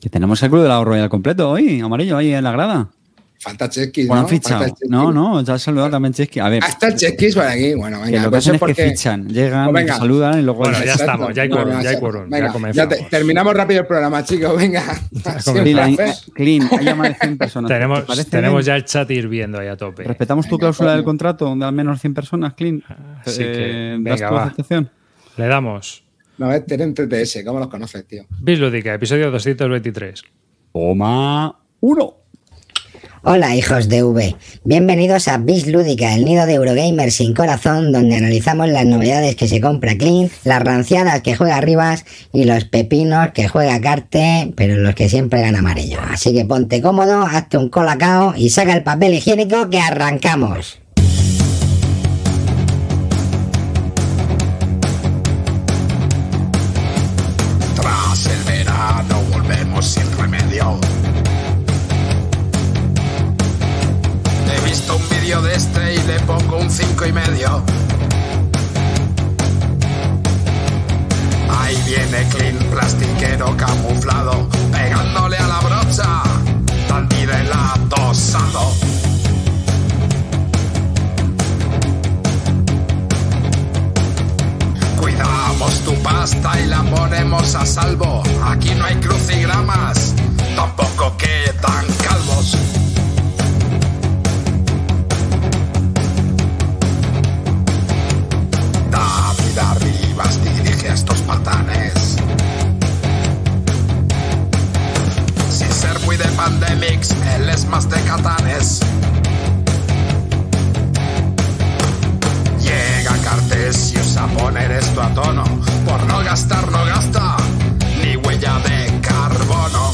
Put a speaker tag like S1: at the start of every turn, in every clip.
S1: Que tenemos el club de la Royal completo hoy, amarillo, ahí en la grada.
S2: Falta Chesky,
S1: Bueno,
S2: ¿no?
S1: fichado.
S2: Falta.
S1: No, no, ya ha saludado también Chesky. A ver,
S2: Ah, está Chesky por aquí. Bueno,
S1: que
S2: venga,
S1: lo que
S2: pues
S1: hacen
S2: es
S1: es que
S2: porque...
S1: fichan, llegan,
S2: Pues venga.
S1: saludan y luego...
S3: Bueno, ya
S2: Exacto.
S3: estamos, ya hay quórum,
S2: no,
S3: ya hay
S2: ya-
S3: quórum, ya
S2: venga, te- terminamos rápido el programa, chicos, venga. Un
S1: Clean, hay-
S2: placer.
S1: Clean, hay más de 100 personas. ¿Te
S3: Tenemos, tenemos
S1: bien?
S3: ya el chat hirviendo ahí a tope.
S1: ¿Respetamos tu cláusula del contrato de al menos 100 personas, Clean?
S3: Así que,
S1: Eh, ¿Das
S3: venga,
S1: tu
S3: va.
S1: aceptación?
S3: Le damos.
S2: No, es tienen TTS, ¿cómo los conoces, tío?
S3: Bislúdica, episodio 223.
S1: Toma uno.
S4: Hola hijos de V, bienvenidos a Bis Lúdica, el nido de Eurogamer sin corazón, donde analizamos las novedades que se compra Clean, las ranciadas que juega Rivas y los pepinos que juega Carte, pero los que siempre gana amarillo. Así que ponte cómodo, hazte un colacao y saca el papel higiénico que arrancamos.
S5: Y medio. Ahí viene Clean, plastiquero camuflado, pegándole a la brocha, la tosando. Cuidamos tu pasta y la ponemos a salvo. Aquí no hay crucigramas, tampoco quedan patanes. Sin ser muy de pandemics, él es más de catanes. Llega Cartesius a poner esto a tono. Por no gastar, no gasta ni huella de carbono.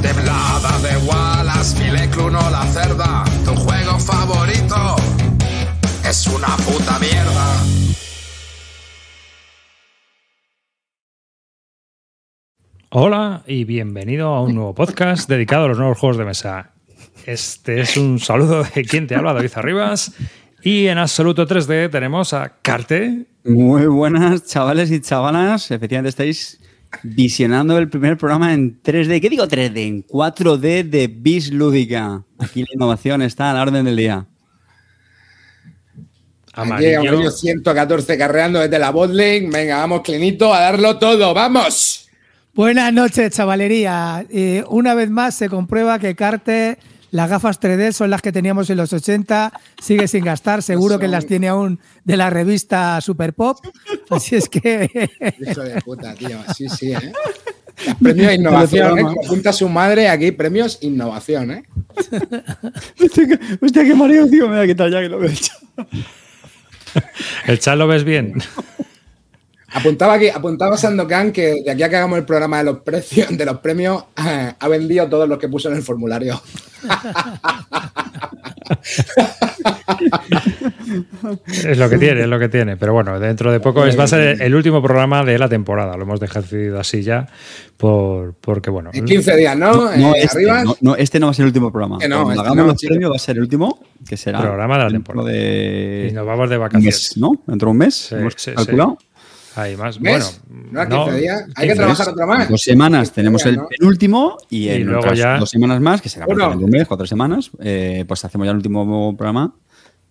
S5: Teblada de Wallace, Filecluno la cerda. Tu juego favorito es una puta mierda.
S3: Hola y bienvenido a un nuevo podcast dedicado a los nuevos juegos de mesa. Este es un saludo de quien te habla, David Arribas. Y en absoluto 3D tenemos a Carte.
S1: Muy buenas, chavales y chavalas. Efectivamente, estáis visionando el primer programa en 3D. ¿Qué digo 3D? En 4D de Bis Lúdica. Aquí la innovación está a la orden del día.
S2: Aquí
S3: Amarillo.
S2: Amarillo 114 carreando desde la botlane. Venga, vamos, Clinito, a darlo todo. ¡Vamos!
S6: Buenas noches, chavalería. Eh, una vez más se comprueba que Carte, las gafas 3D son las que teníamos en los 80, sigue sin gastar, seguro que las tiene aún de la revista Super Pop. Así es que
S2: Hijo de puta, tío. Sí, sí, ¿eh? Premios innovación, ¿eh? Como apunta su madre aquí, premios innovación, ¿eh?
S1: Hostia, qué mareo, tío. Me voy a quitar ya que lo veo hecho.
S3: ¿El chat lo ves bien?
S2: Apuntaba aquí, apuntaba Sandokan que de aquí a que hagamos el programa de los precios, de los premios, eh, ha vendido todos los que puso en el formulario.
S3: Es lo que tiene, es lo que tiene. Pero bueno, dentro de poco es, va a ser el último programa de la temporada. Lo hemos dejado así ya por, porque, bueno.
S2: En 15 días, ¿no?
S1: No,
S2: Eh,
S1: este,
S2: arriba.
S1: no, no, este no va a ser el último programa.
S2: Que no,
S1: Cuando
S2: este
S1: hagamos
S2: no,
S1: los
S2: chico.
S1: premios va a ser el último, que será
S3: Programa de la temporada.
S1: de
S3: Y nos vamos de vacaciones.
S1: mes, ¿no? Dentro de un mes,
S3: Sí,
S1: hemos
S3: sí,
S1: calculado.
S3: Más.
S2: ¿Ves?
S3: Bueno,
S2: no, a 15 días. Hay que
S3: 15
S2: trabajar otro más.
S1: Dos semanas
S2: 15
S1: tenemos
S2: días,
S1: el
S2: ¿no?
S1: penúltimo y,
S3: Y
S1: en
S3: luego
S1: otras
S3: ya-
S1: dos semanas más, que será
S2: Bueno.
S1: un mes, cuatro semanas, eh, pues hacemos ya el último programa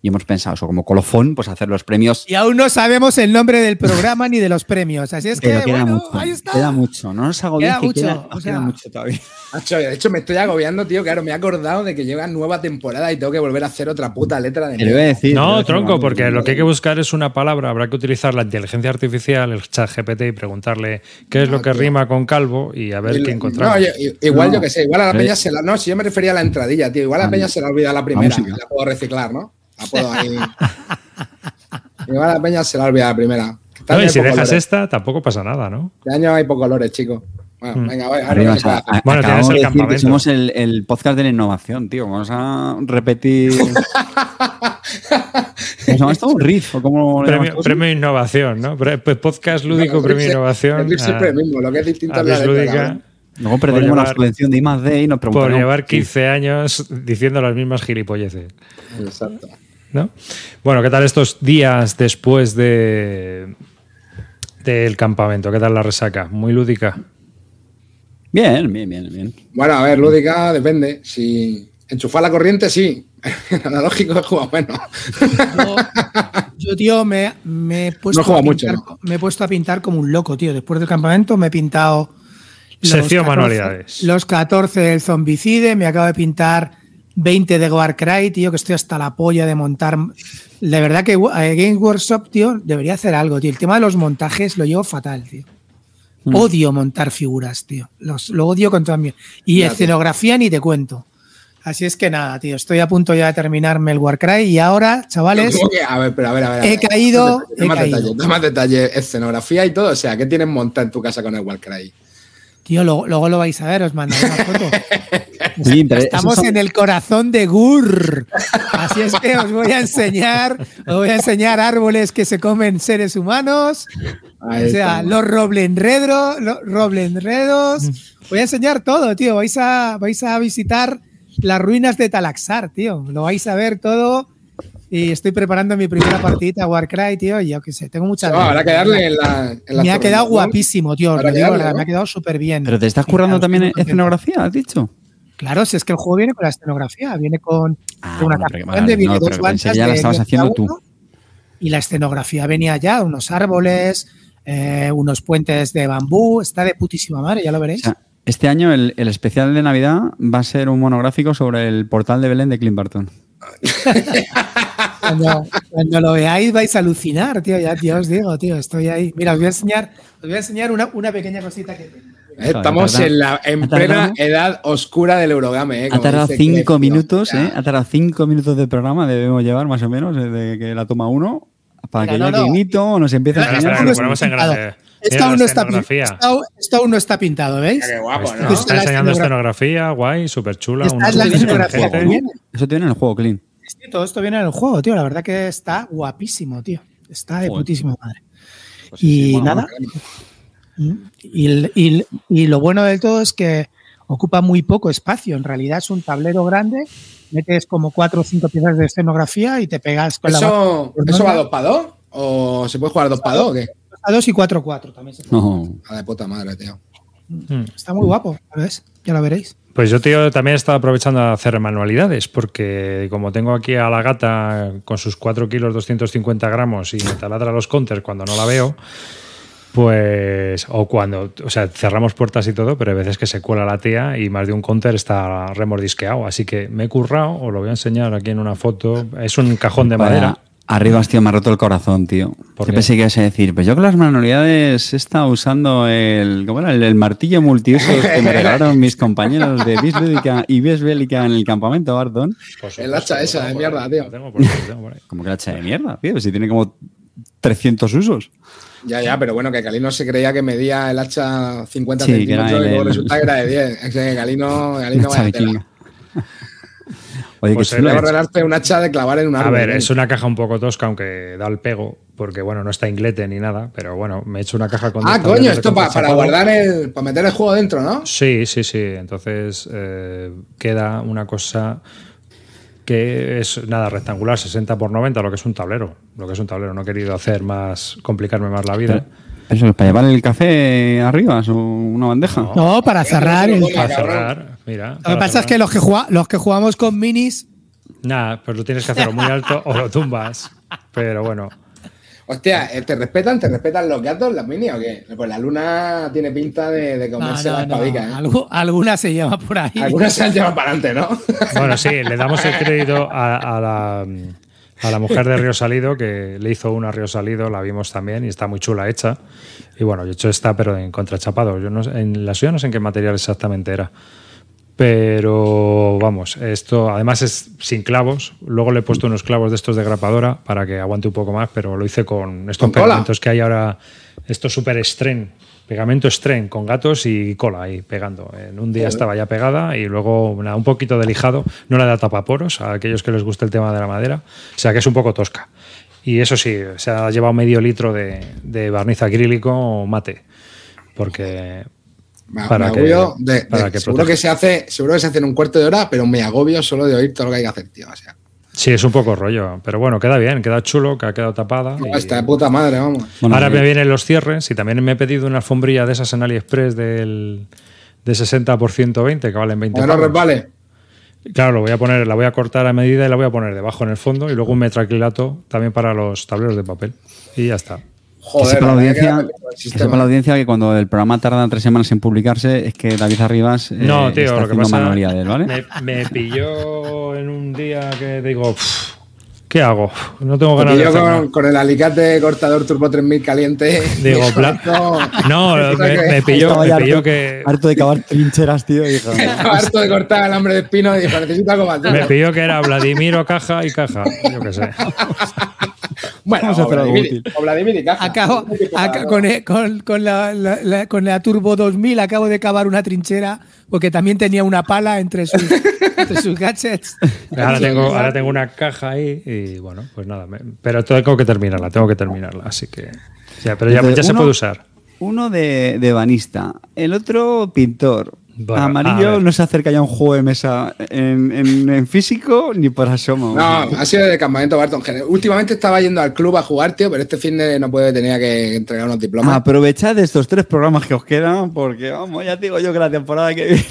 S1: y hemos pensado eso como colofón, pues hacer los premios.
S6: y aún no sabemos el nombre del programa ni de los premios. Así es que
S1: Pero queda
S6: bueno,
S1: mucho,
S6: ahí está.
S1: queda mucho, no nos hago
S6: Queda
S1: que
S6: mucho,
S1: queda,
S6: o
S1: queda
S6: sea-
S1: mucho todavía.
S2: Macho, de hecho, me estoy agobiando, tío. Claro, me he acordado de que llega nueva temporada y tengo que volver a hacer otra puta letra de
S1: Te lo voy a decir.
S3: No, tronco, porque lo que hay que buscar es una palabra. Habrá que utilizar la inteligencia artificial, el chat GPT, y preguntarle qué es lo que
S2: tío.
S3: rima con calvo y a ver
S2: Y-
S3: qué
S2: No,
S3: encontramos.
S2: yo- igual
S1: No.
S2: yo que sé, igual a la
S1: Eh.
S2: peña se la. No, si yo me refería a la entradilla, tío. Igual a la
S1: Ah,
S2: peña se la olvida la primera. La puedo reciclar, ¿no? La puedo ahí. igual a la peña se la olvida la primera. Este
S3: No, y si dejas
S2: colores.
S3: esta, tampoco pasa nada, ¿no?
S2: Este año hay pocos colores, chicos. Bueno,
S3: Mm.
S2: venga, voy, a ver
S1: Arriba,
S2: qué se puede
S1: a-
S3: Bueno,
S1: acabamos
S3: tienes el
S1: de decir que
S3: campamento.
S1: somos el, el podcast de la innovación, tío. Vamos a repetir. ¿Cómo se llama esto? ¿Un riff? ¿O cómo
S3: Premio, premio Innovación, ¿no? Pues podcast lúdico,
S2: el
S3: premio Innovación.
S2: El riff siempre el mismo, lo que es distinto
S3: a
S2: la.
S3: Lúdica.
S1: Luego perderemos la subvención de I más D y nos
S3: por
S1: preguntarán.
S3: llevar 15 años diciendo las mismas gilipolleces.
S2: Exacto.
S3: ¿No? Bueno, ¿qué tal estos días después de del campamento? ¿Qué tal la resaca? ¿Muy lúdica?
S1: Bien, bien, bien, bien.
S2: Bueno, a ver, lúdica depende. Si enchufar la corriente, sí. Analógico es juego bueno.
S6: Yo, yo, tío, me, me he puesto
S2: No juega
S6: a
S2: mucho,
S6: pintar,
S2: ¿no?
S6: me he puesto a pintar como un loco, tío. Después del campamento me he pintado los
S3: Sección manualidades.
S6: Los 14 del zombicide, me acabo de pintar 20 de Warcry, tío, que estoy hasta la polla de montar. De verdad que eh, Game Workshop, tío, debería hacer algo, tío. El tema de los montajes lo llevo fatal, tío.
S2: Hmm.
S6: Odio montar figuras, tío. Los, lo odio con toda mi. Y
S2: Ya, tío.
S6: escenografía ni te cuento. Así es que nada, tío. Estoy a punto ya de terminarme el Warcry y ahora, chavales.
S2: A ver, pero a ver, a ver.
S6: He caído,
S2: Da
S6: he
S2: más
S6: caído.
S2: detalles, da más detalles, escenografía y todo. O sea, ¿qué tienes montado en tu casa con el Warcry?
S6: Tío, luego, luego lo vais a ver, os mandaré una foto.
S1: Sí,
S6: Estamos
S1: son-
S6: en el corazón de Gur. Así es que os voy a enseñar, os voy a enseñar árboles que se comen seres humanos.
S2: Ahí
S6: o sea,
S2: estamos.
S6: los roblenredros, los roblenredos. Voy a enseñar todo, tío. Vais a, vais a visitar las ruinas de Talaxar, tío. Lo vais a ver todo. Y estoy preparando mi primera partidita a Warcry, tío. Y yo qué sé, tengo muchas
S2: No, habrá que darle en la. en la
S6: Me ha quedado guapísimo, tío. Me ha quedado súper bien.
S1: Pero te estás
S6: Y
S1: currando
S6: claro,
S1: también escenografía, has dicho.
S6: Claro, si es que el juego viene con la escenografía, viene con
S1: Ah,
S6: una
S1: pero-
S6: grande,
S1: vale,
S6: viene
S1: no,
S6: dos
S1: que ya la
S6: de
S1: estabas
S6: 10
S1: haciendo tú.
S6: Y la escenografía venía ya, unos árboles, eh, unos puentes de bambú, está de putísima madre, ya lo
S1: O
S6: veréis.
S1: sea, este año el, el especial de Navidad va a ser un monográfico sobre el portal de Belén de Clint Barton.
S6: Cuando, cuando lo veáis vais a alucinar, tío, ya, ya os digo, tío, estoy ahí. Mira, os voy a enseñar, os voy a enseñar una, una pequeña cosita que tengo.
S2: Estamos en, la, en plena edad oscura del Eurogame. ¿eh?
S1: Ha tardado
S2: dice
S1: cinco minutos, ¿eh? Ha tardado cinco minutos de programa, debemos llevar más o menos, desde que la toma uno, para
S6: Mira,
S1: que
S6: no, no.
S1: Clinito nos empiece a enseñar.
S3: lo ponemos en grande.
S6: Esto aún, no está, esto esto aún no está pintado, ¿veis?
S2: Qué guapo,
S3: Está, enseñando
S6: escenografía.
S3: escenografía, guay, súper chula.
S6: Esta es la
S1: Eso tiene en el
S6: escenografía
S1: juego,
S6: que.
S1: Eso tiene en el juego, Clean.
S6: Sí, todo esto viene en el juego, tío. La verdad que está guapísimo, tío. Está de
S1: Joder.
S6: putísima madre.
S1: Pues
S6: y
S1: sí,
S6: nada. Mm. Y, y- y lo bueno del todo es que ocupa muy poco espacio. En realidad es un tablero grande. Metes como cuatro o cinco piezas de escenografía y te pegas con la
S2: ¿Eso,
S6: Pues
S2: ¿Eso va
S6: no.
S2: dos para dos? ¿O se puede jugar dos para dos o qué?
S6: a dos y cuatro cuatro también. se puede.
S2: A de puta madre, tío.
S3: Mm.
S6: Está muy guapo, ¿sabes? Ya lo veréis.
S3: Pues yo, tío, también he estado aprovechando a hacer manualidades, porque como tengo aquí a la gata con sus 4 kilos 250 gramos y me taladra los counters cuando no la veo, pues, o cuando, o sea, cerramos puertas y todo, pero hay veces que se cuela la tía y más de un counter está remordisqueado. Así que me he currado, os lo voy a enseñar aquí en una foto. Es un cajón de madera.
S1: Arriba, tío, me ha roto el corazón, tío.
S3: ¿Por
S1: Yo
S3: qué?
S1: pensé que ibas a decir, pues yo con las manualidades he estado usando el, ¿cómo era? el, el martillo multiusos que me regalaron mis compañeros de Bis Lúdica y Bis Bélica en el campamento Barton.
S3: Por
S2: El hacha esa de mierda, tío.
S1: Como que la hacha de mierda, tío. Si tiene como 300 usos.
S2: Ya, ya, pero bueno, que Calino se creía que medía el hacha 50
S1: Sí, que era
S2: centímetros y luego
S1: el-
S2: resulta que era de 10. Es que Calino, Calino vaya tela.
S1: Oye,
S3: Pues
S2: a
S1: es.
S2: un hacha de clavar en un
S3: A
S2: árbol.
S3: ver,
S2: ¿eh?
S3: es una caja un poco tosca, aunque da el pego, porque bueno, no está inglete ni nada, pero bueno, me he hecho una caja con.
S2: Ah, coño, esto pa- para guardar el. para meter el juego dentro, ¿no?
S3: Sí, sí, sí. Entonces eh, queda una cosa que es nada rectangular, 60 por 90, lo que es un tablero. Lo que es un tablero. No he querido hacer más, complicarme más la vida.
S1: Eso es para llevar el café arriba, es una bandeja.
S6: No, para cerrar. el-
S3: Para cerrar, mira.
S6: Lo que pasa es que los que, los que jugamos con minis,
S3: Nada, pues lo tienes que hacer o muy alto o lo tumbas. Pero bueno,
S2: Hostia, eh, ¿te respetan? ¿Te respetan los gatos, las mini o qué? Pues la luna tiene pinta de, de comerse
S6: no,
S2: la
S6: no,
S2: espavica, ¿eh?
S6: algu- alguna se lleva por ahí.
S2: Algunas se han llevado para adelante, ¿no?
S3: Bueno, sí, le damos el crédito a, a la, a la mujer de Río Salido, que le hizo una a Río Salido, la vimos también y está muy chula hecha. Y bueno, yo he hecho esta, pero en contrachapado. Yo no, sé- en la suya no sé en qué material exactamente era. Pero vamos, esto además es sin clavos. Luego le he puesto unos clavos de estos de grapadora para que aguante un poco más, pero lo hice con estos
S2: ¿Con cola?
S3: pegamentos que hay ahora, estos super stren, pegamento stren con gatos y cola ahí pegando. En un día estaba ya pegada y luego nada, un poquito de lijado. No le da tapaporos a aquellos que les gusta el tema de la madera, o sea que es un poco tosca. Y eso sí, se ha llevado medio litro de, de barniz acrílico mate, porque
S2: Me,
S3: Para
S2: me
S3: que-
S2: agobio de-
S3: para
S2: de-
S3: que
S2: seguro
S3: proteja.
S2: que se hace, seguro que se hace en un cuarto de hora, pero me agobio solo de oír todo lo que hay que hacer, tío. O sea,
S3: Sí, es un poco rollo, pero bueno, queda bien, queda chulo, que ha quedado tapada. y-
S2: Está de puta madre, vamos.
S1: Bueno,
S3: Ahora me vienen los cierres y también me he pedido una alfombrilla de esas en AliExpress del, de 60 por 120 que valen 20
S2: Que no
S3: pavos.
S2: resbale.
S3: Claro, lo voy a poner, la voy a cortar a medida y la voy a poner debajo en el fondo y luego un metraquilato también para los tableros de papel. Y ya está.
S1: Que
S2: Joder,
S1: sepa, la audiencia, que sepa la audiencia que cuando el programa tarda tres semanas en publicarse es que David Arribas eh,
S3: No, tío,
S1: está
S3: lo que
S1: haciendo
S3: pasa
S1: manualidades, ¿vale?
S3: me, me pilló en un día que digo, "Pff, ¿qué hago? No tengo ganas de
S2: con,
S3: nada".
S2: con el alicate cortador Turbo 3000 caliente.
S3: Digo,
S2: hijo,
S3: pla-
S2: esto-
S3: No, me, pilló, me pilló
S1: harto,
S3: que
S1: harto de cavar trincheras, tío. dijo,
S2: harto de cortar al hombre de espino y dijo, necesito algo más.
S3: me pilló que era Vladimiro caja y caja, yo qué sé.
S2: Bueno,
S1: Vamos a
S2: o
S1: hacer algo útil.
S2: o Vladimir y caja.
S6: Acabo,
S2: para-
S6: con, con- con la, la- la- con la Turbo 2000 acabo de cavar una trinchera porque también tenía una pala entre sus, entre sus gadgets.
S3: Ahora tengo, ahora tengo una caja ahí y bueno, pues nada, me- pero tengo que terminarla, tengo que terminarla, así que ya, pero ya,
S1: Entonces,
S3: ya se puede usar.
S1: Uno de, de banista, el otro pintor.
S3: Bueno,
S1: Amarillo no se acerca ya a un juego de mesa en, en- en físico ni por asomo.
S2: No, ha sido de campamento Barton. Últimamente estaba yendo al club a jugar, tío, pero este fin de no puede, tenía que entregar unos diplomas.
S1: Aprovechad de estos tres programas que os quedan porque, vamos, ya te digo yo que la temporada que viene...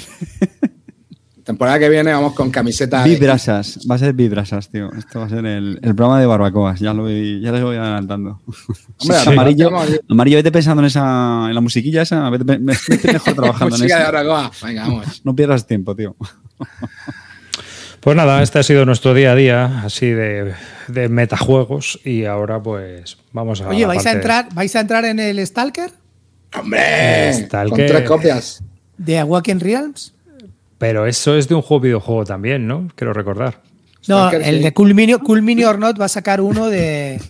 S2: Temporada que viene vamos con camiseta. de-
S1: Vibrasas, va a ser Vibrasas, tío. Esto va a ser el, el programa de barbacoas, ya lo voy, ya les voy adelantando.
S2: Hombre,
S1: Sí, amarillo, amarillo, vete pensando en esa, en la musiquilla esa, vete, ve- vete mejor trabajando en
S2: Música de
S1: eso.
S2: Aragoa. Venga, vamos.
S1: No pierdas tiempo, tío.
S3: Pues nada, este ha sido nuestro día a día, así de, de metajuegos y ahora pues vamos a
S6: Oye, ¿vais a entrar, ¿vais a entrar en el Stalker
S2: ¡Hombre! Con tres copias.
S6: de Awaken Realms?
S3: Pero eso es de un juego videojuego también, ¿no? Quiero recordar.
S6: No,
S2: Stalker,
S6: el
S2: sí.
S6: de Cool Mini, Cool Mini or Not va a sacar uno de,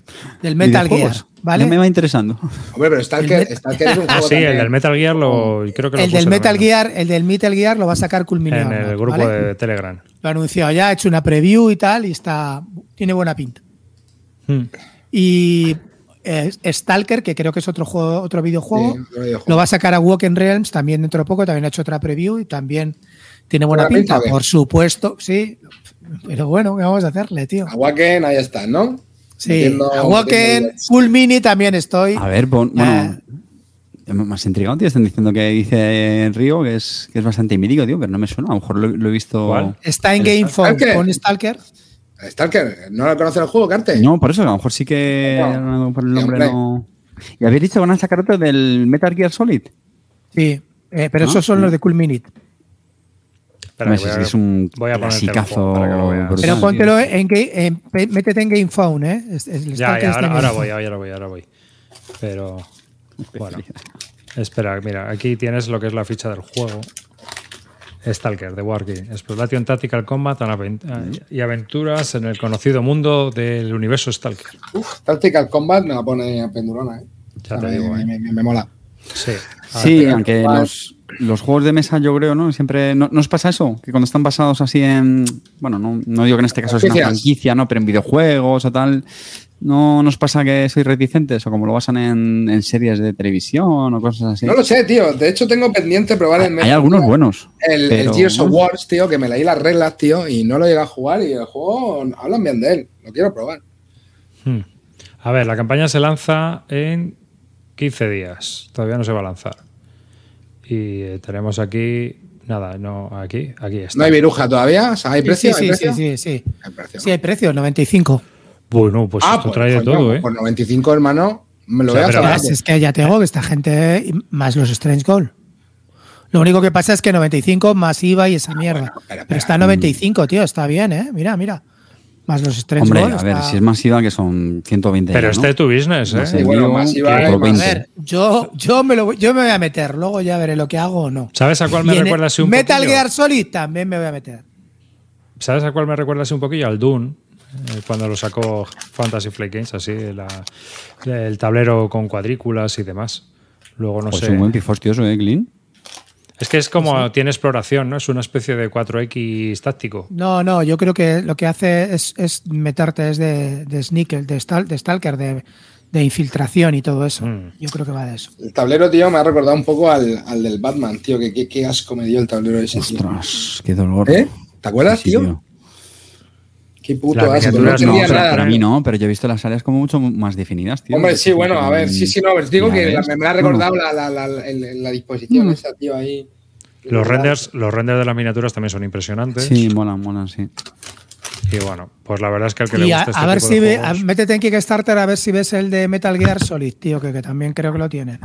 S6: del Metal Gear. ¿vale?
S1: Ya me va interesando.
S2: Hombre, pero Stalker, es un
S3: Ah,
S2: juego
S3: sí, el del Metal Gear lo creo que lo
S6: El del Metal Gear, el del Metal Gear lo va a sacar Cool Mini
S3: en
S6: or
S3: el
S6: Not,
S3: grupo
S6: ¿vale?
S3: de Telegram.
S6: Lo ha anunciado ya, ha hecho una preview y tal, y está. Tiene buena pinta.
S3: Hmm.
S6: Y eh, Stalker, que creo que es otro juego, otro videojuego,
S2: Sí, otro videojuego.
S6: lo va a sacar a Walken Realms también dentro de poco, también ha hecho otra preview y también tiene buena
S2: ¿Buena pinta
S6: por supuesto, sí. Pero bueno, ¿qué vamos a hacerle, tío?
S2: Awaken, ahí está, ¿no?
S6: Sí,
S2: Metiendo-
S6: a Walken,
S2: metiendo-
S6: Cool Mini también estoy.
S1: A ver, pon- bueno,
S6: Eh.
S1: más intrigado, tío. Están diciendo que dice Río que es, que es bastante mítico, tío, pero no me suena. A lo mejor lo, lo he visto.
S3: ¿Cuál?
S6: Está en
S1: el
S6: Game Phone
S2: Stalker.
S6: con Stalker.
S2: Stalker, ¿no lo conoce el juego, Carte?
S1: No, por eso, a lo mejor sí que
S2: No.
S1: no, por el nombre no. ¿Y habéis dicho que van a sacar otro del Metal Gear Solid?
S6: Sí, eh, pero
S1: Ah,
S6: esos son
S1: sí.
S6: los de Cool Mini.
S3: Espera,
S1: sí,
S3: a-
S1: es un
S3: voy a
S1: clasicazo
S3: para que lo veas.
S1: brutal.
S6: Pero póntelo en, en- pe- métete en Game Phone, ¿eh? Es- es- el
S3: Ya, ya, ahora,
S6: en
S3: voy, ahora voy, ahora voy. Pero bueno. Espera, mira, aquí tienes lo que es la ficha del juego. Stalker, de Wargame. Exploration Tactical Combat aven- y aventuras en el conocido mundo del universo Stalker.
S2: Uf, Tactical Combat me la pone a pendulona, ¿eh?
S3: Ya te
S2: me,
S3: digo,
S2: me,
S3: ¿eh?
S2: me- me mola.
S3: Sí.
S1: Sí, aunque
S2: vale.
S1: Los, juegos de mesa, yo creo, ¿no? Siempre. ¿No, ¿no os pasa eso? Que cuando están basados así en. Bueno, no, no digo que en este caso es una franquicia, ¿no? Pero en videojuegos o tal. ¿No nos pasa que sois reticentes? O como lo basan en, en series de televisión o cosas así.
S2: No lo sé, tío. De hecho, tengo pendiente probar el
S1: Hay algunos buenos.
S2: El, el
S1: pero-
S2: Gears of Wars, tío, que me leí las reglas, tío, y no lo llegué a jugar y el juego hablan bien de él. Lo quiero probar.
S3: Hmm. A ver, la campaña se lanza en 15 días. Todavía no se va a lanzar. Y tenemos aquí. Nada, no, aquí, aquí está.
S2: No hay viruja todavía. O sea, ¿hay
S6: Sí,
S2: precio?
S6: sí,
S2: ¿Hay
S6: sí,
S2: precio?
S6: sí, sí, sí.
S2: Hay precio.
S6: Sí, hay precio, 95.
S3: Bueno, pues esto trae de todo, ¿eh?
S2: Por 95, hermano, me lo
S3: O sea,
S2: voy a
S3: pero-
S6: es que ya te digo que esta gente, más los Strange Gold. Lo único que pasa es que 95 más IVA y esa mierda.
S2: espera, espera.
S6: Pero está 95, tío, está bien, ¿eh? Mira, mira. Más los Strange
S1: Hombre, a ver,
S6: está-
S1: si es masiva, que son 120.
S3: Pero
S1: ya,
S3: este
S1: ¿no?
S3: es tu business, ¿eh?
S2: Sí, bueno, masiva es más-
S6: A
S1: 20.
S6: ver, yo, yo, me lo, voy- yo me voy a meter, luego ya veré lo que hago o no.
S3: ¿Sabes a cuál me recuerda así un
S6: Metal
S3: poquillo?
S6: Gear Solid también me voy a meter.
S3: ¿Sabes a cuál me recuerda así un poquillo? Al Dune, eh, cuando lo sacó Fantasy Flight Games, así, la- el tablero con cuadrículas y demás. Luego no
S1: Pues
S3: sé.
S1: un buen pifostioso, ¿eh, Glyn?
S3: Es que es como tiene exploración, ¿no? Es una especie de 4X táctico.
S6: No, no, yo creo que lo que hace es, es meterte, es de, de sneaker, de, stal- de stalker, de, de infiltración y todo eso.
S3: Mm.
S6: Yo creo que va de eso.
S2: El tablero, tío, me ha recordado un poco al, al del Batman, tío. Que qué, qué asco me dio el tablero ese, tío.
S1: Ostras, qué dolor.
S2: ¿Eh? ¿Te acuerdas,
S1: Sí,
S2: tío?
S1: tío.
S2: Qué puto
S3: Las
S2: asco, no
S3: miniaturas no,
S2: entendía
S3: pero
S2: nada.
S1: Para mí no, pero yo he visto las áreas como mucho más definidas, tío.
S2: Hombre, sí, bueno, a ver, sí, sí, no, pero digo que la- me ha recordado la, la, la, la- el- la disposición esa, tío, ahí.
S3: Los renders, los renders de las miniaturas también son impresionantes.
S1: Sí, molan, molan, sí.
S3: Y bueno, pues la verdad es que al que le
S6: Y a,
S3: gusta este
S6: a ver
S3: tipo
S6: si
S3: de
S6: ve,
S3: juegos-
S6: a- métete en Kickstarter a ver si ves el de Metal Gear Solid, tío, que, que también creo que lo tienen.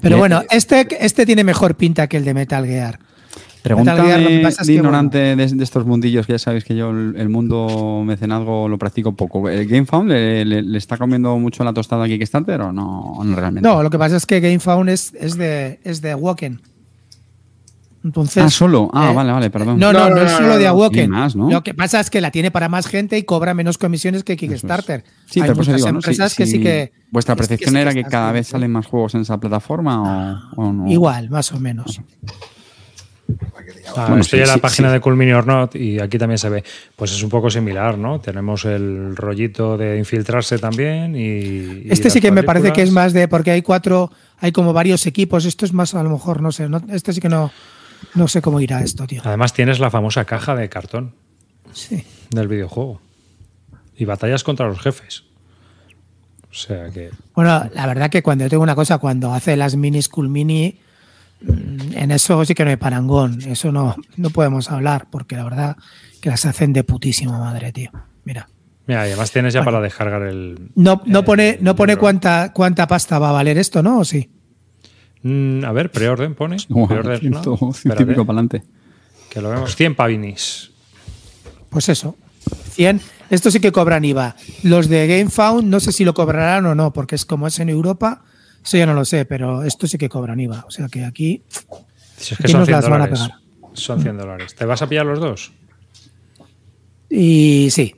S6: Pero bueno, este, este tiene mejor pinta que el de Metal Gear.
S1: Pregúntame
S6: Metal Gear, lo que pasa es
S1: de
S6: que,
S1: ignorante de, de estos mundillos, que ya sabéis que yo el, el mundo mecenazgo lo practico poco. ¿El GameFound le, le- le está comiendo mucho la tostada aquí Kickstarter o no, no realmente?
S6: No, lo que pasa es que GameFound es, es de, es de Awoken. Entonces,
S1: Ah, solo. Ah,
S6: eh,
S1: vale, vale, perdón.
S6: No, no,
S2: No,
S6: no,
S2: no,
S6: es solo
S2: no,
S6: de. Awoken.
S1: Y más, ¿no?
S6: Lo que pasa es que la tiene para más gente y cobra menos comisiones que Kickstarter.
S1: Sí,
S6: Hay
S1: eso
S6: muchas
S1: digo,
S6: empresas que sí que.
S1: ¿Vuestra
S6: que sí
S1: percepción era que cada vez salen más juegos en esa plataforma o, o no?
S6: Igual, más o menos.
S3: Ah,
S1: Bueno,
S3: estoy
S1: sí,
S3: en la
S1: sí,
S3: página
S1: sí.
S3: de Cool Mini or Not y aquí también se ve. Pues es un poco similar, ¿no? Tenemos el rollito de infiltrarse también y.
S6: Este sí que me parece que es más de. Porque hay cuatro. Hay como varios equipos. Esto es más, a lo mejor, no sé. no- este sí que no. No sé cómo irá esto, tío.
S3: Además tienes la famosa caja de cartón
S6: Sí.
S3: del videojuego. Y batallas contra los jefes. O sea que.
S6: Bueno, la verdad que cuando yo tengo una cosa, cuando hace las mini mm, en eso sí que no hay parangón. Eso no, no podemos hablar, porque la verdad que las hacen de putísima madre, tío. Mira.
S3: Mira, y además tienes ya
S6: Bueno.
S3: para descargar el.
S6: No, no
S3: el
S6: pone, no pone cuánta, cuánta pasta va a valer esto, ¿no? ¿O sí?
S3: Mm, a ver, preorden pone. Preorden, ¿no?
S1: típico para adelante.
S3: que lo vemos. 100 pavinis.
S6: Pues eso. 100. Estos sí que cobran IVA. Los de GameFound no sé si lo cobrarán o no, porque es como es en Europa. Eso ya no lo sé, pero estos sí que cobran IVA. O sea que aquí.
S3: Si es que
S6: Aquí
S3: son
S6: nos
S3: 100
S6: las van a
S3: dólares.
S6: pegar.
S3: Son 100 dólares. ¿Te vas a pillar los dos?
S6: Y sí.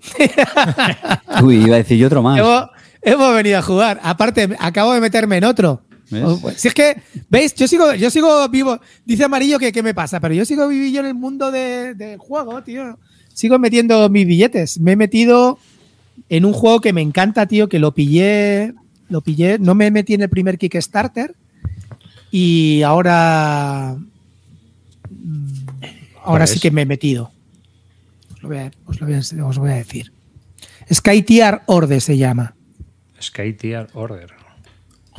S1: Uy, iba a decir yo otro más.
S6: hemos, hemos venido a jugar. Aparte, acabo de meterme en otro.
S1: ¿Ves?
S6: Oh, pues, Si es que, ¿veis? Yo sigo, yo sigo vivo. Dice Amarillo que qué me pasa, pero yo sigo viviendo en el mundo de- del juego, tío. Sigo metiendo mis billetes. Me he metido en un juego que me encanta, tío, que lo pillé. Lo pillé. No me metí en el primer Kickstarter. Y ahora. mm, Ahora sí
S3: es?
S6: que me he metido. Os lo voy a, os lo voy a- os voy a decir. Skytier Orde se llama.
S3: Sky Tier Order.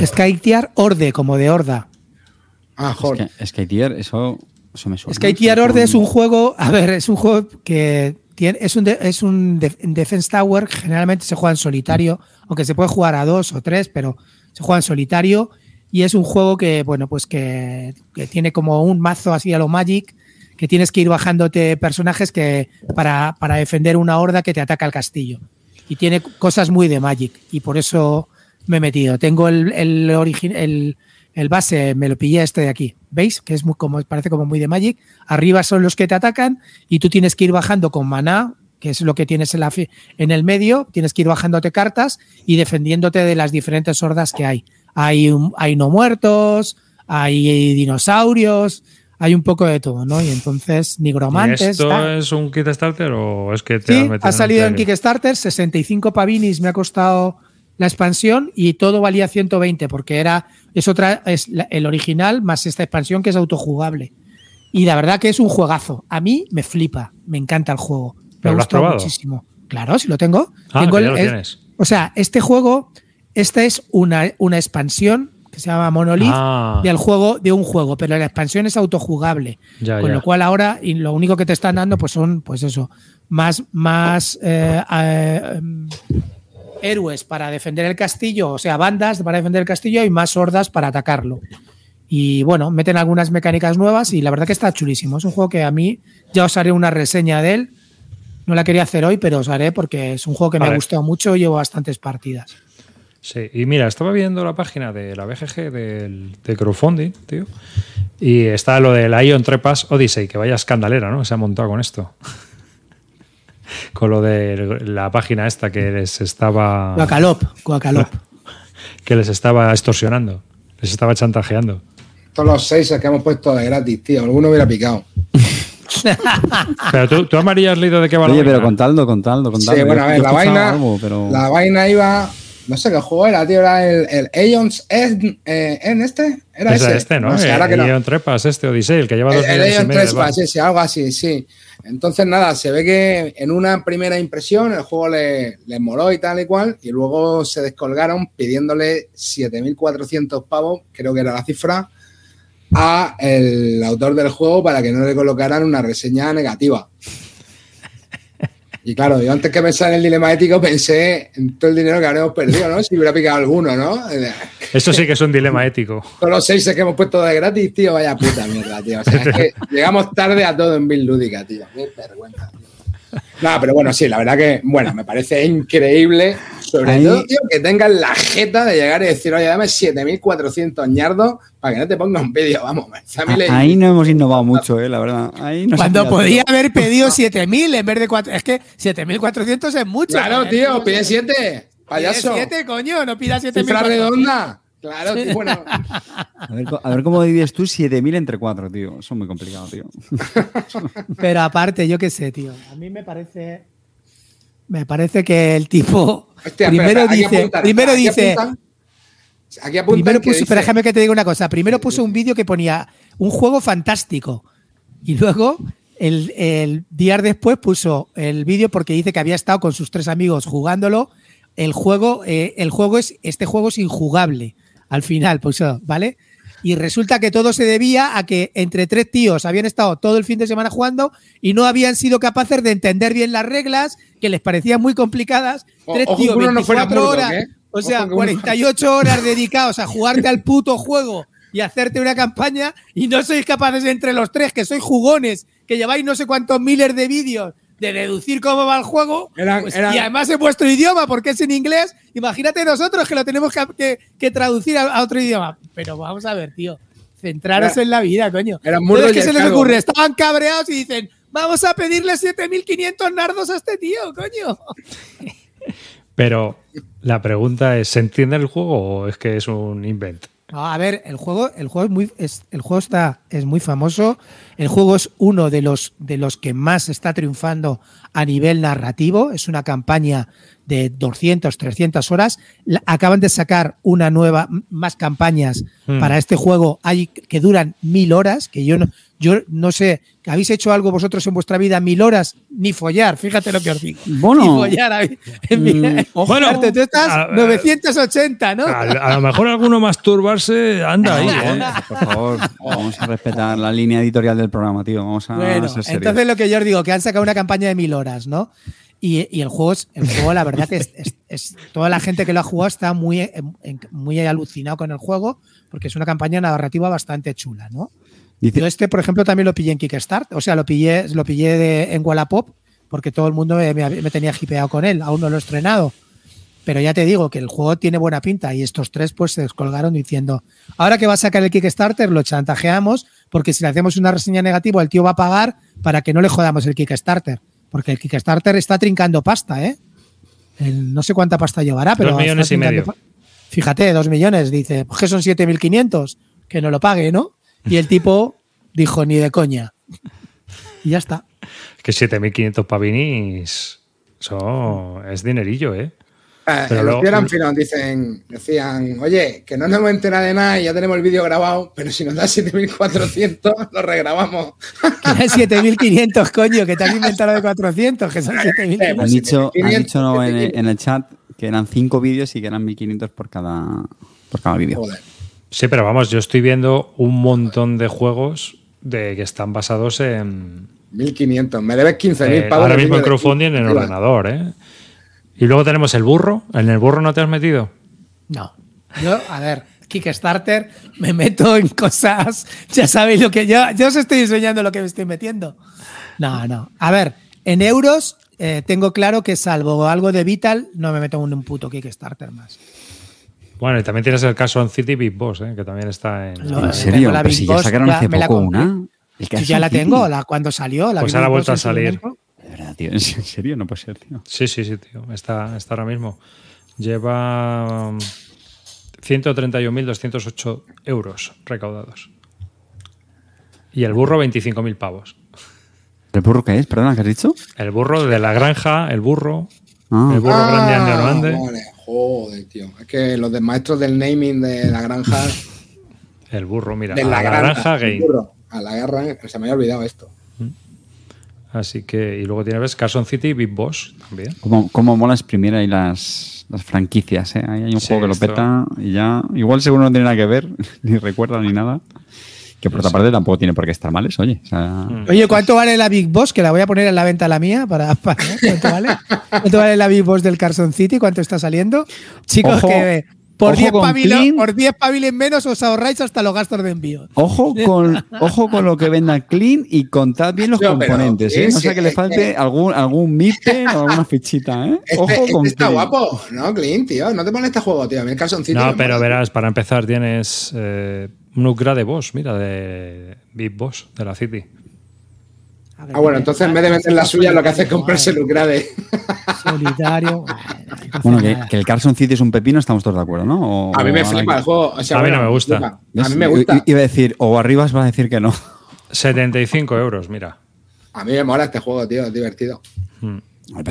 S6: Skytier Orde, como de horda.
S2: Ah, joder.
S1: es que eso, eso me suena.
S6: Skytier Orde es un juego, a ver, es un juego que es un, de- es un def- Defense Tower, generalmente se juega en solitario, aunque se puede jugar a dos o tres, pero se juega en solitario y es un juego que, bueno, pues que, que tiene como un mazo así a lo Magic, que tienes que ir bajándote personajes que para, para defender una horda que te ataca al castillo. Y tiene cosas muy de Magic y por eso me he metido. Tengo el, el, el, el base, me lo pillé este de aquí. ¿Veis? Que es muy como, parece como muy de Magic. Arriba son los que te atacan y tú tienes que ir bajando con maná, que es lo que tienes en, la, en el medio. Tienes que ir bajándote cartas y defendiéndote de las diferentes hordas que hay. Hay, un- hay no muertos, hay dinosaurios, hay un poco de todo, ¿no? Y entonces,
S3: ¿Y
S6: nigromantes.
S3: esto
S6: tal.
S3: es un kit starter o es que te has
S6: Sí,
S3: metido
S6: ha salido en
S3: trailer?
S6: Kickstarter, 65 pavinis me ha costado la expansión y todo valía 120 porque era es otra es la- el original más esta expansión que es autojugable. Y la verdad que es un juegazo. A mí me flipa, me encanta el juego. Me
S3: ¿Pero
S6: ha
S3: lo has
S6: gustado
S3: probado?
S6: muchísimo. Claro, si lo tengo.
S3: Ah,
S6: tengo
S3: lo
S6: es- o sea, este juego, esta es una, una expansión que se llama Monolith
S3: Ah.
S6: del juego, de un juego, pero la expansión es autojugable.
S3: Ya,
S6: con
S3: ya.
S6: lo cual ahora y lo único que te están dando pues son pues eso, más, más eh, eh, héroes para defender el castillo, o sea, bandas para defender el castillo y más hordas para atacarlo. Y bueno, meten algunas mecánicas nuevas y la verdad que está chulísimo. Es un juego que a mí ya os haré una reseña de él. No la quería hacer hoy, pero os haré porque es un juego que me ha gustado mucho y llevo bastantes partidas.
S3: Sí, y mira, estaba viendo la página de la BGG del, de crowdfunding, tío, y está lo del Ion Trepas Odyssey, que vaya escandalera, ¿no? Se ha montado con esto. Con lo de la página esta que les estaba
S6: Guacalop, Guacalop.
S3: que les estaba extorsionando, les estaba chantajeando.
S2: Todos los seis que hemos puesto de gratis, tío. Alguno hubiera picado.
S3: Pero tú, tú Amarillo, has leído de qué va la
S1: Oye, pero
S3: vaina?
S1: contadlo, contadlo, contadlo.
S2: Sí, bueno, a ver, la vaina,
S1: algo, pero...
S2: la vaina iba No sé qué juego era, tío. Era el, el Aeons en, eh, en este. Era
S3: Es
S2: ese.
S3: este, ¿no?
S2: sé,
S3: el
S2: no.
S3: Aeon Trepas, este Odyssey, el que lleva dos
S2: El, el Aeon
S3: balas.
S2: ese, algo así, sí. Entonces, nada, se ve que en una primera impresión el juego le, le moló y tal y cual, y luego se descolgaron pidiéndole 7.400 pavos, creo que era la cifra, a el autor del juego para que no le colocaran una reseña negativa. Y claro, yo antes que pensar en el dilema ético pensé en todo el dinero que habríamos perdido, ¿no? Si hubiera picado alguno, ¿no?
S3: Esto sí que es un dilema ético.
S2: Todos los seis que hemos puesto de gratis, tío, vaya puta mierda, tío. O sea, es que llegamos tarde a todo en Bill Lúdica, tío. Qué vergüenza, tío. No, pero bueno, sí, la verdad que, bueno, me parece increíble, sobre
S1: Ahí-
S2: todo, tío, que tengan la jeta de llegar y decir, oye, dame 7.400 ñardos para que no te ponga un vídeo, vamos, a mí le-
S1: Ahí no hemos innovado mucho, eh, la verdad. Ahí no
S6: Cuando podía haber pedido 7.000 en vez de 4. Es que 7.400 es mucho.
S2: Claro,
S6: ¿eh?
S2: tío, pide 7,
S6: Pide
S2: payaso.
S6: 7, coño, no pida
S2: Cifra
S6: 7.400.
S2: redonda. Claro, tío, bueno.
S1: A ver, co- a ver cómo divides tú 7.000 entre 4, tío. Eso es muy complicado, tío.
S6: Pero aparte, yo qué sé, tío. A mí me parece. Me parece que el tipo.
S2: Hostia,
S6: primero
S2: espera,
S6: dice. primero
S2: aquí
S6: dice.
S2: apuntan- Aquí apuntan
S6: Primero puso,
S2: dice-
S6: pero déjame que te diga una cosa. Primero puso un vídeo que ponía un juego fantástico. Y luego, el, el día después, puso el vídeo porque dice que había estado con sus tres amigos jugándolo. El juego, eh, el juego es, este juego es injugable. Al final, puso, ¿vale? Y resulta que todo se debía a que entre tres tíos habían estado todo el fin de semana jugando y no habían sido capaces de entender bien las reglas, que les parecían muy complicadas. Tres tíos,
S2: que uno no fuera
S6: 24
S2: Murdoch,
S6: horas.
S2: ¿eh?
S6: O sea,
S2: que uno-
S6: 48 horas dedicados a jugarte al puto juego y hacerte una campaña y no sois capaces entre los tres, que sois jugones, que lleváis no sé cuántos miles de vídeos de deducir cómo va el juego,
S2: Eran-
S6: pues,
S2: eran-
S6: y además en vuestro idioma, porque es en inglés, imagínate nosotros que lo tenemos que, que- que traducir a, a otro idioma. Pero vamos a ver, tío, centraros
S2: Era-
S6: en la vida, coño.
S2: eran
S6: Entonces,
S2: Murdoch y
S6: ¿qué se les ocurre? Estaban cabreados y dicen, vamos a pedirle 7.500 nardos a este tío, coño.
S3: Pero la pregunta es, ¿se entiende el juego o es que es un invent?
S6: No, a ver, el juego, el juego es muy, es, el juego está, es muy famoso. El juego es uno de los, de los que más está triunfando a nivel narrativo. Es una campaña de 200, 300 horas. Acaban de sacar una nueva, más campañas
S3: Hmm.
S6: para este juego hay, que duran mil horas, que yo no, yo no sé, ¿habéis hecho algo vosotros en vuestra vida mil horas? Ni follar, fíjate lo que os digo.
S1: Bueno.
S6: Ni follar.
S1: Mm,
S3: bueno,
S6: Arte, tú estás
S3: a-
S6: 980, ¿no?
S3: A, a lo mejor alguno masturbarse anda ahí. ¿eh?
S1: Por favor, vamos a respetar la línea editorial del programa, tío. Vamos a
S6: Bueno,
S1: ser serios.
S6: entonces lo que yo os digo, que han sacado una campaña de mil horas, ¿no? Y, y el juego, es, el juego, la verdad que es, es- es- toda la gente que lo ha jugado está muy, muy alucinado con el juego, porque es una campaña narrativa bastante chula, ¿no?
S1: Dice-
S6: Yo este, por ejemplo, también lo pillé en Kickstart, o sea, lo pillé, lo pillé de- en Wallapop, porque todo el mundo me, me- me tenía hipeado con él, aún no lo he estrenado. Pero ya te digo que el juego tiene buena pinta y estos tres pues se descolgaron diciendo, ahora que va a sacar el Kickstarter lo chantajeamos porque si le hacemos una reseña negativa el tío va a pagar para que no le jodamos el Kickstarter. Porque el Kickstarter está trincando pasta, ¿eh? El- no sé cuánta pasta llevará, pero...
S3: Dos millones y medio.
S6: Fíjate, dos millones, dice, pues que son 7.500, que no lo pague, ¿no? Y el tipo dijo, ni de coña. Y ya está.
S3: Que 7.500 pavinis eso es dinerillo, ¿eh?
S2: Eh,
S3: Pero
S2: los
S3: luego-
S2: finos, dicen, decían, oye, que no nos hemos enterado de nada y ya tenemos el vídeo grabado, pero si nos da 7400, lo regrabamos.
S6: Que eran 7.500, coño, que te has inventado de 400, que son 7.500.
S1: Han dicho, han
S2: 500,
S1: dicho en,
S2: 500.
S1: en el chat que eran cinco vídeos y que eran 1500 por cada, por cada vídeo.
S2: Joder.
S3: Sí, pero vamos, yo estoy viendo un montón de juegos de que están basados en,
S2: 1500, me debes 15.000
S3: eh,
S2: pavos.
S3: ahora
S2: de
S3: mismo en crowdfunding en
S2: Kickstarter.
S3: ordenador, ¿eh? Y luego tenemos el burro. ¿En el burro no te has metido?
S6: No. Yo, a ver, Kickstarter, me meto en cosas. Ya sabéis lo que yo. Yo os estoy enseñando lo que me estoy metiendo. No, no. A ver, en euros eh, tengo claro que salvo algo de Vital, no me meto en un puto Kickstarter más.
S3: Bueno, y también tienes el caso on City Big Boss, ¿eh? que también está en...
S6: No,
S1: ¿En
S6: eh,
S1: serio?
S6: la
S1: Pero si ya
S6: Boss,
S1: sacaron hace
S6: la
S1: poco una.
S6: Ya la
S1: City.
S6: tengo, la, cuando salió. La
S3: Pues ahora ha vuelto a
S6: en
S3: salir.
S1: De verdad, tío. ¿En serio? No puede ser, tío.
S3: Sí, sí, sí, tío. Está, está ahora mismo. Lleva um, 131.208 euros recaudados. Y el burro 25.000 pavos.
S1: ¿El burro qué es? Perdona, ¿qué has dicho?
S3: El burro de la granja, el burro,
S1: Ah.
S3: el burro grande
S2: Ah,
S3: grande.
S2: vale. Joder, tío. Es que los de maestros del naming de la granja.
S3: El burro, mira.
S2: de
S3: a
S2: la,
S3: la granja game.
S2: burro, A la granja. Se me había olvidado esto.
S3: Así que, y luego tienes Carson City y Big Boss también.
S1: Cómo, cómo mola exprimir ahí las, las franquicias, ¿eh? Ahí hay un
S3: Sí,
S1: juego que lo
S3: esto-
S1: peta y ya... Igual seguro no tiene nada que ver, ni recuerda ni nada. Que por otra parte tampoco tiene por qué estar mal eso, oye. O sea,
S3: Mm.
S6: Oye, ¿cuánto vale la Big Boss? Que la voy a poner en la venta la mía para. ¿Cuánto vale? ¿Cuánto vale la Big Boss del Carson City? ¿Cuánto está saliendo? Chicos,
S1: Ojo-
S6: que por
S1: ojo
S6: 10
S1: con
S6: pavilos,
S1: Clean.
S6: por 10 paviles menos os ahorráis hasta los gastos de envío.
S1: Ojo con, ojo con lo que venda Clean y contad bien los
S2: No,
S1: componentes, ¿eh? No sea que le falte algún, algún MIPE o alguna fichita, ¿eh?
S2: Este,
S1: Ojo
S2: este
S1: con
S2: está
S1: Clean.
S2: guapo, ¿no, Clint, tío? No te pones este juego, tío. A mí el calzoncito.
S3: No, pero
S2: mola,
S3: verás, para empezar tienes eh, un upgrade de Boss, mira, de Big Boss, de la City.
S2: Ah, bueno, entonces en vez de vender la suya, lo que hace es comprarse el upgrade.
S6: Solitario.
S1: Bueno, que, que el Carson City es un pepino, estamos todos de acuerdo, ¿no? O-
S2: A mí me flipa
S1: que-
S2: el juego. o sea,
S3: A mí no me gusta.
S2: A mí me
S1: I-
S2: gusta.
S1: i- Iba a decir, o Arribas va a decir que no.
S3: 75 euros, mira.
S2: A mí me mola este juego, tío. Es divertido.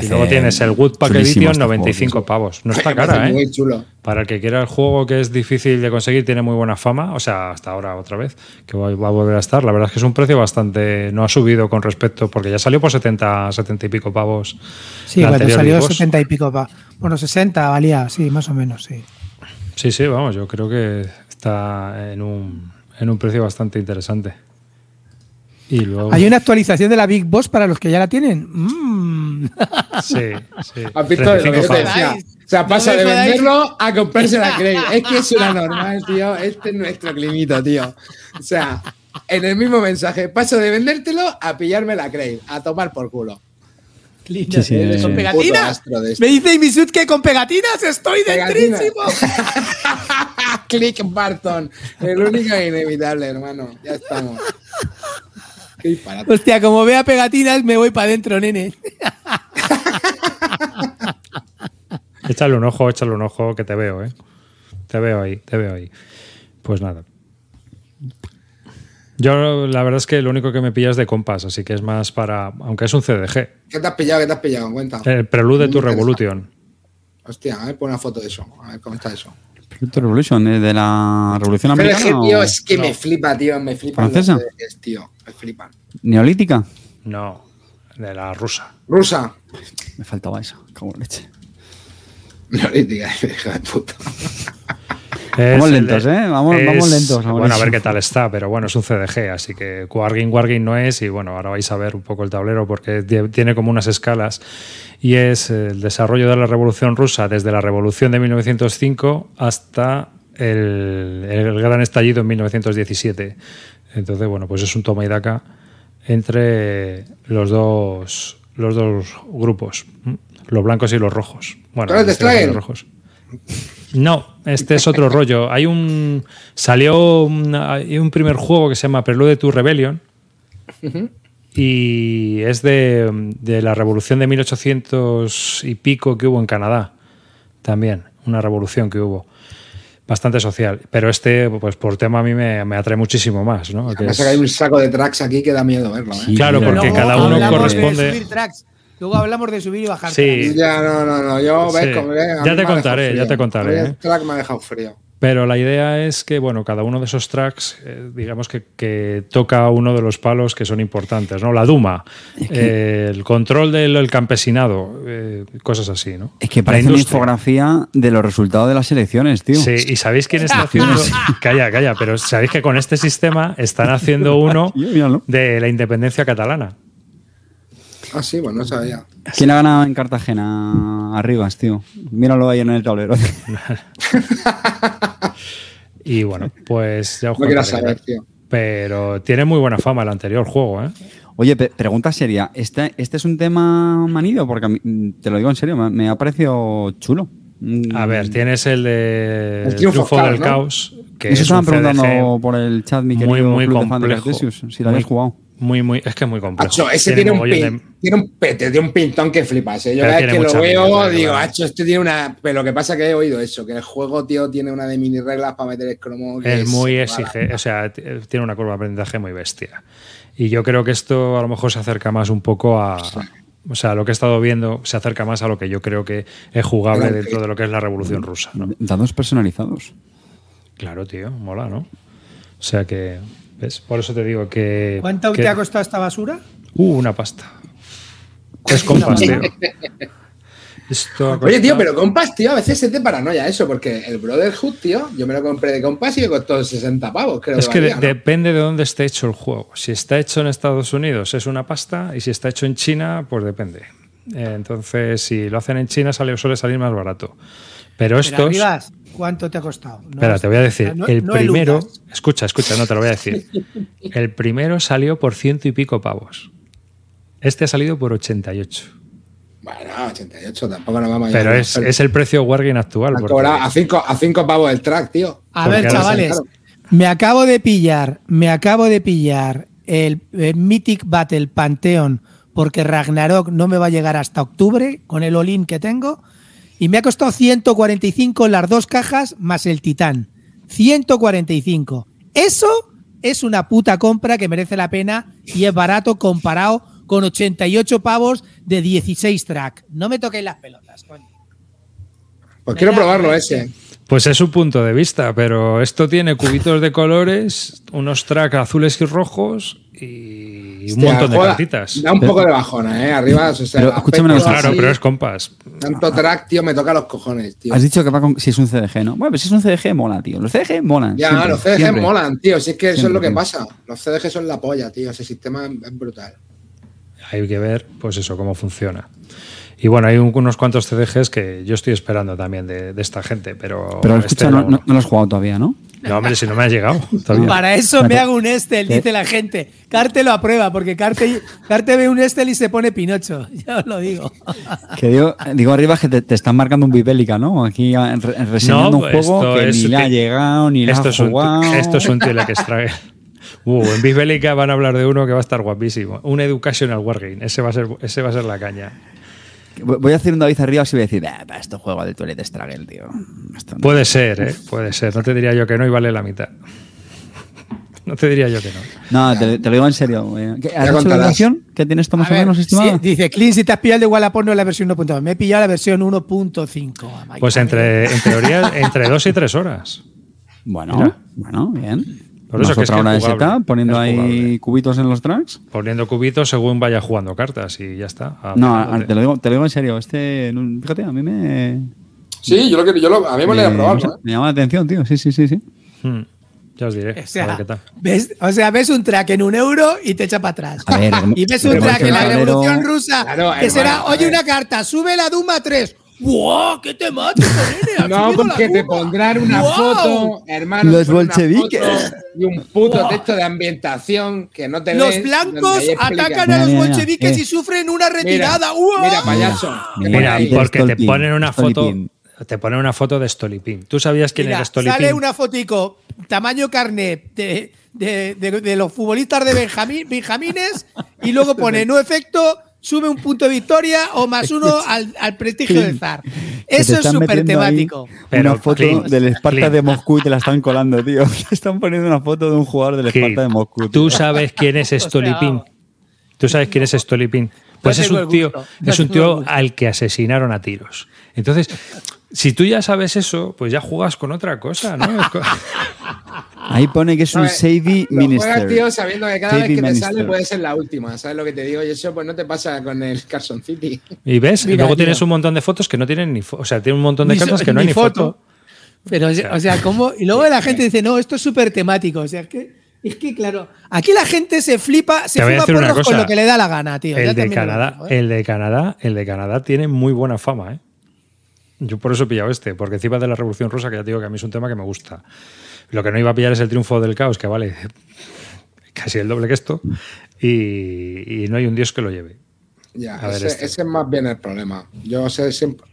S3: Y luego tienes el Woodpack Edition,
S1: este juego,
S3: 95
S1: tío.
S3: pavos. No está cara, ¿eh?
S2: Muy chulo.
S3: Para el que quiera el juego que es difícil de conseguir, tiene muy buena fama, o sea, hasta ahora otra vez, que va va a volver a estar. La verdad es que es un precio bastante, no ha subido con respecto, porque ya salió por 70, 70 y pico pavos.
S6: Sí,
S3: la
S6: cuando
S3: anterior
S6: salió
S3: Boss.
S6: 70 y pico. Pa. Bueno, 60 valía, sí, más o menos, sí.
S3: Sí, sí, vamos, yo creo que está en un, en un precio bastante interesante. Y luego,
S6: Hay una actualización de la Big Boss para los que ya la tienen. Mm.
S3: sí, sí,
S2: ¿Has visto lo que
S3: 35
S2: yo te
S3: pavos.
S2: decía? O sea, pasa de venderlo a comprarse la Crane. Es que es una normal, tío. Este es nuestro climito, tío. O sea, en el mismo mensaje, paso de vendértelo a pillarme la Crane, a tomar por culo.
S1: Sí,
S6: ¿Con
S1: eh,
S2: puto
S6: pegatinas? Me dice Imisud que con pegatinas estoy dentrísimo.
S2: Click Barton. El único e inevitable, hermano. Ya estamos. Qué disparate.
S6: Hostia, como vea pegatinas, me voy para adentro, nene.
S3: Échale un ojo, échale un ojo, que te veo, ¿eh? Te veo ahí, te veo ahí. Pues nada. Yo la verdad es que lo único que me pillas de compás, así que es más para, aunque es un CDG,
S2: ¿Qué te has pillado? ¿Qué te has pillado? Cuenta.
S3: el prelude
S2: Muy
S3: to
S2: interesante.
S3: Revolution.
S2: Hostia, a ver, pon una foto de eso. A ver cómo está eso.
S1: Producto Revolution, ¿eh? de la Revolución
S2: Pero es
S1: Americana.
S2: que, tío,
S1: o
S2: es que me flipa, tío. Me flipan
S1: ¿Francesa?
S2: los CDs, tío. Me flipan.
S1: Neolítica.
S3: No, de la rusa.
S2: Rusa.
S1: Me faltaba eso. Cago en leche.
S2: Neolítica, hija de puta.
S3: Es
S1: Vamos lentos, ¿eh? Vamos- vamos lentos, vamos
S3: Bueno, a ver qué tal está, pero bueno, es un CDG, así que Wargame, Wargame no es. Y bueno, ahora vais a ver un poco el tablero porque tie- tiene como unas escalas. Y es el desarrollo de la Revolución Rusa desde la Revolución de 1905 hasta el, el gran estallido en 1917. Entonces, bueno, pues es un toma y daca entre los dos, los dos grupos, los blancos y los rojos. Bueno,
S2: ¿Tú eres de
S3: en este los rojos. No, este es otro rollo. Hay un. Salió un, hay un primer juego que se llama Prelude to Rebellion. Y es de, de la revolución de 1800 y pico que hubo en Canadá. También, una revolución que hubo. Bastante social. Pero este, pues por tema a mí me, me atrae muchísimo más, ¿no? Que
S2: Además,
S3: es-
S2: que hay un saco de tracks aquí que da miedo verlo, ¿eh?
S1: Sí,
S3: Claro,
S1: mira,
S3: porque
S1: luego
S3: cada uno
S6: de
S3: corresponde-
S6: tracks. Luego hablamos de subir y bajar.
S3: Sí.
S6: tracks.
S2: Ya, no, no, no. Yo, ves, como que a mí
S3: Ya te contaré, ya te contaré, ¿eh?
S2: El track me ha dejado frío.
S3: Pero la idea es que, bueno, cada uno de esos tracks, eh, digamos que, que toca uno de los palos que son importantes, ¿no? La Duma, eh, el control del el campesinado, eh, cosas así, ¿no?
S1: Es que parece una infografía de los resultados de las elecciones, tío.
S3: Sí, y sabéis quién está haciendo. calla, calla, pero sabéis que con este sistema están haciendo uno de la independencia catalana.
S2: Ah, sí, pues no sabía.
S1: ¿Quién ha ganado en Cartagena? Arribas, tío. Míralo ahí en el tablero.
S3: Y bueno, pues ya os
S2: No quiero saber, tío.
S3: Pero tiene muy buena fama el anterior juego, ¿eh?
S1: Oye, pregunta seria. ¿Este, ¿Este es un tema manido? Porque a mí, mm, te lo digo en serio, me, me ha parecido chulo. Mm,
S3: A ver, tienes el de
S2: El Triunfo
S3: del
S2: ¿no?
S3: Caos, que
S1: Eso
S3: es
S1: estaban
S3: un CDG
S1: preguntando por el chat, mi querido
S3: muy, muy
S1: club de fan de
S3: complejo.
S1: Cartesius, si lo habéis jugado.
S3: Muy, muy, es que es muy complejo.
S2: Acho, ese tiene, un, pin, tiene un pete, tiene un pintón que flipas. ¿eh? Yo cada vez que lo veo,
S3: mierda,
S2: digo,
S3: claro.
S2: Acho, este tiene una. Pero lo que pasa es que he oído eso, que el juego, tío, tiene una de mini reglas para meter el cromo. que
S3: es muy exigente, o sea, tiene una curva de aprendizaje muy bestia. Y yo creo que esto a lo mejor se acerca más un poco a, O sea, lo que he estado viendo se acerca más a lo que yo creo que es jugable dentro de lo que es la revolución rusa, ¿no?
S1: Dados personalizados.
S3: Claro, tío, mola, ¿no? O sea que, ¿ves? Por eso te digo que...
S6: ¿Cuánto
S3: que-
S6: te ha costado esta basura?
S3: Uh, una pasta. Es compás, tío. Esto ha
S2: Oye, tío, pero Compass, tío, a veces es de paranoia eso, porque el Brotherhood, tío, yo me lo compré de Compass y me costó 60 pavos, creo
S3: Es que
S2: valía,
S3: de-
S2: ¿no?
S3: depende de dónde esté hecho el juego. Si está hecho en Estados Unidos es una pasta y si está hecho en China, pues depende. Entonces, si lo hacen en China sale, suele salir más barato. Pero
S6: Pero
S3: estos...
S6: Arribas, ¿cuánto te ha costado? No,
S3: Espera, te voy a decir.
S6: no-
S3: el
S6: no
S3: primero...
S6: eludas.
S3: Escucha, escucha, no te lo voy a decir. El primero salió por ciento y pico pavos. Este ha salido por 88.
S2: Bueno, 88, tampoco nos vamos a
S3: Pero es, el precio Wargame actual. Porque-
S2: a 5 a cinco pavos el track, tío.
S6: A ver, chavales, me acabo de pillar, me acabo de pillar el, el Mythic Battle Pantheon porque Ragnarok no me va a llegar hasta octubre con el all-in que tengo y me ha costado 145 las dos cajas más el Titán. 145. Eso es una puta compra que merece la pena y es barato comparado con 88 pavos de 16 track. No me toquéis las pelotas, coño.
S2: Pues quiero probarlo ese.
S3: Pues es su punto de vista, pero esto tiene cubitos de colores, unos tracks azules y rojos y un
S2: Hostia,
S3: montón de
S2: joda,
S3: cartitas.
S2: Da un poco de bajona, ¿eh? Arriba, o sea,
S1: Pero
S2: el
S1: escúchame una
S2: aspecto
S1: cosa.
S3: Claro, pero es compás.
S2: Tanto track, tío, me toca los cojones, tío.
S1: Has dicho que va con. Si es un CDG, ¿no? Bueno, pues si es un CDG, mola, tío. Los CDG molan.
S2: Ya,
S1: siempre,
S2: los CDG
S1: siempre.
S2: molan, tío. Si es que eso es lo que
S1: siempre.
S2: pasa. Los CDG son la polla, tío. Ese sistema es brutal.
S3: Hay que ver, pues eso, cómo funciona. Y bueno, hay un- unos cuantos CDGs que yo estoy esperando también de, de esta gente, pero.
S1: Pero
S3: este
S1: escucha,
S3: no,
S1: no, no- no lo has jugado todavía, ¿no?
S3: No, hombre, si no me ha llegado todavía.
S6: Para eso me hago un Estel,
S1: ¿Qué?
S6: dice la gente. Carte lo aprueba, porque Carte, Carte ve un Estel y se pone Pinocho. Ya os lo digo.
S1: Que digo, digo arriba que te, te están marcando un bibélica, ¿no? Aquí eh, re- reseñando un
S3: pues
S1: juego que
S3: es
S1: ni le ha llegado, ni le ha
S3: es un,
S1: jugado.
S3: esto es un tele que extrae. Uh, en Bisbélica van a hablar de uno que va a estar guapísimo. Un Educational Wargame. Ese va a ser, ese va a ser la caña.
S1: Voy a hacer un David arriba y voy a decir, "Ah, para esto juego del Toilet Struggle, tío. Esto no".
S3: Puede ser, ¿eh? Puede ser. No te diría yo que no y vale la mitad. No te diría yo que no.
S1: No, te, te lo digo en serio. ¿Qué- ¿Has hecho la versión? ¿Qué tienes tú más
S6: A
S1: o
S6: ver,
S1: menos, estimado?
S6: sí, dice, Clean, si te has pillado el de Wallapop no es la versión 1.2. Me he pillado la versión 1.5. Amaya.
S3: Pues entre, en teoría, entre dos y tres horas.
S1: Bueno,
S3: Mira.
S1: bueno, bien.
S3: Por eso que es
S1: otra
S3: que es jugable,
S1: setup, poniendo ahí
S3: jugable.
S1: cubitos en los tracks.
S3: Poniendo cubitos según vaya jugando cartas y ya está. Ah,
S1: No,
S3: Aplicándote.
S1: a- te lo, digo, te lo digo en serio. Este, fíjate, a mí me.
S2: Sí, yo lo que yo lo, a mí me
S1: me,
S2: lo he probado. ¿eh?
S1: me llama la atención, tío. Sí, sí, sí, sí.
S3: Hmm. Ya os diré.
S6: O sea,
S3: a ver qué tal.
S6: ¿ves, o sea, ves un track en un euro y te echa para atrás.
S1: A ver,
S6: y ves un track en la Revolución Rusa
S2: Claro,
S6: que será,
S2: hermano,
S6: oye, una carta, sube la Duma 3. ¡Wow! ¡Qué te mato, nene! ¡Has
S2: No, porque te pondrán una
S6: ¡Guau!
S2: foto, hermano.
S1: Los bolcheviques.
S2: Y un puto texto de ambientación que no te
S6: Los blancos atacan a
S1: Mira,
S6: los
S1: mira, mira,
S6: bolcheviques
S1: eh.
S6: y sufren una
S2: Mira,
S6: retirada. ¡Wow!
S2: Mira, payaso.
S1: Mira,
S3: Mira, porque te ponen una foto. Te ponen una foto de Stolipin. ¿Tú sabías quién
S6: Mira,
S3: era Stolipin?
S6: sale una fotico tamaño carnet de, de- de- de los futbolistas de Benjamín, Benjamines y luego pone no efecto, sube un punto de victoria o más uno al, al prestigio del zar. Eso es súper temático.
S3: Pero,
S1: una foto
S3: Clint,
S1: del Esparta
S3: Clint.
S1: de Moscú y te la están colando, tío. Te están poniendo una foto de un jugador del
S3: Clint,
S1: Esparta de Moscú. tío.
S3: ¿Tú sabes quién es Stolipin? ¿Tú sabes quién es Stolipin? Pues
S6: No
S3: es un tío, es un tío al que asesinaron a tiros. Entonces, si tú ya sabes eso, pues ya juegas con otra cosa, ¿no?
S1: Ahí pone que es un. Savvy
S2: Lo
S1: Minister.
S2: juegas, tío, sabiendo que cada vez que te
S1: Minister.
S2: sale puede ser la última. ¿Sabes lo que te digo? Y eso pues no te pasa con el Carson City.
S3: Y ves,
S6: Mira,
S3: luego
S6: tío.
S3: tienes un montón de fotos que no tienen ni foto. O sea, tiene un montón de
S6: Ni
S3: cartas
S6: so-
S3: que no hay
S6: ni
S3: ni foto.
S6: Pero, o sea, o sea, ¿cómo? Y luego la gente dice, no, esto es súper temático. O sea, es que, es que, claro, aquí la gente se flipa, se
S3: Te voy a
S6: fuma
S3: decir una
S6: porros con lo que le da la gana, tío. Ya
S3: El de Canadá,
S6: digo, ¿eh?
S3: el de Canadá, el de Canadá tiene muy buena fama, ¿eh? Yo por eso he pillado este, porque encima de la Revolución Rusa, que ya te digo que a mí es un tema que me gusta. Lo que no iba a pillar es el triunfo del caos, que vale casi el doble que esto, y, y no hay un dios que lo lleve.
S2: Ya,
S3: A ver,
S2: ese,
S3: este.
S2: ese es más bien el problema. Yo sé, siempre,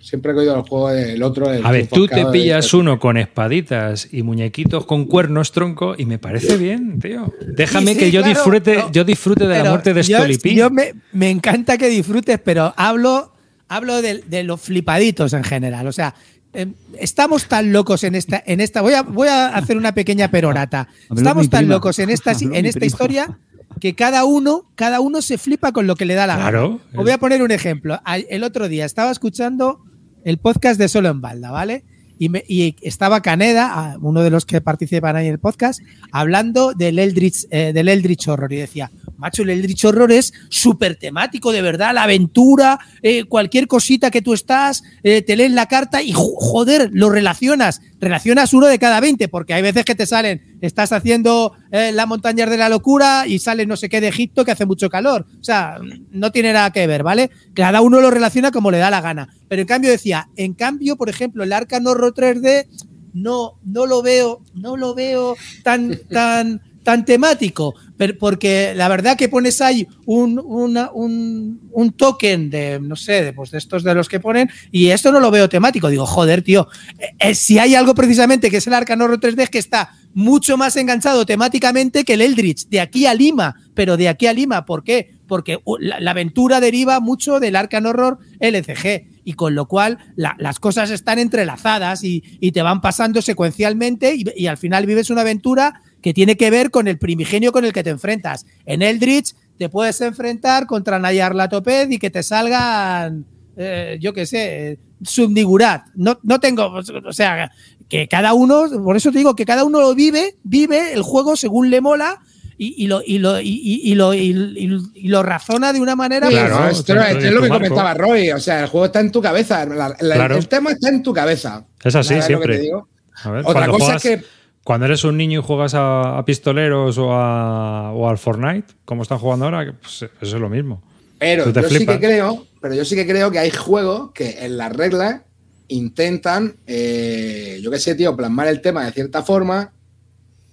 S2: siempre he oído el juego del otro. el
S3: A ver, tú te pillas uno con espaditas y muñequitos con cuernos tronco y me parece bien, tío. Déjame
S6: Sí,
S3: que
S6: sí,
S3: yo
S6: claro,
S3: disfrute,
S6: no.
S3: yo disfrute de la muerte de
S6: yo-
S3: Stolipin.
S6: Yo me, me encanta que disfrutes, pero hablo, hablo de, de los flipaditos en general. O sea, em, estamos tan locos en esta, en esta. Voy a, voy a hacer una pequeña perorata. Estamos tan locos en esta, en esta historia que cada uno, cada uno se flipa con lo que le da la
S3: Claro.
S6: gana. Os voy a poner un ejemplo. El otro día estaba escuchando el podcast de Solo en Balda, ¿vale? Y, me- y estaba Caneda, uno de los que participan ahí en el podcast, hablando del Eldritch, eh, del Eldritch Horror. Y decía, macho, el Eldritch Horror es súper temático, de verdad, la aventura, eh, cualquier cosita que tú estás, eh, te lees la carta y jo- joder, lo relacionas. Relacionas uno de cada 20, porque hay veces que te salen, estás haciendo eh, la montaña de la locura y sale no sé qué de Egipto que hace mucho calor. O sea, no tiene nada que ver, ¿vale? Cada uno lo relaciona como le da la gana. Pero en cambio decía, en cambio, por ejemplo, el Arkham Horror 3D no, no lo veo, no lo veo tan, tan, tan temático. Pero porque la verdad que pones ahí un, una- un, un token de, no sé, de, pues de estos de los que ponen, y esto no lo veo temático. Digo, joder, tío, eh, eh, si hay algo precisamente que es el Arkham Horror 3D es que está mucho más enganchado temáticamente que el Eldritch, de aquí a Lima, pero de aquí a Lima, ¿por qué? Porque uh, la, aventura deriva mucho del Arkham Horror LCG y con lo cual la- las cosas están entrelazadas y, y te van pasando secuencialmente y al final vives una aventura que tiene que ver con el primigenio con el que te enfrentas. En Eldritch te puedes enfrentar contra Nayar Latoped y que te salgan, eh, yo qué sé, Subnigurat. No, no tengo, o sea, que cada uno, por eso te digo que cada uno lo vive, vive el juego según le mola y, y lo, y, lo, y, lo, y, lo razona de una manera.
S3: Claro,
S2: no,
S3: no,
S2: esto, esto es lo que
S3: marco.
S2: comentaba Roy. O sea, el juego está en tu cabeza. la- la-
S3: Claro.
S2: El tema está en tu cabeza.
S3: Es así siempre.
S2: te digo.
S3: A ver,
S2: Otra cosa
S3: juegas-
S2: es que
S3: Cuando eres un niño y juegas a, a pistoleros o, a- o al Fortnite, como están jugando ahora, pues, eso es lo mismo.
S2: Pero yo sí que creo, pero yo sí que creo que hay juegos que en las reglas intentan, eh, yo qué sé, tío, plasmar el tema de cierta forma.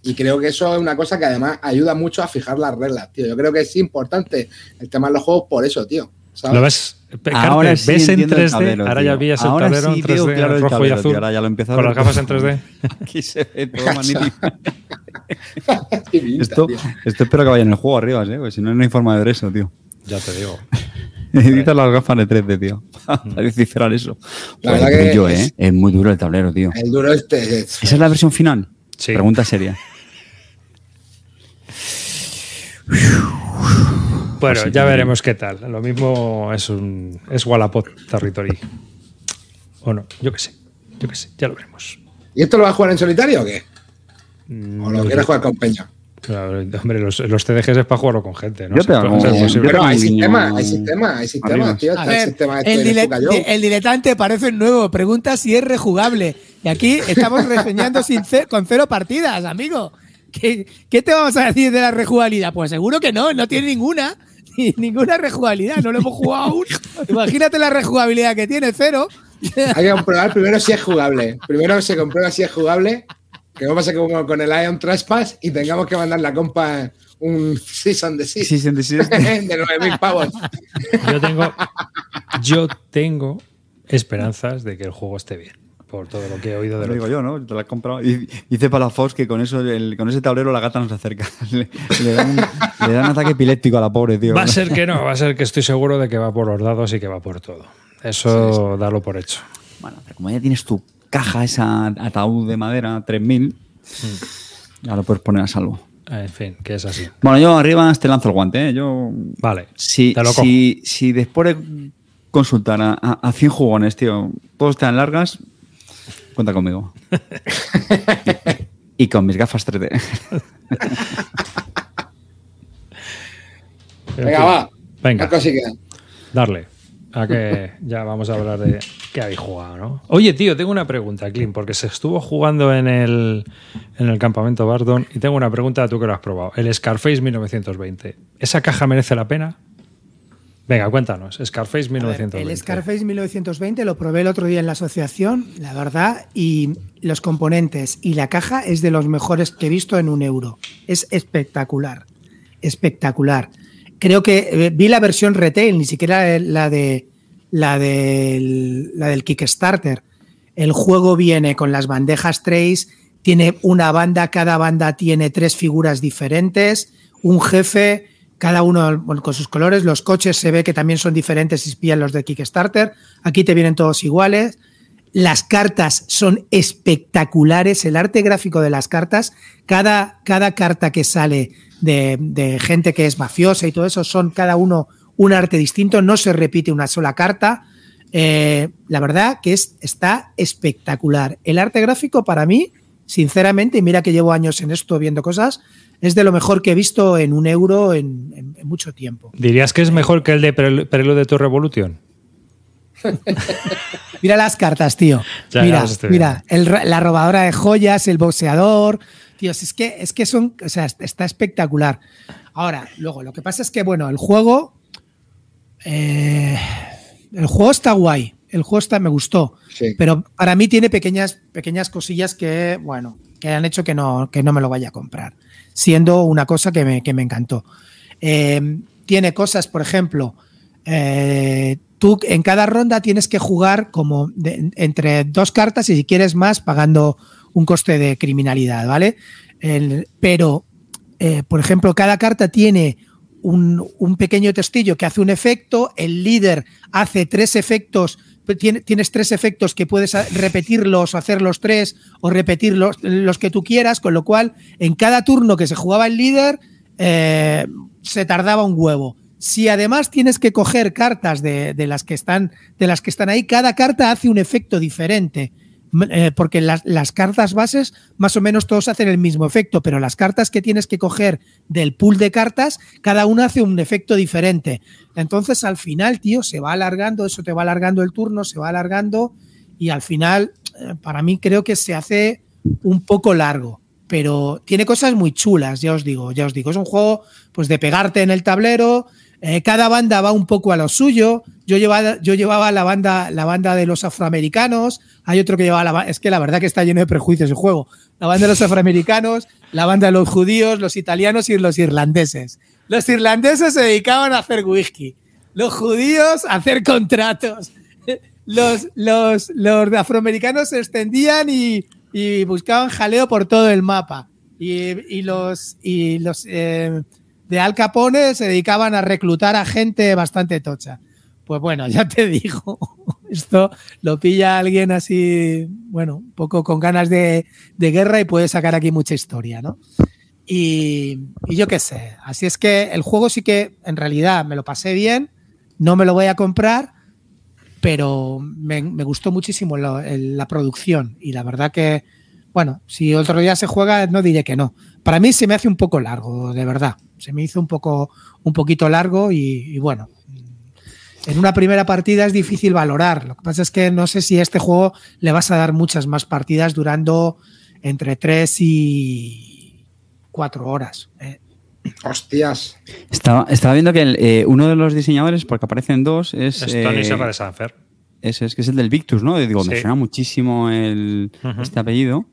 S2: Y creo que eso es una cosa que además ayuda mucho a fijar las reglas, tío. Yo creo que es importante el tema de los juegos por eso, tío. ¿Sabes?
S3: ¿Lo ves?
S1: Ahora
S3: Carte,
S1: sí
S3: ¿Ves en
S1: entiendo el
S3: 3D?
S1: tablero,
S3: ahora
S1: tío.
S3: ya vías el
S1: Ahora
S3: tablero
S1: sí
S3: en
S1: veo
S3: 3D,
S1: claro
S3: y azul.
S1: tío. Ahora ya lo a
S3: Con
S1: ver
S3: las gafas en
S1: todo.
S3: 3D.
S1: Aquí se ve todo magnífico. Esto, esto espero que vaya en el juego arriba, ¿eh? Porque si no, no hay forma de ver eso, tío.
S3: Ya te digo.
S1: Necesitas las gafas de 3D, tío. Para descifrar eso.
S2: La
S1: Joder,
S2: verdad
S1: qué
S2: que
S1: brillo,
S2: es-
S1: ¿eh? Es muy duro el tablero, tío.
S2: El duro este es-
S1: ¿Esa es la versión final?
S3: Sí.
S1: Pregunta seria.
S3: Bueno,
S1: Así
S3: ya
S1: que-
S3: veremos qué tal. Lo mismo es un es Wallapop Territory. O no, yo qué sé. Yo qué sé, ya lo veremos.
S2: ¿Y esto lo vas a jugar en solitario o qué? ¿O
S3: No
S2: lo quieres jugar con Peña?
S3: Claro, hombre, los, los TDGs es para jugarlo con gente, ¿no?
S1: Yo.
S2: Pero hay
S1: niño
S2: hay sistemas, hay sistemas,
S1: arriba.
S2: tío. Está el
S6: ver,
S2: sistema este
S6: el, dile- diletante parece nuevo. Pregunta si es rejugable. Y aquí estamos reseñando sin ce- con cero partidas, amigo. ¿Qué, qué te vamos a decir de la rejugabilidad? Pues seguro que no, no tiene ninguna. ni- Ninguna rejugabilidad, no lo hemos jugado aún. Imagínate la rejugabilidad que tiene, cero.
S2: Hay que comprobar primero si es jugable. Primero se comprueba si es jugable. Que no pasa como con el Ion Trespass y tengamos que mandar la compa un Season de Season
S1: sí.
S2: de 9.000 pavos.
S3: Yo tengo, yo tengo esperanzas de que el juego esté bien. Por todo lo que he oído de
S1: Te lo digo yo, ¿no? Te la he comprado. Y dice Palafox que con eso, el- con ese tablero la gata no se acerca. Le, le da un, le da un ataque epiléptico a la pobre, tío.
S3: Va a ser que no, va a ser que estoy seguro de que va por los dados y que va por todo. Eso dalo por hecho.
S1: Bueno, pero como ya tienes tu caja, esa ataúd de madera, 3000, ya lo puedes poner a salvo.
S3: En fin, que es así.
S1: Bueno, yo arriba te lanzo el guante, ¿eh? Yo.
S3: Vale,
S1: Si,
S3: te lo cojo.
S1: si, si después de consultar a, a, a 100 jugones, tío, todos están largas, cuenta conmigo. y con mis gafas 3D.
S3: En
S2: Venga, va.
S3: Venga, darle. A que ya vamos a hablar de qué habéis jugado, ¿no? Oye, tío, tengo una pregunta, Clint, porque se estuvo jugando en el, en el campamento Bardon y tengo una pregunta, tú que lo has probado. El Scarface 1920. ¿Esa caja merece la pena? Venga, cuéntanos. Scarface
S6: A ver,
S3: 1920.
S6: el Scarface 1920 lo probé el otro día en la asociación, la verdad, y los componentes y la caja es de los mejores que he visto en un euro. Es espectacular, espectacular. Creo que eh, vi la versión retail, ni siquiera la de la del, la del Kickstarter. El juego viene con las bandejas trays, tiene una banda, cada banda tiene tres figuras diferentes, un jefe, cada uno con sus colores, los coches se ve que también son diferentes si pillan los de Kickstarter, aquí te vienen todos iguales. Las cartas son espectaculares, el arte gráfico de las cartas, cada, cada carta que sale de, de gente que es mafiosa y todo eso, son cada uno un arte distinto, no se repite una sola carta. Eh, la verdad que es, está espectacular. El arte gráfico para mí, sinceramente, y mira que llevo años en esto viendo cosas, es de lo mejor que he visto en un euro en, en- en mucho tiempo.
S3: ¿Dirías que es mejor que el de Prel- Prelude to Revolution?
S6: Mira las cartas, tío.
S3: Ya,
S6: mira, mira, el la robadora de joyas, el boxeador. Tíos, es que, es que son, o sea, está espectacular. Ahora, luego, lo que pasa es que, bueno, el juego. eh, el juego está guay. El juego está, me gustó.
S2: Sí.
S6: Pero para mí tiene pequeñas, pequeñas cosillas que, bueno, que han hecho que no, que no me lo vaya a comprar. Siendo una cosa que me, que me encantó. Eh, tiene cosas, por ejemplo, eh, tú en cada ronda tienes que jugar como de- entre dos cartas y si quieres más pagando un coste de criminalidad, ¿vale? Pero, eh, por ejemplo, cada carta tiene un, un pequeño testillo que hace un efecto, el líder hace tres efectos, tienes tres efectos que puedes repetirlos hacer los tres o repetir los, que tú quieras, con lo cual en cada turno que se jugaba el líder eh, se tardaba un huevo. Si además tienes que coger cartas de las que están, de las que están ahí, cada carta hace un efecto diferente. Eh, porque las, las cartas bases más o menos todos hacen el mismo efecto, pero las cartas que tienes que coger del pool de cartas, cada una hace un efecto diferente. Entonces al final, tío, se va alargando, eso te va alargando el turno, se va alargando y al final, eh, para mí creo que se hace un poco largo. Pero tiene cosas muy chulas, ya os digo, ya os digo. Es un juego pues de pegarte en el tablero, eh, cada banda va un poco a lo suyo. Yo llevaba, yo llevaba la banda, la banda de los afroamericanos. Hay otro que llevaba la Es que la verdad que está lleno de prejuicios el juego. La banda de los afroamericanos, la banda de los judíos, los italianos y los irlandeses. Los irlandeses se dedicaban a hacer whisky. Los judíos a hacer contratos. Los, los, los afroamericanos se extendían y, y buscaban jaleo por todo el mapa. Y, y los, y los eh, de Al Capone se dedicaban a reclutar a gente bastante tocha. Pues bueno, ya te digo, esto lo pilla alguien así, bueno, un poco con ganas de, de guerra y puede sacar aquí mucha historia, ¿no? Y, yo qué sé, así es que el juego sí que en realidad me lo pasé bien, no me lo voy a comprar, pero me, gustó muchísimo la producción y la verdad que, bueno, si otro día se juega, no diré que no. Para mí se me hace un poco largo, de verdad. Se me hizo un poco, un poquito largo y, y bueno. En una primera partida es difícil valorar. Lo que pasa es que no sé si a este juego le vas a dar muchas más partidas durando entre 3 y 4 horas. ¿eh?
S2: Hostias.
S1: Estaba, estaba viendo que el, eh, uno de los diseñadores, porque aparecen dos, es,
S3: Es Tony
S1: eh, ese es que es el del Victus, ¿no? Digo, me suena muchísimo el, este apellido.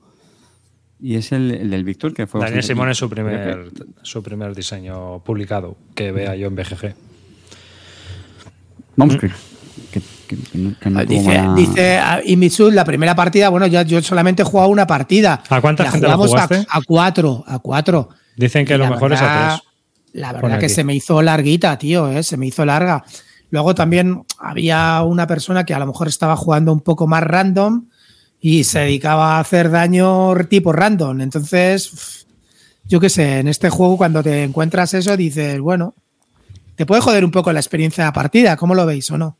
S1: Y es el, el del Victus que fue.
S3: Daniel Simón es su primer, su primer diseño publicado que vea yo en BGG.
S1: Vamos, que, que, que- que no, que no tuvo
S6: Dice,
S1: mala-
S6: dice ah, y Mitsu, la primera partida, bueno, ya yo solamente he jugado una partida.
S3: ¿A cuánta
S6: La
S3: gente la
S6: jugamos a-
S3: jugaste?
S6: A, cuatro, a cuatro.
S3: Dicen que
S6: Y
S3: lo mejor es a tres.
S6: La verdad que se me hizo larguita, tío, ¿eh? se me hizo larga. Luego también había una persona que a lo mejor estaba jugando un poco más random y se dedicaba a hacer daño tipo random. Entonces, yo qué sé, en este juego cuando te encuentras eso dices, bueno, te puede joder un poco la experiencia de la partida, ¿cómo lo veis o no?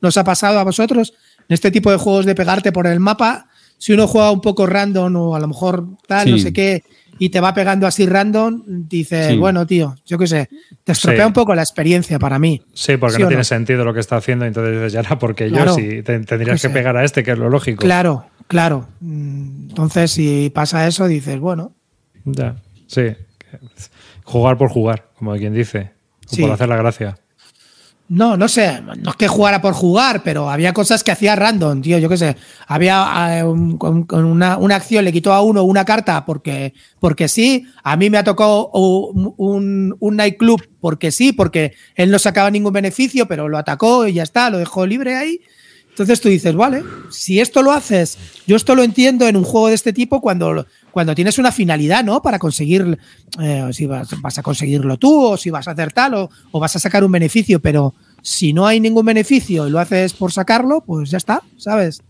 S6: ¿Nos ha pasado a vosotros en este tipo de juegos de pegarte por el mapa? Si uno juega un poco random o a lo mejor tal, no sé qué, y te va pegando así random, dices,
S1: Sí.
S6: bueno, tío, yo qué sé, te estropea
S3: Sí.
S6: un poco la experiencia para mí.
S3: Sí, porque
S6: ¿Sí
S3: no tiene
S6: no?
S3: sentido lo que está haciendo, entonces dices, ya no, porque
S6: Claro.
S3: yo sí te- tendrías que
S6: sé.
S3: pegar a este, que es lo lógico.
S6: Claro, claro. Entonces, si pasa eso, dices, bueno,
S3: Ya, sí. Jugar por jugar, como quien dice. o. Por hacer la gracia.
S6: No, no sé, no es que jugara por jugar, pero había cosas que hacía random, tío, yo qué sé. Había eh, un- con, una, una acción, le quitó a uno una carta porque, porque sí, a mí me ha tocado un, un, un nightclub porque sí, porque él no sacaba ningún beneficio, pero lo atacó y ya está, lo dejó libre ahí. Entonces tú dices, vale, si esto lo haces, yo esto lo entiendo en un juego de este tipo cuando, cuando tienes una finalidad, ¿no? Para conseguir, eh, si vas, vas a conseguirlo tú o si vas a hacer tal o, o vas a sacar un beneficio, pero si no hay ningún beneficio y lo haces por sacarlo, pues ya está, ¿sabes?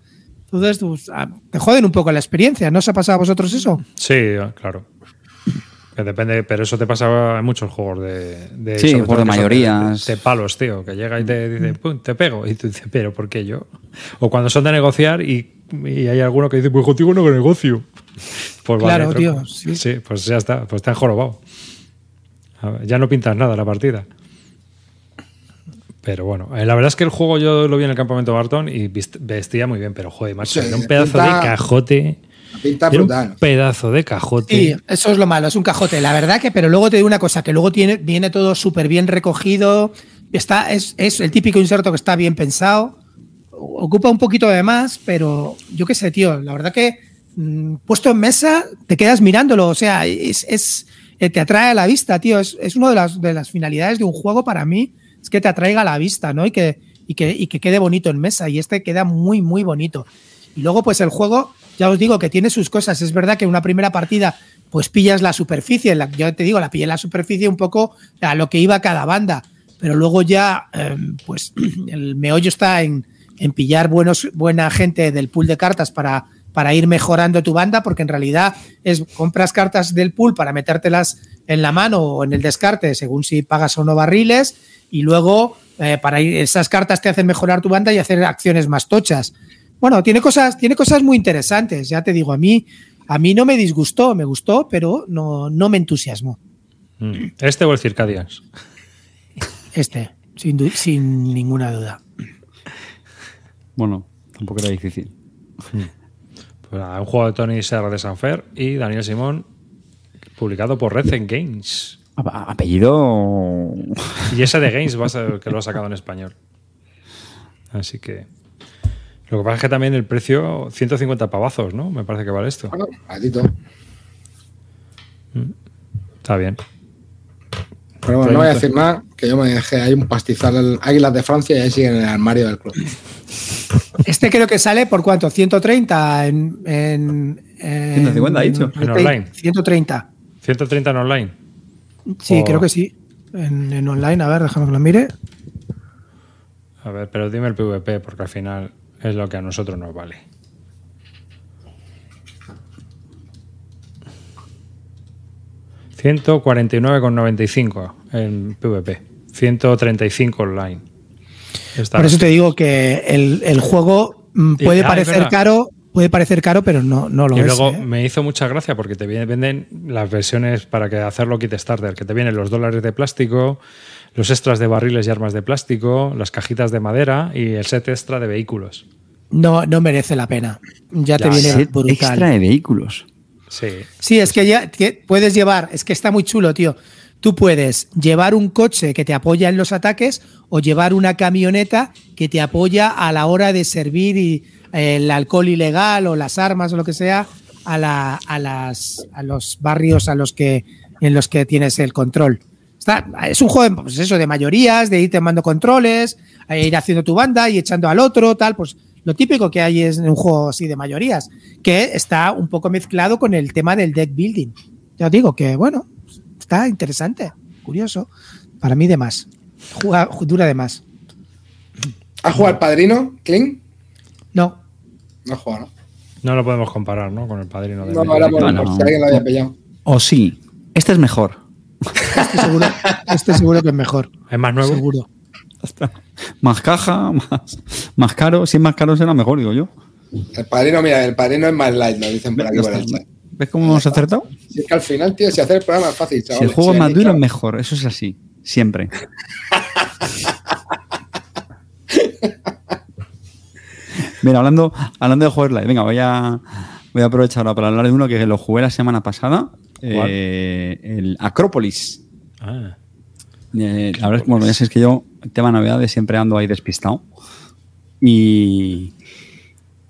S6: Entonces, pues, ah, te joden un poco la experiencia. ¿No os ha pasado a vosotros eso?
S3: Sí, claro. Que depende, pero eso te pasa en muchos juegos de. de
S1: Sí, juegos de mayorías.
S3: De, de palos, tío. Que llega y te dice, "Pum, te pego. Y tú dices, ¿pero por qué yo? O cuando son de negociar y, y hay alguno que dice, pues contigo no que negocio. Pues
S6: Claro, tío, sí.
S3: Sí, pues ya está. Pues te han jorobado. A ver, Ya no pintas nada la partida. Pero bueno, eh, la verdad es que el juego yo lo vi en el campamento Barton y vestía muy bien, pero joder, macho,
S2: Sí,
S3: era un pedazo de cajote.
S2: Pinta brutal.
S3: un pedazo de cajote.
S6: Sí, eso es lo malo, es un cajote. La verdad que, pero luego te digo una cosa, que luego tiene, viene todo súper bien recogido. Está, es, es el típico inserto que está bien pensado. Ocupa un poquito de más, pero yo qué sé, tío. La verdad que mm, puesto en mesa, te quedas mirándolo. O sea, es, es- eh, te atrae a la vista, tío. Es, es una de las, de las finalidades de un juego para mí, es que te atraiga a la vista, ¿no? Y que, y que, y que quede bonito en mesa. Y este queda muy, muy bonito. Y luego, pues el juego, ya os digo que tiene sus cosas. Es verdad que en una primera partida, pues pillas la superficie. La, yo te digo, la pillé la superficie un poco a lo que iba cada banda. Pero luego ya, eh, pues el meollo está en, en pillar buenos, buena gente del pool de cartas para, para ir mejorando tu banda, porque en realidad es compras cartas del pool para metértelas en la mano o en el descarte, según si pagas o no barriles, y luego eh, para ir, esas cartas te hacen mejorar tu banda y hacer acciones más tochas. Bueno, tiene cosas, tiene cosas muy interesantes, ya te digo, a mí, a mí no me disgustó, me gustó, pero no, no me entusiasmó.
S3: Mm. ¿Este o el Circadians?
S6: Este, sin, ninguna duda.
S1: Bueno, tampoco era difícil.
S3: Pues nada, un juego de Tony Serra de Sanfer y Daniel Simón, publicado por Red Games.
S1: Apellido.
S3: Y ese de Games va a ser el que lo ha sacado en español. Así que. Lo que pasa es que también el precio, 150 pavazos, ¿no? Me parece que vale esto.
S2: Bueno, baratito.
S3: Está bien.
S2: Pero bueno, no voy a decir más, que yo me dejé ahí un pastizal el Águilas de Francia y ahí sigue en el armario del club.
S6: Este creo que sale por cuánto, 130 en. en, en
S1: 150 ha dicho.
S3: En online.
S6: 130.
S3: 130 en online.
S6: Sí,
S3: O-
S6: creo que sí. En, en online, a ver, déjame que lo mire.
S3: A ver, pero dime el PvP, porque al final es lo que a nosotros nos vale. $149,95 en PvP. 135 online. Está
S6: Por eso te digo que el, el juego mm,
S3: Y-
S6: puede
S3: ah,
S6: parecer caro, puede parecer caro, pero no, no lo
S3: y
S6: es.
S3: luego
S6: ¿eh?
S3: me hizo mucha gracia porque te venden las versiones para que hacerlo kit starter, que te vienen los dólares de plástico, los extras de barriles y armas de plástico, las cajitas de madera y el set extra de vehículos.
S6: No, no merece la pena. Ya, te viene
S1: Set
S6: brutal.
S1: extra de vehículos.
S3: Sí.
S6: Sí, es que ya que puedes llevar, es que está muy chulo, tío. Tú puedes llevar un coche que te apoya en los ataques o llevar una camioneta que te apoya a la hora de servir y, eh, el alcohol ilegal o las armas o lo que sea a, la- a las, a los barrios a los que, en los que tienes el control. Está, es un juego de, pues eso, de mayorías, de ir tomando controles, e ir haciendo tu banda y echando al otro, tal, pues lo típico que hay es un juego así de mayorías, que está un poco mezclado con el tema del deck building. Ya os digo que, bueno, está interesante, curioso. Para mí de más. Juega- dura de más.
S2: ¿Has jugado al padrino, Kling?
S6: No,
S2: No has jugado,
S3: No lo podemos comparar, ¿no? Con el padrino de
S2: ¿no? No,
S3: Miguel
S2: era por,
S3: Ricardo.
S2: por si alguien lo había pillado.
S1: O sí. Este es mejor.
S6: Seguro, estoy seguro que es mejor.
S3: ¿Es más nuevo?
S6: Seguro.
S1: Más caja, más, más caro. Si es más caro será mejor, digo yo.
S2: El padrino, mira, el padrino es más light, lo dicen por aquí por el chat.
S1: ¿Ves cómo hemos acertado?
S2: Si es que al final, tío, si hacer el programa es fácil,
S1: Si el juego es más duro, es mejor. Eso es así. Siempre. Mira, hablando, hablando de juegos live, venga, voy a, voy a aprovechar ahora para hablar de uno que lo jugué la semana pasada. Eh, el Acrópolis.
S3: Ah.
S1: Eh, la verdad es que, bueno, ya sabéis que yo, tema de novedades, siempre ando ahí despistado. Y,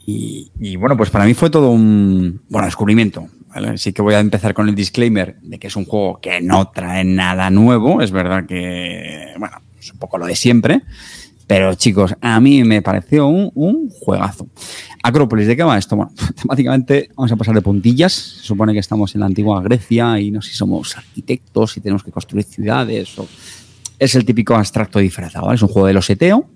S1: y, y, bueno, pues para mí fue todo un bueno descubrimiento. ¿vale? Sí que voy a empezar con el disclaimer de que es un juego que no trae nada nuevo. Es verdad que, bueno, es un poco lo de siempre. Pero chicos, a mí me pareció un, juegazo. Acrópolis, ¿de qué va esto? Bueno, temáticamente vamos a pasar de puntillas. Se supone que estamos en la antigua Grecia y no sé si somos arquitectos y tenemos que construir ciudades. Es el típico abstracto disfrazado. ¿vale? Es un juego de loseteo.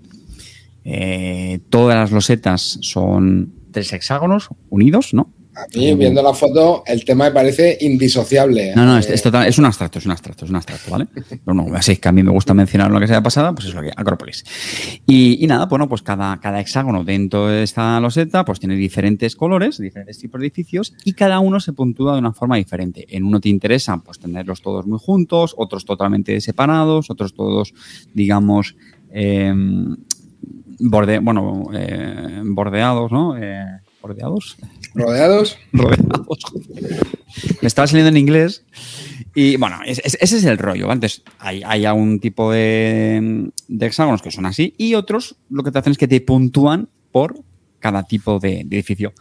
S1: Eh, todas las losetas son tres hexágonos unidos, ¿no?
S2: A mí, viendo la foto, el tema me parece indisociable.
S1: No, no, es,
S2: Eh,
S1: es total- es un abstracto, es un abstracto, es un abstracto, ¿vale? Pero no, así es que a mí me gusta mencionar lo que sea pasada, pues es lo que Acrópolis. Y, y nada, bueno, pues cada, cada hexágono dentro de esta loseta, pues tiene diferentes colores, diferentes tipos de edificios, y cada uno se puntúa de una forma diferente. En uno te interesa, pues tenerlos todos muy juntos, otros totalmente separados, otros todos, digamos, eh, borde, bueno, eh, bordeados, ¿no? Eh, bordeados
S2: Rodeados.
S1: rodeados. Me estaba saliendo en inglés. Y bueno, es- es- ese es el rollo. Entonces, hay, hay un tipo de, hexágonos que son así y otros lo que te hacen es que te puntúan por cada tipo de, de edificio.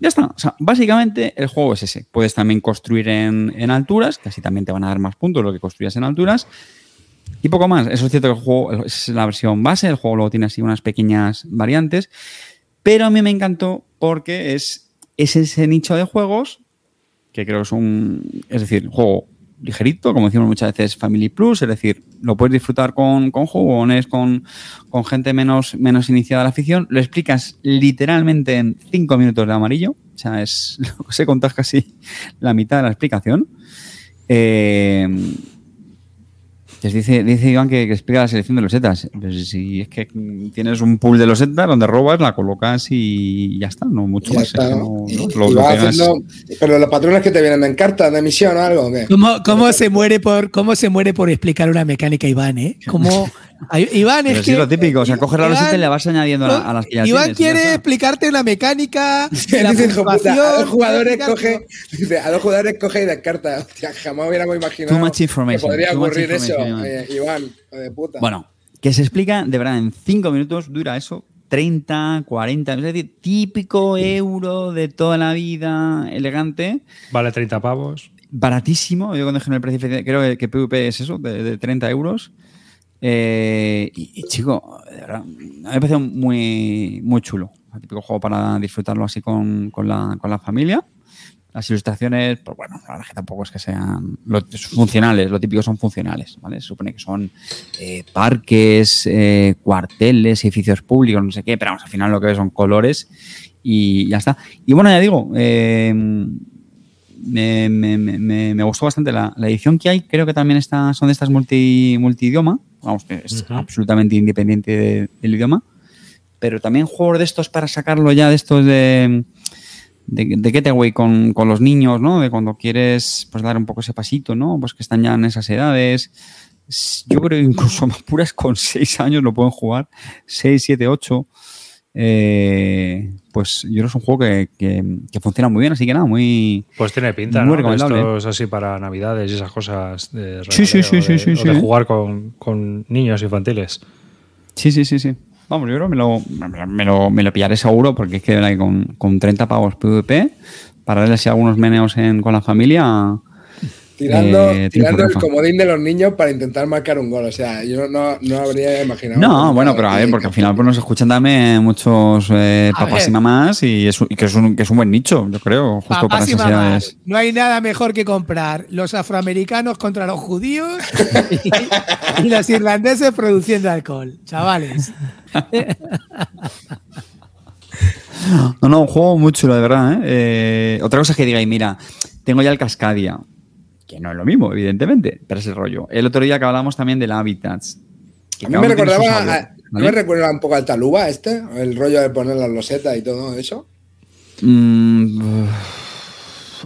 S1: Ya está. O sea, básicamente el juego es ese. Puedes también construir en, en alturas, que así también te van a dar más puntos lo que construyas en alturas. Y poco más. Eso es cierto que el juego es la versión base. El juego luego tiene así unas pequeñas variantes. Pero a mí me encantó porque es, es ese nicho de juegos que creo que es un. Es decir, juego ligerito, como decimos muchas veces, Family Plus, es decir, lo puedes disfrutar con, jugones, con, gente menos, menos iniciada a la afición. Lo explicas literalmente en cinco minutos de amarillo. O sea, es lo que se contas casi la mitad de la explicación. Eh, dice, dice Iván que, que explica la selección de losetas. Pues si es que tienes un pool de losetas donde robas, la colocas y ya está, no mucho
S2: Ya
S1: más.
S2: está,
S1: es que
S2: ¿no?
S1: no-
S2: Y-
S1: no,
S2: y
S1: lo- lo
S2: vas
S1: pegas-
S2: haciendo- Pero los patrones que te vienen en cartas de emisión o algo, ¿o qué?
S6: ¿Cómo, cómo se muere por cómo se muere por explicar una mecánica Iván, eh? Como Ay, Iván
S1: Pero
S6: es
S1: sí,
S6: que
S1: lo típico, o sea, coges la loseta y le vas añadiendo a, la- a las que ya
S6: Iván
S1: tienes.
S6: quiere explicarte una mecánica, la
S2: Dice, puta, a dos jugadores coge, dice, a dos jugadores coge y descarta. Hostia, jamás hubiéramos imaginado
S1: Too much information,
S2: que podría ocurrir eso, eh, Iván, de puta.
S1: Bueno, que se explica de verdad en 5 minutos, dura eso, 30, 40, es decir, típico euro de toda la vida, elegante,
S3: Vale 30 pavos.
S1: baratísimo. Yo cuando dije en el precio, creo que, que PvP es eso, de, de 30 euros. Eh, y, chico, de verdad, me parece muy, muy chulo. El típico juego para disfrutarlo así con, con la, con la familia. Las ilustraciones, pues bueno, la verdad que tampoco es que sean lo- funcionales, lo típico son funcionales, ¿vale? Se supone que son eh, parques, eh, cuarteles, edificios públicos, no sé qué, pero vamos, al final lo que ves son colores y ya está. Y bueno, ya digo, eh, me, me- me- me- gustó bastante la, la edición que hay. Creo que también está, son de estas multi, multidioma. Vamos, que es absolutamente independiente de- del idioma. Pero también juegos de estos para sacarlo ya de estos de, de, de getaway con, con los niños, ¿no? De cuando quieres pues dar un poco ese pasito, ¿no? Pues que están ya en esas edades. Yo creo que incluso más puras con 6 años lo pueden jugar. 6, 7, 8. Eh, pues yo creo que es un juego que, que- que funciona muy bien, así que nada, muy,
S3: Pues tiene pinta,
S1: Muy
S3: ¿no?
S1: Recomendable.
S3: Estos así para navidades y esas cosas de
S1: Sí, sí, sí, sí, sí,
S3: de jugar con, con niños infantiles.
S1: Sí, sí, sí, sí. Vamos, yo creo que me lo, me lo, me lo pillaré seguro porque es que con, con 30 pavos PvP, para darle así algunos meneos en, con la familia.
S2: Tirando
S1: eh,
S2: tirando el comodín de los niños para intentar marcar un gol. O sea, yo no, no habría imaginado.
S1: No, bueno, pero a ver, porque al final pues nos escuchan también muchos eh, papás y mamás y, es, y que, es un, que es un buen nicho, yo creo, justo para
S6: Papás y
S1: esas
S6: mamás, no hay nada mejor que comprar los afroamericanos contra los judíos y, y los irlandeses produciendo alcohol, chavales.
S1: No, no, un juego muy chulo, de verdad. ¿eh? Eh, otra cosa es que digáis, mira, tengo ya el Cascadia, que no es lo mismo, evidentemente, pero es el rollo. El otro día que hablamos también del Habitats. que
S2: A mí me recordaba,
S1: sabor,
S2: a- ¿no
S1: ¿vale?
S2: me recuerda un poco al Taluba este, el rollo de poner las losetas y todo eso.
S1: Mm,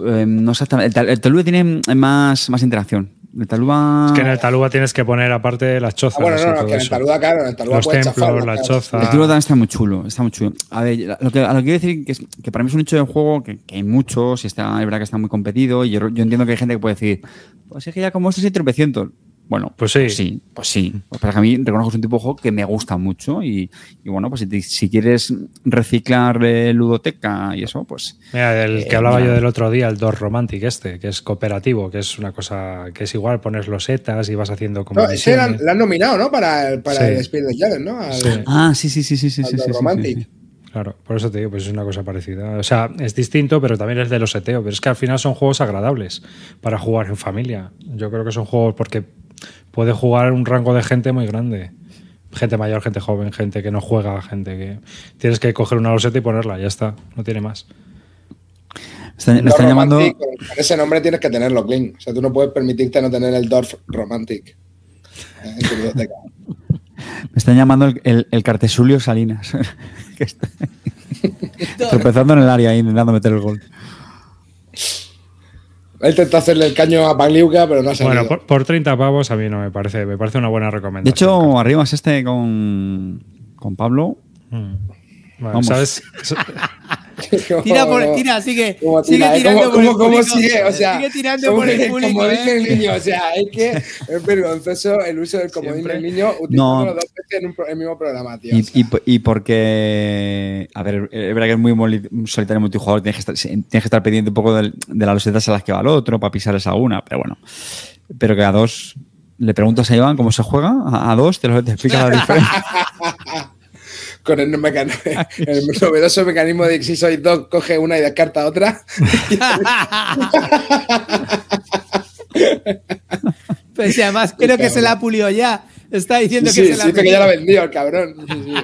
S1: eh, no exactamente. El, el Taluba tiene más, más interacción. El Taluba.
S3: Es que en el Taluba tienes que poner aparte las
S2: Ah,
S3: chozas.
S2: bueno,
S3: y
S2: no, no, que en el. Taluba, claro, en el Taluba
S3: Los
S2: puedes
S3: templos,
S2: chafarlo,
S3: la
S2: claro.
S3: choza.
S1: El Taluba también está muy chulo, está muy chulo. A ver, lo que, a lo que quiero decir que, es, que para mí es un hecho de juego que, que hay muchos y está, es verdad que está muy competido y yo, yo entiendo que hay gente que puede decir, pues es que ya como estos hay tropecientos. Bueno,
S3: Pues sí.
S1: sí, pues sí. Pues para que a mí reconozco que es un tipo de juego que me gusta mucho y, y bueno, pues si, te- si quieres reciclar eh, ludoteca y eso, pues
S3: Mira, que
S1: Eh,
S3: hablaba
S1: mira.
S3: yo del otro día, el Dos Romantic este, que es cooperativo, que es una cosa que es igual, pones losetas y vas haciendo como.
S2: No, ese la, la han nominado, ¿no? Para el, para
S3: Sí.
S2: el Spirit Jaren, ¿no? Al-
S3: Sí.
S1: Ah, sí, sí, sí, sí, sí,
S2: al
S1: sí, sí,
S2: Romantic.
S1: sí.
S3: Claro, por eso te digo, pues es una cosa parecida. O sea, es distinto, pero también es de los seteo. Pero es que al final son juegos agradables para jugar en familia. Yo creo que son juegos porque puede jugar un rango de gente muy grande. gente mayor, gente joven, gente que no juega, gente que tienes que coger una loseta y ponerla, ya está, no tiene más.
S1: Están- me están llamando.
S2: Con ese nombre tienes que tenerlo, clean. O sea, tú no puedes permitirte no tener el Dorf Romantic eh, en tu biblioteca.
S1: Me están llamando el, el, el Cartesulio Salinas. que está tropezando en el área ahí, intentando meter el gol.
S2: He intentado hacerle el caño a Pagliuca, pero no ha salido.
S3: Bueno, por, por 30 pavos a mí no me parece, me parece una buena
S1: De
S3: recomendación.
S1: hecho, arriba es este con, con Pablo.
S3: Mm. Bueno,
S1: Vamos.
S3: ¿sabes?
S6: Tira, por, tira, sigue,
S2: ¿Cómo
S6: sigue
S2: tira, eh?
S6: tirando
S2: ¿Cómo-
S6: por el
S2: cómo-
S6: público.
S2: sigue? O sea,
S6: sigue tirando
S2: como
S6: por el
S2: que-
S6: público.
S2: Como
S6: ¿eh?
S2: dice el niño, o sea, es que es vergonzoso el uso del comodín del niño
S1: No.
S2: utilizándolo dos veces en un el mismo programa, tío.
S1: Y,
S2: o sea.
S1: y- y porque, a ver, es verdad que es muy solitario multijugador, tienes que estar, tienes que estar pendiente un poco del- de, las losetas a las que va el otro para pisar esa una, pero bueno. Pero que a dos, le preguntas a Iván cómo se juega, a, a dos te, lo, te explica la diferencia.
S2: Con el, mecano- el novedoso mecanismo de que si sois dos, coge una y descarta otra.
S6: Pues además creo que se la ha pulido ya. Está diciendo
S2: sí,
S6: que se la
S2: sí, que ya la vendió el cabrón. Sí, sí.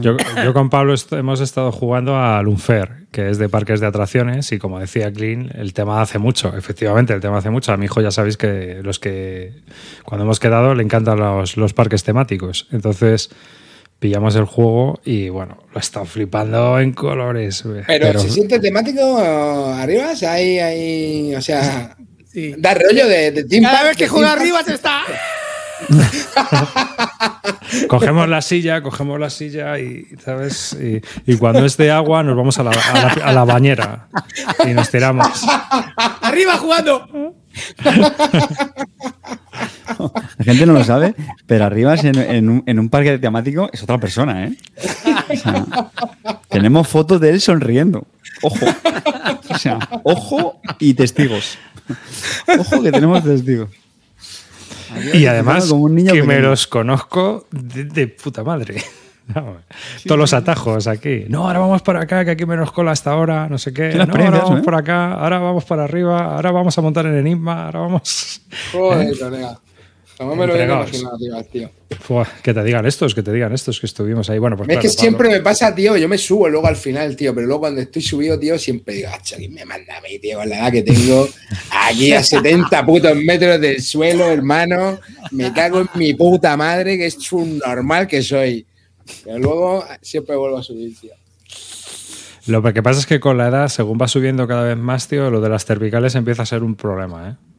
S3: Yo, yo con Pablo est- hemos estado jugando a Lunfer, que es de parques de atracciones, y como decía Clean, el tema hace mucho, efectivamente, el tema hace mucho. A mi hijo ya sabéis que los que cuando hemos quedado le encantan los, los parques temáticos. Entonces pillamos el juego y bueno, lo he estado flipando en colores.
S2: Pero, se siente temático arriba, o sea, hay, hay, o sea,
S6: Sí.
S2: da rollo de, de
S6: Cada
S2: Park,
S6: vez que juega arriba se está.
S3: Cogemos la silla, cogemos la silla y, ¿sabes? Y, y cuando es de agua nos vamos a la, a la- a la bañera y nos tiramos.
S6: ¡Arriba jugando!
S1: La gente no lo sabe, pero arriba en, en un, en un parque temático es otra persona, ¿eh? O sea, tenemos fotos de él sonriendo. Ojo. O sea, ojo y testigos. Ojo que tenemos testigos.
S3: Y además
S1: Como un niño
S3: que me los conozco de, de puta madre. Todos los atajos aquí. No, ahora vamos por acá, que aquí menos cola hasta ahora, no sé qué. No, ahora vamos
S1: ¿eh?
S3: por acá, ahora vamos para arriba, ahora vamos a montar en Enigma, ahora vamos...
S2: Joder, colega. No me lo imaginado, tío, tío.
S3: Fua, que te digan estos, que te digan estos que estuvimos ahí. Bueno, pues
S2: es
S3: claro,
S2: que
S3: Pablo.
S2: siempre me pasa, tío, yo me subo luego al final, tío, pero luego cuando estoy subido, tío, siempre digo, "Acho, ¿quién me manda a mí, tío, con la edad que tengo? Aquí a 70 putos metros del suelo, hermano, me cago en mi puta madre, que es un normal que soy. Pero luego siempre vuelvo a subir, tío.
S3: Lo que pasa es que con la edad, según va subiendo cada vez más, tío, lo de las cervicales empieza a ser un problema, ¿eh?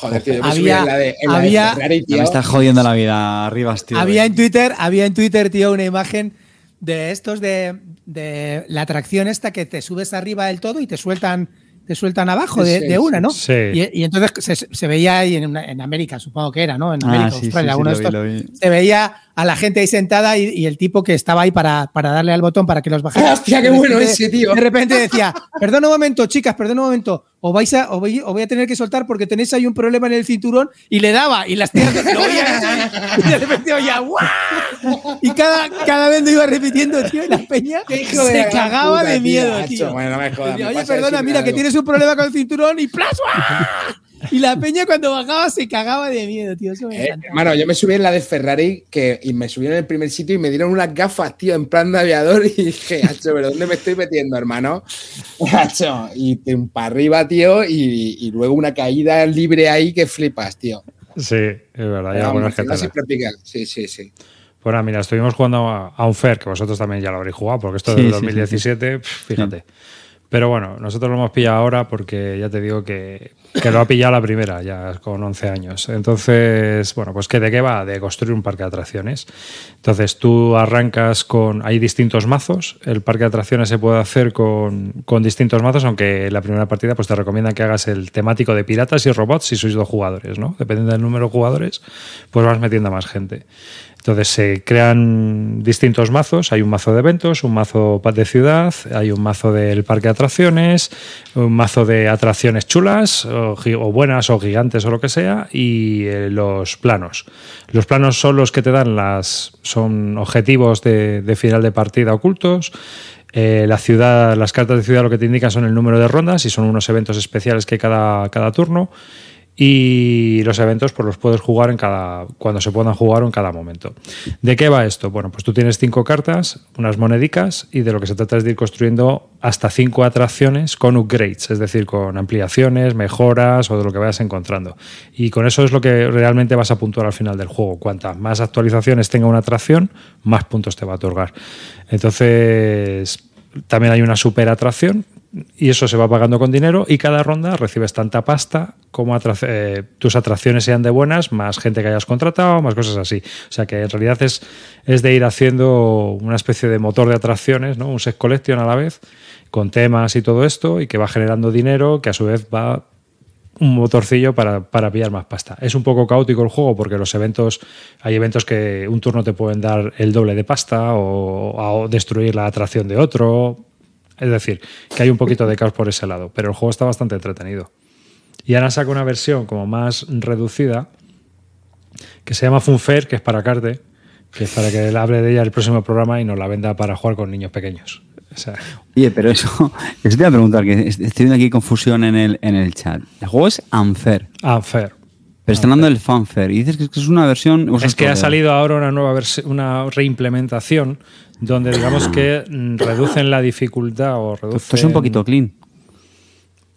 S2: Joder, tío, yo me
S6: Había-
S2: subí en la de, en la de
S6: había-
S2: Ferrari, tío.
S1: me está jodiendo la vida arriba, tío.
S6: Había en Twitter, había en Twitter, tío, una imagen de estos de, de la atracción esta que te subes arriba del todo y te sueltan, te sueltan abajo de,
S2: Sí,
S6: de una, ¿no?
S3: sí.
S6: Y, y entonces se, se veía ahí en, una- en América, supongo que era, ¿no? En
S1: Ah,
S6: América,
S1: sí, sí,
S6: Australia,
S1: sí,
S6: alguno
S1: lo
S6: de estos. Se veía a la gente ahí sentada y, y el tipo que estaba ahí para, para darle al botón para que los bajara.
S2: Hostia, qué bueno ese, tío.
S6: De repente decía, perdón un momento, chicas, perdón un momento, o vais a, o voy, o voy a tener que soltar porque tenéis ahí un problema en el cinturón y le daba y las tías lo oían así, y de repente oía ¡guau! Y cada, cada vez lo iba repitiendo, tío, y la peña
S2: hijo de la
S6: se cagaba
S2: puta,
S6: de miedo, tío.
S2: Bueno, no me jodas,
S6: Decía,
S2: me
S6: Oye, perdona, mira que
S2: algo".
S6: tienes un problema con el cinturón y ¡plas! ¡guau! Y la peña cuando bajaba se cagaba de miedo, tío. Eso me
S2: Eh, hermano, yo me subí en la de Ferrari que, y me subí en el primer sitio y me dieron unas gafas, tío, en plan de aviador y dije, hacho, ¿pero dónde me estoy metiendo, hermano? Hacho, y para arriba, tío, y, y luego una caída libre ahí que flipas, tío.
S3: Sí, es verdad. Ya, bueno, es que.
S2: Sí, sí, sí.
S3: Pues nada, mira, estuvimos jugando a, a un Fair, que vosotros también ya lo habréis jugado, porque esto
S1: Sí,
S3: es del
S1: sí, sí,
S3: 2017, pf, fíjate. Pero bueno, nosotros lo hemos pillado ahora porque ya te digo que, que lo ha pillado la primera, ya con 11 años. Entonces, bueno, pues ¿qué, ¿de qué va? De construir un parque de atracciones. Entonces tú arrancas con... Hay distintos mazos, el parque de atracciones se puede hacer con, con distintos mazos, aunque la primera partida pues te recomiendan que hagas el temático de piratas y robots si sois dos jugadores, ¿no? Dependiendo del número de jugadores, pues vas metiendo a más gente. Entonces se crean distintos mazos. Hay un mazo de eventos, un mazo de ciudad, hay un mazo del parque de atracciones, un mazo de atracciones chulas o, buenas o gigantes o lo que sea y eh, los planos. Los planos son los que te dan las son objetivos de, de final de partida ocultos. Eh, la ciudad, las cartas de ciudad lo que te indican son el número de rondas y son unos eventos especiales que hay cada, cada turno. Y los eventos pues los puedes jugar en cada cuando se puedan jugar o en cada momento. ¿De qué va esto? Bueno, pues tú tienes cinco cartas, unas monedicas y de lo que se trata es de ir construyendo hasta cinco atracciones con upgrades, es decir, con ampliaciones, mejoras o de lo que vayas encontrando. Y con eso es lo que realmente vas a puntuar al final del juego. Cuantas más actualizaciones tenga una atracción, más puntos te va a otorgar. Entonces, también hay una super atracción y eso se va pagando con dinero y cada ronda recibes tanta pasta como eh, tus atracciones sean de buenas, más gente que hayas contratado, más cosas así. O sea que en realidad es, es de ir haciendo una especie de motor de atracciones, ¿no? un set collection a la vez, con temas y todo esto, y que va generando dinero, que a su vez va un motorcillo para, para pillar más pasta. Es un poco caótico el juego porque los eventos, hay eventos que un turno te pueden dar el doble de pasta o destruir la atracción de otro. Es decir, que hay un poquito de caos por ese lado, pero el juego está bastante entretenido. Y ahora saca una versión como más reducida que se llama Funfair, que es para Carte, que es para que él hable de ella el próximo programa y nos la venda para jugar con niños pequeños.
S1: Oye, pero eso, eso te iba a preguntar, que estoy viendo aquí confusión en el, en el chat. El juego es Unfair.
S3: Unfair.
S1: Pero está hablando del Fanfare y dices que es una versión.
S3: Es que ha salido ahora una nueva una reimplementación donde digamos que mm, reducen la dificultad o reducen.
S1: Esto es un poquito clean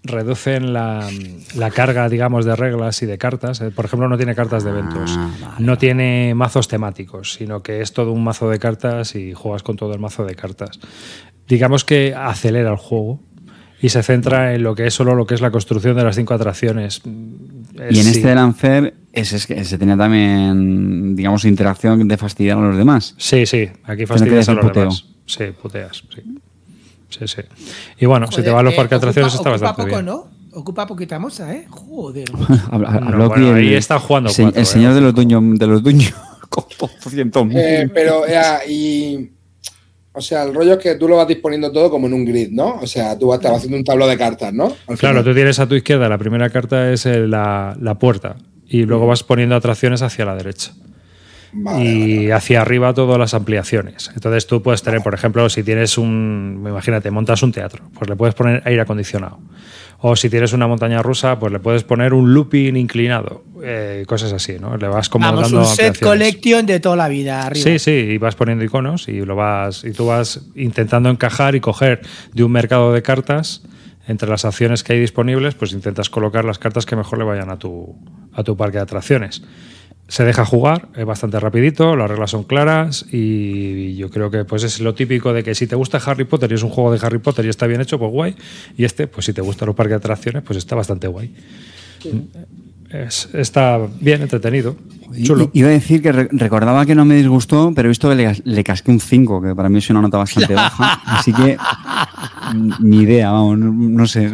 S3: reducen la, la, carga, digamos, de reglas y de cartas. Eh, por ejemplo, no tiene cartas de ah, eventos, no tiene mazos temáticos, sino que es todo un mazo de cartas y juegas con todo el mazo de cartas. Digamos que acelera el juego y se centra en lo que es solo lo que es la construcción de las cinco atracciones.
S1: y en este de Lancer es, que se tenía también, digamos, interacción de fastidiar a los demás.
S3: Sí, sí, aquí fastidias a los demás. Sí, puteas, sí. Sí, sí. Y bueno, si te vas a los eh, parques de atracciones está bastante
S6: poco,
S3: bien.
S6: ¿no? Ocupa poquita moza, ¿eh? Joder.
S3: bueno, ahí está jugando.
S1: El, el señor ¿eh? de los dueños de los dueños con
S2: eh, pero, ya, y. O sea, el rollo es que tú lo vas disponiendo todo como en un grid, ¿no? O sea, tú vas haciendo un tablero de cartas, ¿no?
S3: claro, tú tienes a tu izquierda, la primera carta es la, la puerta y luego vas poniendo atracciones hacia la derecha y hacia arriba todas las ampliaciones. Entonces tú puedes tener, por ejemplo, si tienes un, imagínate, montas un teatro, pues le puedes poner aire acondicionado. O si tienes una montaña rusa, pues le puedes poner un looping inclinado, eh, cosas así, ¿no? Le vas como
S6: Vamos, un set collection de toda la vida arriba.
S3: Sí, sí, y vas poniendo iconos y lo vas y tú vas intentando encajar y coger de un mercado de cartas entre las acciones que hay disponibles, pues intentas colocar las cartas que mejor le vayan a tu, a tu parque de atracciones se deja jugar, es bastante rapidito, las reglas son claras y yo creo que pues es lo típico de que si te gusta Harry Potter y es un juego de Harry Potter y está bien hecho, pues guay. Y este, pues si te gustan los parques de atracciones, pues está bastante guay. Está bien entretenido. Chulo.
S1: Iba a decir que recordaba que no me disgustó, pero he visto que le, casqué un 5, que para mí es una nota bastante baja. Así que ni idea, vamos, no, sé.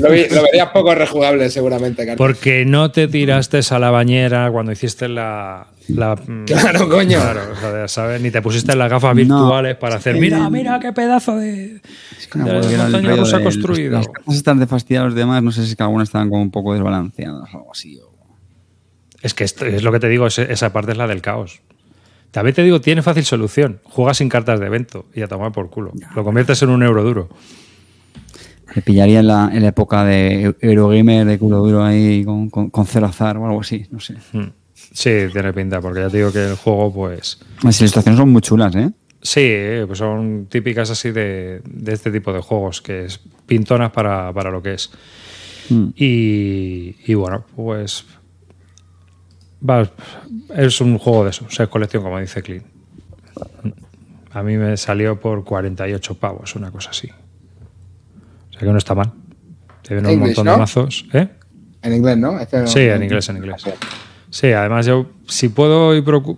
S2: Lo, verías poco rejugable, seguramente, Carlos.
S3: Porque no te tiraste a la bañera cuando hiciste la. Mm,
S2: claro, coño.
S3: Claro, ¿sabes? Ni te pusiste las gafas virtuales para hacer. Mira, mira qué pedazo de. Es que
S1: la montaña rusa construido. Las casas están de los demás, no sé si es que algunas estaban como un poco desbalanceadas o algo así.
S3: Es que es lo que te digo, esa parte es la del caos. También te digo, tiene fácil solución. Juegas sin cartas de evento y a tomar por culo. Lo conviertes en un euro duro.
S1: Me pillaría en la, época de Eurogamer, de culo duro ahí con, con, cero azar o algo así, no sé. Hmm.
S3: Sí, tiene pinta, porque ya te digo que el juego, pues.
S1: Las ilustraciones son muy chulas, ¿eh?
S3: Sí, pues son típicas así de, este tipo de juegos, que es pintonas para, lo que es. Hmm. Y, y, bueno, pues es un juego de eso, es colección, como dice Clean. A mí me salió por 48 pavos, una cosa así. O sea que no está mal. Te vienen un montón de mazos. ¿eh?
S2: En inglés, ¿no? Este
S3: sí, en inglés, en inglés. Sí, además yo, si puedo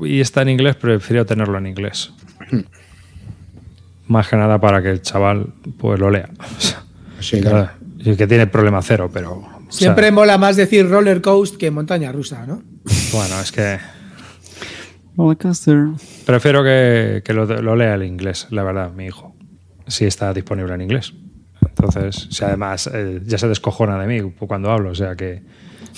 S3: y, está en inglés, prefiero tenerlo en inglés. Hmm. Más que nada para que el chaval pues lo lea. Sí, claro. que tiene problema cero, pero
S6: Siempre mola más decir roller coaster que montaña rusa, ¿no?
S3: Bueno, es que. Prefiero que, lo, lea el inglés, la verdad, mi hijo. Si está disponible en inglés. Entonces, si además eh, ya se descojona de mí cuando hablo, o sea que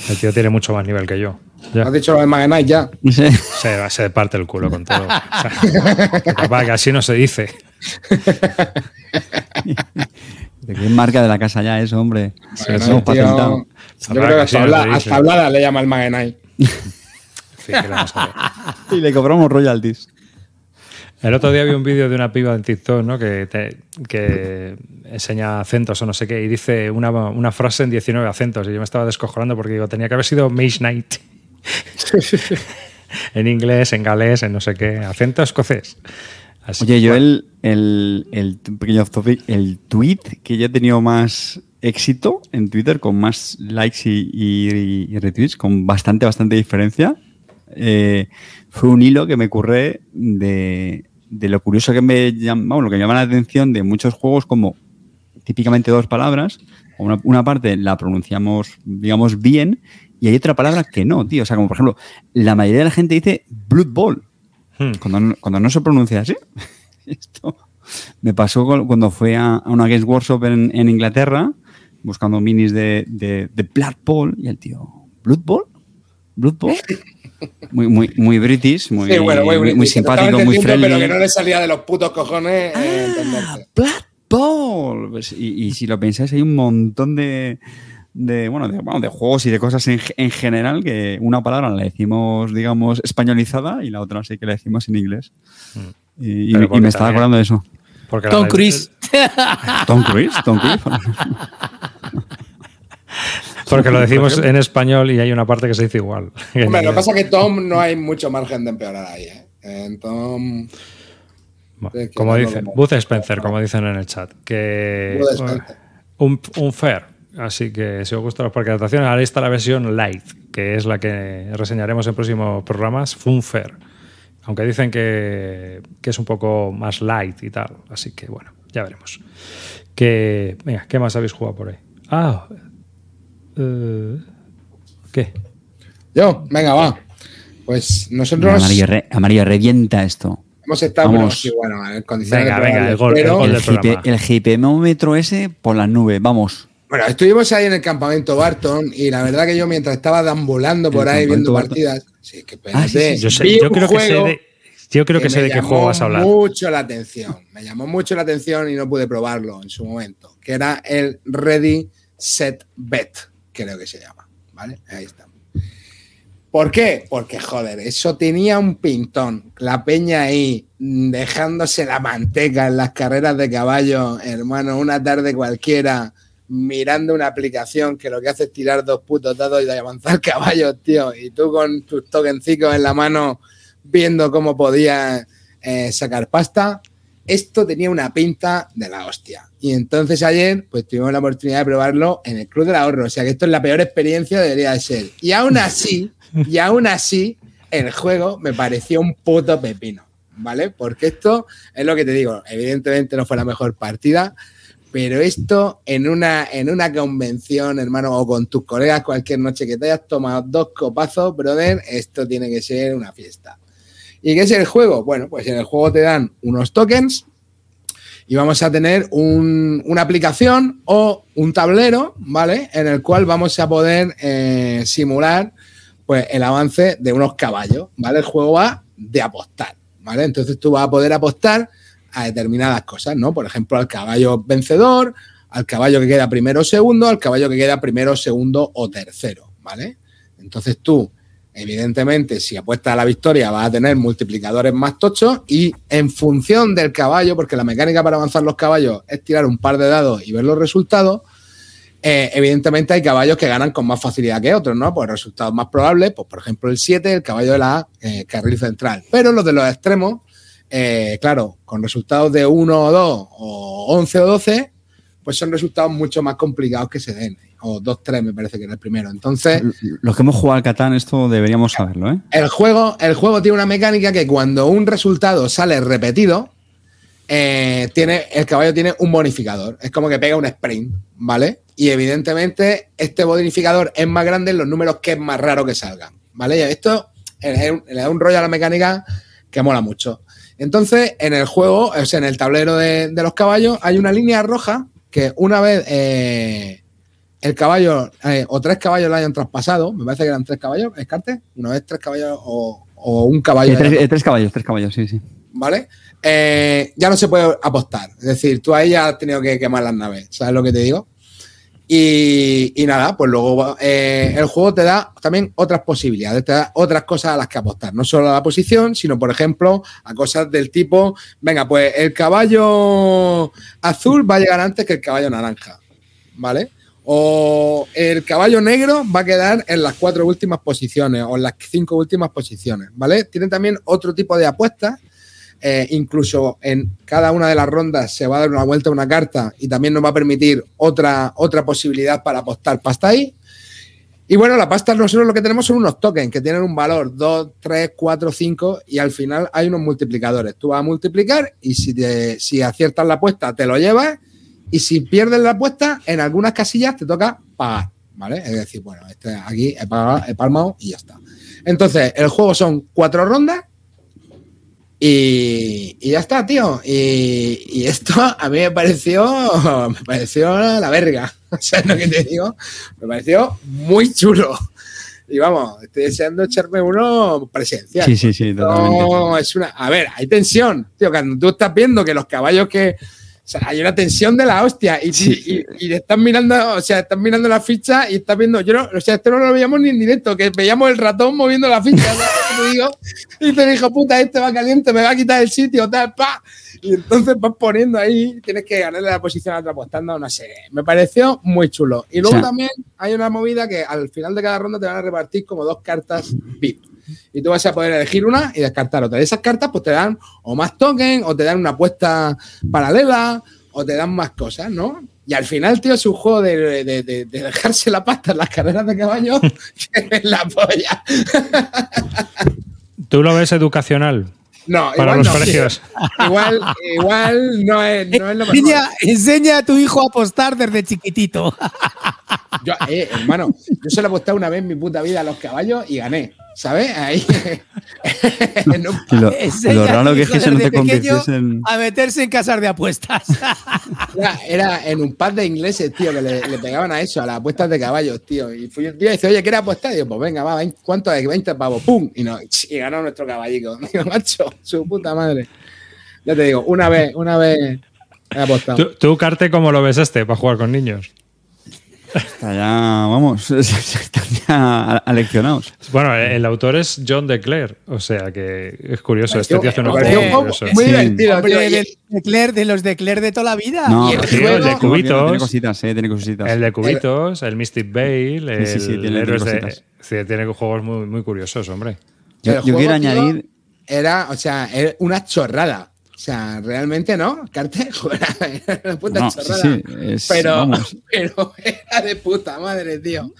S3: el tío tiene mucho más nivel que yo.
S2: ¿Has dicho lo de Magenite ya?
S3: Se, se parte el culo con todo. O que así no se dice.
S1: ¿De qué marca de la casa ya eso, hombre? Se lo
S2: Magenai,
S1: hemos patentado.
S2: Yo creo que hasta, habla- hasta hablada le llama el Magenai.
S1: Y le cobramos royalties.
S3: El otro día vi un vídeo de una piba en TikTok ¿no? que, te- que enseña acentos o no sé qué y dice una, una frase en 19 acentos y yo me estaba descojonando porque digo, tenía que haber sido Mage Night. en inglés, en galés, en no sé qué, acento escocés. Así
S1: Oye,
S3: que,
S1: yo el, el, el pequeño topic, el tweet que yo he tenido más éxito en Twitter, con más likes y, y- y retweets, con bastante, bastante diferencia, eh, fue un hilo que me curré de, de lo curioso que me llama, lo que me llama la atención de muchos juegos como típicamente dos palabras. Una, una parte la pronunciamos, digamos, bien y hay otra palabra que no, tío. O sea, como por ejemplo, la mayoría de la gente dice Blood Bowl
S3: hmm,
S1: cuando, no- cuando no se pronuncia así. Esto me pasó cuando fue a, a una Games Workshop en, en Inglaterra buscando minis de, de, de Blood Bowl y el tío, ¿Blood Bowl? ¿Blood Bowl? Muy, muy, muy british, muy,
S2: Sí, bueno, muy,
S1: muy, muy
S2: british,
S1: simpático, muy friendly.
S2: Pero que no le salía de los putos cojones eh,
S1: Ah. Blood Bowl. Pues, y, y si lo pensáis, hay un montón de, de, bueno, de, bueno, de juegos y de cosas en, en general que una palabra la decimos, digamos, españolizada y la otra sí que la decimos en inglés. Y, y- me estaba acordando de eso.
S3: porque
S6: Tom Cruise.
S1: Tom Cruise, Tom Cruise.
S3: Porque lo decimos en español y hay una parte que se dice igual.
S2: Hombre, lo que pasa es que Tom no hay mucho margen de empeorar ahí. ¿eh? En Tom.
S3: Como
S2: darlo
S3: dice
S2: como-
S3: Booth Spencer, como dicen en el chat, que un, un fair. Así que si os gustan los parques de atracciones, ahora está la versión light, que es la que reseñaremos en próximos programas, Fun Fair. Aunque dicen que, que es un poco más light y tal. Así que bueno, ya veremos. Que, venga, ¿qué más habéis jugado por ahí? Ah, eh, ¿qué?
S2: Yo, venga, va. Pues nosotros
S1: amarillo, re- amarillo, revienta esto.
S2: hemos estado
S1: Vamos.
S2: bueno, sí, bueno, en condiciones
S3: Venga,
S2: de
S3: venga, el gol, el gol
S1: El,
S3: del programa.
S1: GP, el GPMómetro ese por las nubes, vamos.
S2: Bueno, estuvimos ahí en el campamento Barton y la verdad que yo mientras estaba deambulando por
S1: El
S2: ahí viendo partidas, sí, que
S1: Ah, sí, sí, sí.
S3: Yo, sé- creo que sé
S2: juego
S3: de, yo creo que sé
S2: me
S3: de qué juego vas a hablar.
S2: mucho la atención, me llamó mucho la atención y no pude probarlo en su momento, que era el Ready Set Bet, creo que se llama, ¿vale? Ahí está. ¿Por qué? Porque, joder, eso tenía un pintón. La peña ahí dejándose la manteca en las carreras de caballo, hermano, una tarde cualquiera, mirando una aplicación que lo que hace es tirar dos putos dados y avanzar caballos, tío. Y tú con tus tokencicos en la mano viendo cómo podías eh, sacar pasta. Esto tenía una pinta de la hostia. Y entonces ayer, pues tuvimos la oportunidad de probarlo en el Club del Ahorro. O sea que esto es la peor experiencia, debería de ser. Y aún así, y aún así, el juego me pareció un puto pepino. ¿Vale? Porque esto es lo que te digo. Evidentemente no fue la mejor partida. Pero esto en una, en una convención, hermano, o con tus colegas cualquier noche que te hayas tomado dos copazos, brother, esto tiene que ser una fiesta. ¿Y qué es el juego? Bueno, pues en el juego te dan unos tokens y vamos a tener un- una aplicación o un tablero, ¿vale? En el cual vamos a poder eh, simular pues, el avance de unos caballos, ¿vale? El juego va de apostar, ¿vale? Entonces tú vas a poder apostar a determinadas cosas, ¿no? Por ejemplo, al caballo vencedor, al caballo que queda primero o segundo, al caballo que queda primero, segundo o tercero, ¿vale? Entonces tú, evidentemente, si apuestas a la victoria, vas a tener multiplicadores más tochos y en función del caballo, porque la mecánica para avanzar los caballos es tirar un par de dados y ver los resultados, eh, evidentemente hay caballos que ganan con más facilidad que otros, ¿no? Pues resultados más probables, pues por ejemplo el 7, el caballo de la eh, carril central. Pero los de los extremos, eh, claro, con resultados de 1 o 2 o 11 o 12, pues son resultados mucho más complicados que se den. O 2-3 me parece que era el primero. Entonces,
S1: Los que hemos jugado al Catán, esto deberíamos saberlo, ¿eh?
S2: el juego, el juego tiene una mecánica que cuando un resultado sale repetido, eh, tiene, el caballo tiene un bonificador. Es como que pega un sprint, ¿vale? Y evidentemente este bonificador es más grande en los números que es más raro que salgan, ¿vale? Y esto le da un rollo a la mecánica que mola mucho. Entonces, en el juego, o sea, en el tablero de, de los caballos, hay una línea roja que una vez eh, el caballo eh, o tres caballos lo hayan traspasado, me parece que eran tres caballos, Escarte, una vez tres caballos o, o un caballo,
S1: Eh, tres, caballos, tres caballos, sí, sí.
S2: ¿vale? eh, ya no se puede apostar. Es decir, tú ahí ya has tenido que quemar las naves. ¿Sabes lo que te digo? Y, nada, pues luego eh, el juego te da también otras posibilidades, te da otras cosas a las que apostar. No solo a la posición, sino, por ejemplo, a cosas del tipo, venga, pues el caballo azul va a llegar antes que el caballo naranja, ¿vale? O el caballo negro va a quedar en las cuatro últimas posiciones o en las cinco últimas posiciones, ¿vale? Tiene también otro tipo de apuestas eh, incluso en cada una de las rondas se va a dar una vuelta a una carta y también nos va a permitir otra, otra posibilidad para apostar pasta ahí. Y bueno, la pasta nosotros lo que tenemos son unos tokens que tienen un valor 2, 3, 4, 5 y al final hay unos multiplicadores. Tú vas a multiplicar y si, te, si aciertas la apuesta te lo llevas y si pierdes la apuesta en algunas casillas te toca pagar. ¿Vale? Es decir, bueno, este, aquí he, he palmado y ya está. Entonces, el juego son cuatro rondas y, y, ya está, tío. Y, y, esto a mí me pareció, me pareció la verga. ¿Sabes lo que te digo? Me pareció muy chulo. Y vamos, estoy deseando echarme uno presencial.
S1: Sí, sí, sí, totalmente.
S2: No, es una. A ver, hay tensión, tío. Cuando tú estás viendo que los caballos que. O sea, hay una tensión de la hostia y,
S1: Sí.
S2: y, y estás mirando, o sea, estás mirando la ficha y estás viendo, yo no, o sea, esto no lo veíamos ni en directo, que veíamos el ratón moviendo la ficha. Y te dijo, puta, este va caliente, me va a quitar el sitio, tal, pa. Y entonces vas poniendo ahí, tienes que ganarle la posición a otro apostando, no sé. Me pareció muy chulo. Y luego
S1: O sea-
S2: también hay una movida que al final de cada ronda te van a repartir como dos cartas VIP. Y tú vas a poder elegir una y descartar otra. Y esas cartas pues te dan o más token, o te dan una apuesta paralela, o te dan más cosas, ¿no? Y al final, tío, es un juego de, de- de- de dejarse la pasta en las carreras de caballo que es la polla.
S3: ¿Tú lo ves educacional
S2: No,
S3: para
S2: igual
S3: los
S2: no.
S3: colegios?
S2: Igual, igual no es, no es lo mejor.
S6: Enseña, enseña a tu hijo a apostar desde chiquitito.
S2: Yo, eh, hermano, yo solo he apostado una vez en mi puta vida a los caballos y gané. ¿Sabes? Ahí. en un-
S1: Y lo, lo raro que es que se no te convirtiese en.
S6: A meterse en casas de apuestas.
S2: era, era en un pad de ingleses, tío, que le, le pegaban a eso, a las apuestas de caballos, tío. Y fui un día y dice, oye, ¿quieres apostar? Y digo, pues venga, va, 20, ¿cuánto es? 20 pavos, ¡pum! Y, no, y ganó nuestro caballico. Digo, macho, su puta madre. Ya te digo, una vez, una vez he apostado.
S3: ¿Tú, tú, Carte, cómo lo ves este para jugar con niños?
S1: Está ya, vamos, están ya aleccionados.
S3: Bueno, el autor es John DeClaire, o sea que es curioso. Este tío hace unos juegos
S2: muy divertido,
S6: de, de Claire- de los de Claire de toda la vida.
S1: No,
S2: y el
S3: de cubitos.
S1: Tiene cositas, eh, tiene cositas.
S3: El de cubitos, el Mystic Vale, el
S1: Sí, sí, sí, tiene-
S3: de.
S1: cositas.
S3: sí, tiene juegos muy, muy curiosos, hombre.
S1: Yo, quiero añadir.
S2: Era, o sea, era una chorrada. O sea, realmente no, Carte era una puta
S1: No,
S2: chorrada.
S1: sí, es-
S2: pero, pero era de puta madre, tío.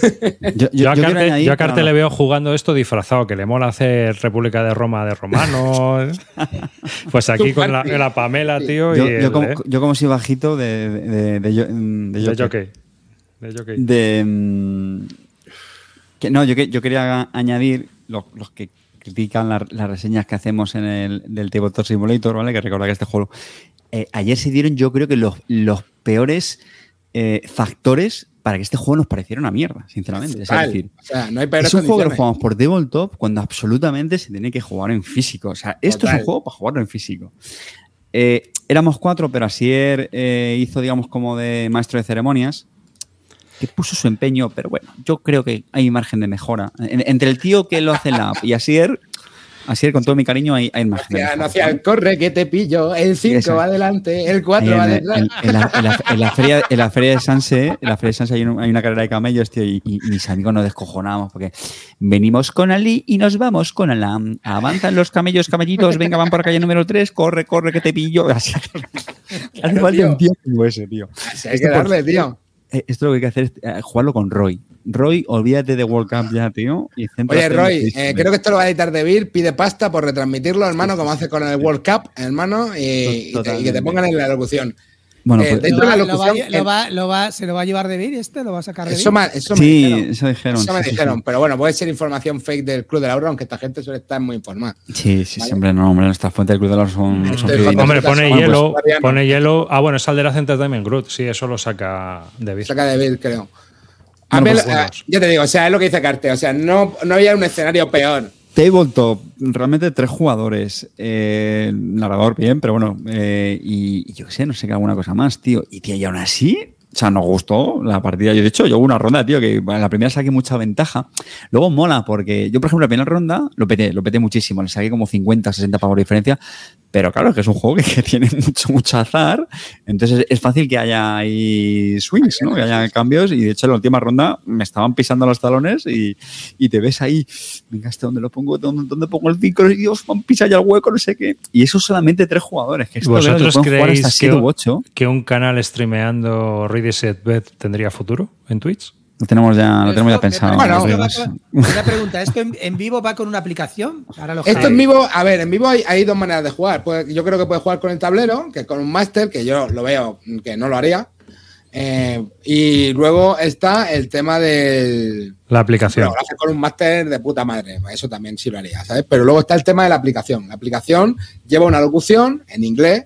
S1: Yo, yo-
S3: Yo, a
S1: yo
S3: Carte,
S1: añadir
S3: yo a Carte
S1: para-
S3: le veo jugando esto disfrazado, que le mola hacer República de Roma de romanos. pues aquí con la, la Pamela, tío,
S1: Yo,
S3: y
S1: yo
S3: el,
S1: como,
S3: eh,
S1: yo como soy bajito de, de, de, de, yo- de
S3: de
S1: jockey.
S3: jockey. De jockey.
S1: De, mm, que, no, yo, que- yo quería añadir los, los que critican la- las reseñas que hacemos en el del Tabletop Simulator, ¿vale? Que recordar que este juego. eh, ayer se dieron, yo creo que los, los peores eh, factores para que este juego nos pareciera una mierda, sinceramente. Es decir,
S2: o sea, no hay
S1: es un juego que lo jugamos por Tabletop cuando absolutamente se tiene que jugar en físico. O sea, esto es un juego para jugarlo en físico. Eh, éramos cuatro, pero Asier hizo, digamos, como de maestro de ceremonias, que puso su empeño, pero bueno, yo creo que hay margen de mejora. En- entre el tío que lo hace en la app y Asier, Asier, con todo mi cariño, hay, hay margen de mejora.
S2: no corre que te pillo, el 5
S1: Eso.
S2: va adelante, el
S1: Ahí
S2: 4 va
S1: en,
S2: detrás.
S1: en- en la, en la- en la feria, en la feria de Sanse, en la feria de Sanse hay, un- hay una carrera de camellos, tío, y, y mis amigos nos descojonamos porque venimos con Ali y nos vamos con Alam. Avanzan los camellos, camellitos, venga, van por calle número 3, corre, corre, que te pillo. Así que- Hace falta un tío como ese, tío.
S2: Así hay que darle, tío.
S1: Eh, Esto lo que hay que hacer es eh, jugarlo con Roy. Roy, olvídate de World Cup ya, tío. Y
S2: Oye, Roy, eh, creo que esto lo va a editar de Vir, pide pasta por retransmitirlo, hermano, como hace con el World Cup, hermano, y, y te- y que te pongan en la locución.
S1: Bueno,
S2: eh,
S1: pues,
S2: de
S6: Lo
S2: hecho,
S6: va-
S2: la
S6: lo va-
S2: locución-
S6: lo va- lo va- ¿Se lo va a llevar de vir este? ¿Lo va a sacar de
S2: Eso,
S6: vir?
S2: ma- eso me
S1: sí,
S2: dijeron.
S1: eso dijeron.
S2: Eso me
S1: sí, sí,
S2: dijeron,
S1: sí.
S2: pero bueno, puede ser información fake del Club del Ahorro, aunque esta gente suele estar muy informada.
S1: Sí, sí,
S2: Vale.
S1: sí, hombre, no, hombre, nuestras fuentes del Club de los son, son.
S3: Hombre, pone
S2: pues,
S3: hielo,
S2: Mariano.
S3: pone hielo. Ah, bueno, es Alderaz Entertainment Group. Sí, eso lo saca de Vir.
S2: Saca de Bill, creo. A mí,
S3: pues,
S2: eh,
S3: buenos.
S2: ya te digo, o sea, es lo que dice Carte, o sea, no, no había un escenario peor
S1: Tabletop, realmente tres jugadores. Eh, narrador bien, pero bueno. eh, y, yo qué sé, no sé qué alguna cosa más, tío. Y tío, y aún así, o sea, nos gustó la partida. Yo, de hecho, yo hubo una ronda, tío, que en la primera saqué mucha ventaja. Luego mola, porque yo, por ejemplo, la primera ronda lo peté, lo peté muchísimo. Le saqué como 50, 60 pavos de diferencia. Pero claro, que es un juego que, que tiene mucho, mucho azar. Entonces es fácil que haya ahí swings, ¿no? Que haya cambios. Y de hecho, en la última ronda me estaban pisando los talones y, y te ves ahí, venga, ¿este dónde lo pongo? ¿Dónde, dónde pongo el 5? Dios, van a pisar ya el hueco, no sé qué. Y eso solamente tres jugadores. Que esto
S3: ¿Vosotros creéis
S1: hasta 7
S3: que-
S1: u 8.
S3: ¿Que un canal streameando Ready Set Bet tendría futuro en Twitch?
S1: Lo tenemos ya, lo tenemos ya pensado.
S2: Bueno,
S1: Nos
S6: ¿esto va
S1: vemos.
S6: con- Una pregunta, ¿esto en, en vivo va con una aplicación? Ahora lo
S2: Esto en vivo, a ver, en vivo hay, hay dos maneras de jugar. Pues yo creo que puedes jugar con el tablero, que con un máster, que yo lo veo que no lo haría. Eh, y luego está el tema del.
S3: La aplicación.
S2: Bueno, lo haces con un máster de puta madre, eso también sí lo haría, ¿sabes? Pero luego está el tema de la aplicación. La aplicación lleva una locución en inglés,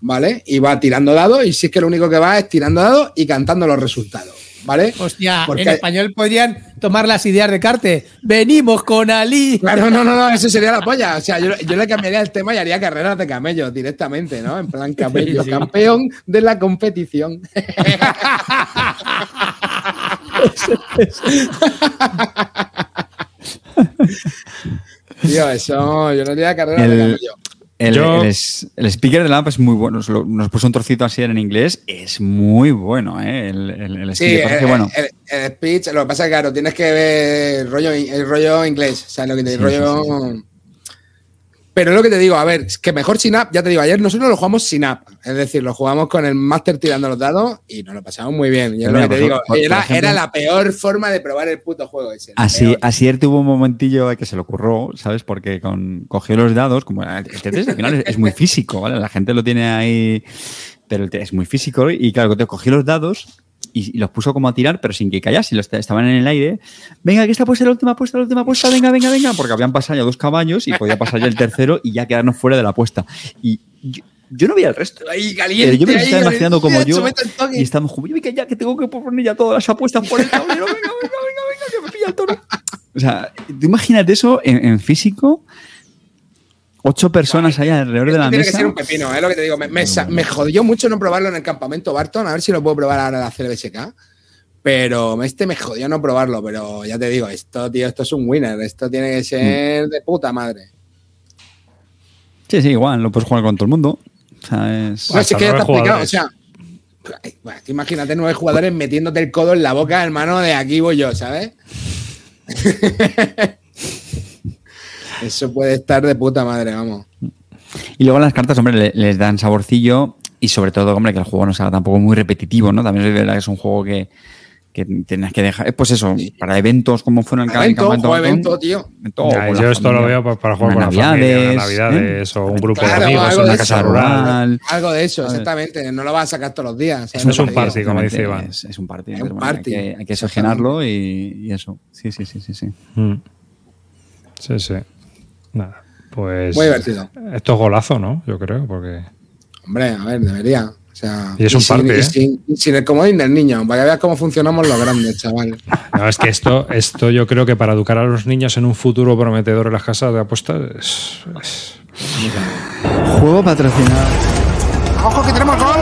S2: ¿vale? Y va tirando dados, y si es que lo único que va es tirando dados y cantando los resultados, ¿vale?
S6: Hostia,
S2: Porque-
S6: en español podrían tomar las ideas de Carte. Venimos con Ali.
S2: Claro, no, no, no, eso sería la polla. O sea, yo, yo le cambiaría el tema y haría carreras de camellos directamente, ¿no? En plan camello,
S6: Sí, sí.
S2: campeón de la competición. Tío, eso, yo no haría carreras de
S1: El,
S2: camello.
S1: El,
S3: Yo-
S1: el speaker de la app es muy bueno. Nos, puso un trocito así en inglés. Es muy bueno, ¿eh? El, el, el
S2: Sí,
S1: que, bueno,
S2: el- el speech, lo que pasa es que, claro, tienes que ver el rollo, el rollo inglés, ¿sabes lo que te digo?
S1: Sí,
S2: rollo...
S1: sí,
S2: Pero es lo que te digo, a ver, es que mejor sin app, ya te digo, ayer nosotros lo jugamos sin app, es decir, lo jugamos con el máster tirando los dados y nos lo pasamos muy bien. Y es lo que te digo,
S1: por- por
S2: era,
S1: ejemplo-
S2: era la peor forma de probar el puto juego ese.
S1: Así. Asier tuvo un momentillo que se le ocurrió, ¿sabes? Porque con, cogió los dados, como el Tetris al final es, es muy físico, ¿vale? La gente lo tiene ahí, pero es muy físico y claro, te cogió los dados y, y los puso como a tirar, pero sin que cayase, los estaban en el aire. Venga, que esta puede ser la última apuesta, la última apuesta, venga, venga, venga, porque habían pasado ya dos caballos y podía pasar ya el tercero y ya quedarnos fuera de la apuesta. Y yo, yo no veía el resto.
S2: Ahí,
S1: Pero
S2: caliente,
S1: yo me
S2: ahí,
S1: estaba imaginando como
S2: caliente,
S1: yo y estamos como, yo que ya que tengo que poner ya todas las apuestas por el tablero, venga, venga, venga, venga, que me pilla el toro. O sea, tú imagínate eso en, en físico, ocho personas ahí alrededor de la
S2: tiene que
S1: mesa.
S2: ser un pepino, es lo que te digo. Me, me me jodió mucho no probarlo en el campamento Barton, a ver si lo puedo probar ahora en la CLBSK. Pero este me jodió no probarlo, pero ya te digo, esto, tío, esto es un winner, esto tiene que ser de puta madre.
S1: Sí, sí, igual, lo puedes jugar con todo el mundo. O sea, es...
S2: No, si es que ya
S3: nueve
S2: está explicado, o
S3: jugadores.
S2: sea. ay, bueno, tú imagínate nueve jugadores metiéndote el codo en la boca, hermano, de aquí voy yo, ¿sabes? Eso puede estar de puta madre, vamos.
S1: Y luego las cartas, hombre, le- les dan saborcillo y sobre todo, hombre, que el juego no sea tampoco muy repetitivo, ¿no? También es verdad que es un juego que, que tienes que dejar. eh, Pues eso, para eventos como fueron el
S2: Evento,
S1: Barton,
S2: evento, tío.
S1: evento,
S3: Ya, yo esto lo veo pues, para jugar con
S1: Unas
S3: la familia,
S1: navidades,
S3: navidades o un grupo
S2: Claro,
S3: de amigos en una casa
S2: eso.
S3: rural.
S2: Algo de eso, exactamente. No lo vas a sacar todos los días. ¿sabes
S3: Es un party, como dice Iván.
S1: Es, es un party.
S2: Es un
S1: bueno,
S2: party.
S1: Hay que, hay que oxigenarlo y, y eso. Sí, sí, sí, sí. sí.
S3: Mm. Sí, sí. Nada. Pues.
S2: Muy divertido.
S3: Esto es golazo, ¿no? Yo creo, porque.
S2: Hombre, a ver, debería. O sea,
S3: Y es un
S2: sin,
S3: party,
S2: y
S3: ¿eh?
S2: sin- y sin el comodín del niño, para que veas cómo funcionamos los grandes, chaval.
S3: No, es que esto, esto yo creo que para educar a los niños en un futuro prometedor en las casas de apuestas es- es-
S1: Juego patrocinado.
S2: ¡Ojo que tenemos gol!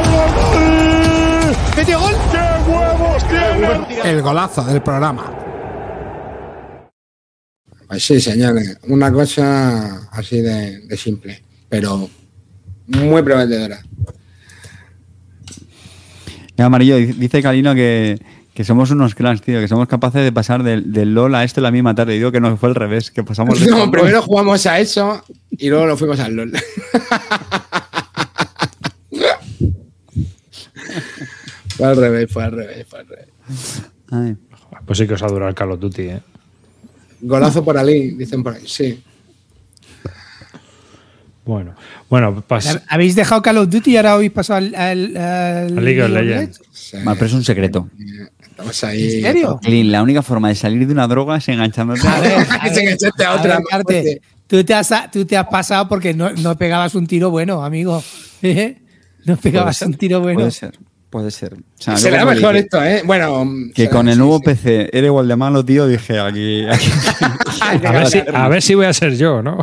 S2: ¡Metió gol! El golazo del programa. Pues sí, señores. Una cosa así de, de simple, pero muy prometedora.
S1: Mira, Amarillo, dice Calino que, que somos unos cracks, tío, que somos capaces de pasar del, del LOL a esto la misma tarde. Y digo que no fue al revés, que pasamos de
S2: No, primero jugamos a eso y luego nos fuimos al LOL. fue al revés, fue al revés, fue al revés.
S1: Ay.
S3: Pues sí que os ha durado el Call of Duty, ¿eh?
S2: Golazo por Ali, dicen por ahí. Sí.
S3: Bueno, bueno, pas-
S6: ¿Habéis dejado Call of Duty y ahora habéis pasado al, al, al
S3: League of Legends.
S2: sí.
S1: Vale, pero es un secreto.
S2: Estamos ahí.
S6: ¿En serio?
S1: Clean, la única forma de salir de una droga es enganchándote.
S6: A ver,
S2: Que se enganchaste a
S6: a
S2: otra,
S6: ver,
S2: fuerte.
S6: tú, te has, tú te has pasado porque no, no pegabas un tiro bueno, amigo. ¿Eh? No pegabas un tiro bueno.
S1: Puede ser. Puede ser. O sea,
S2: Será mejor
S1: dije
S2: esto, ¿eh? Bueno.
S1: Que
S2: será-
S1: con el
S2: sí,
S1: nuevo
S2: sí.
S1: PC era igual de malo, tío, dije aquí. aquí-
S3: A ver, si, a ver si voy a ser yo, ¿no?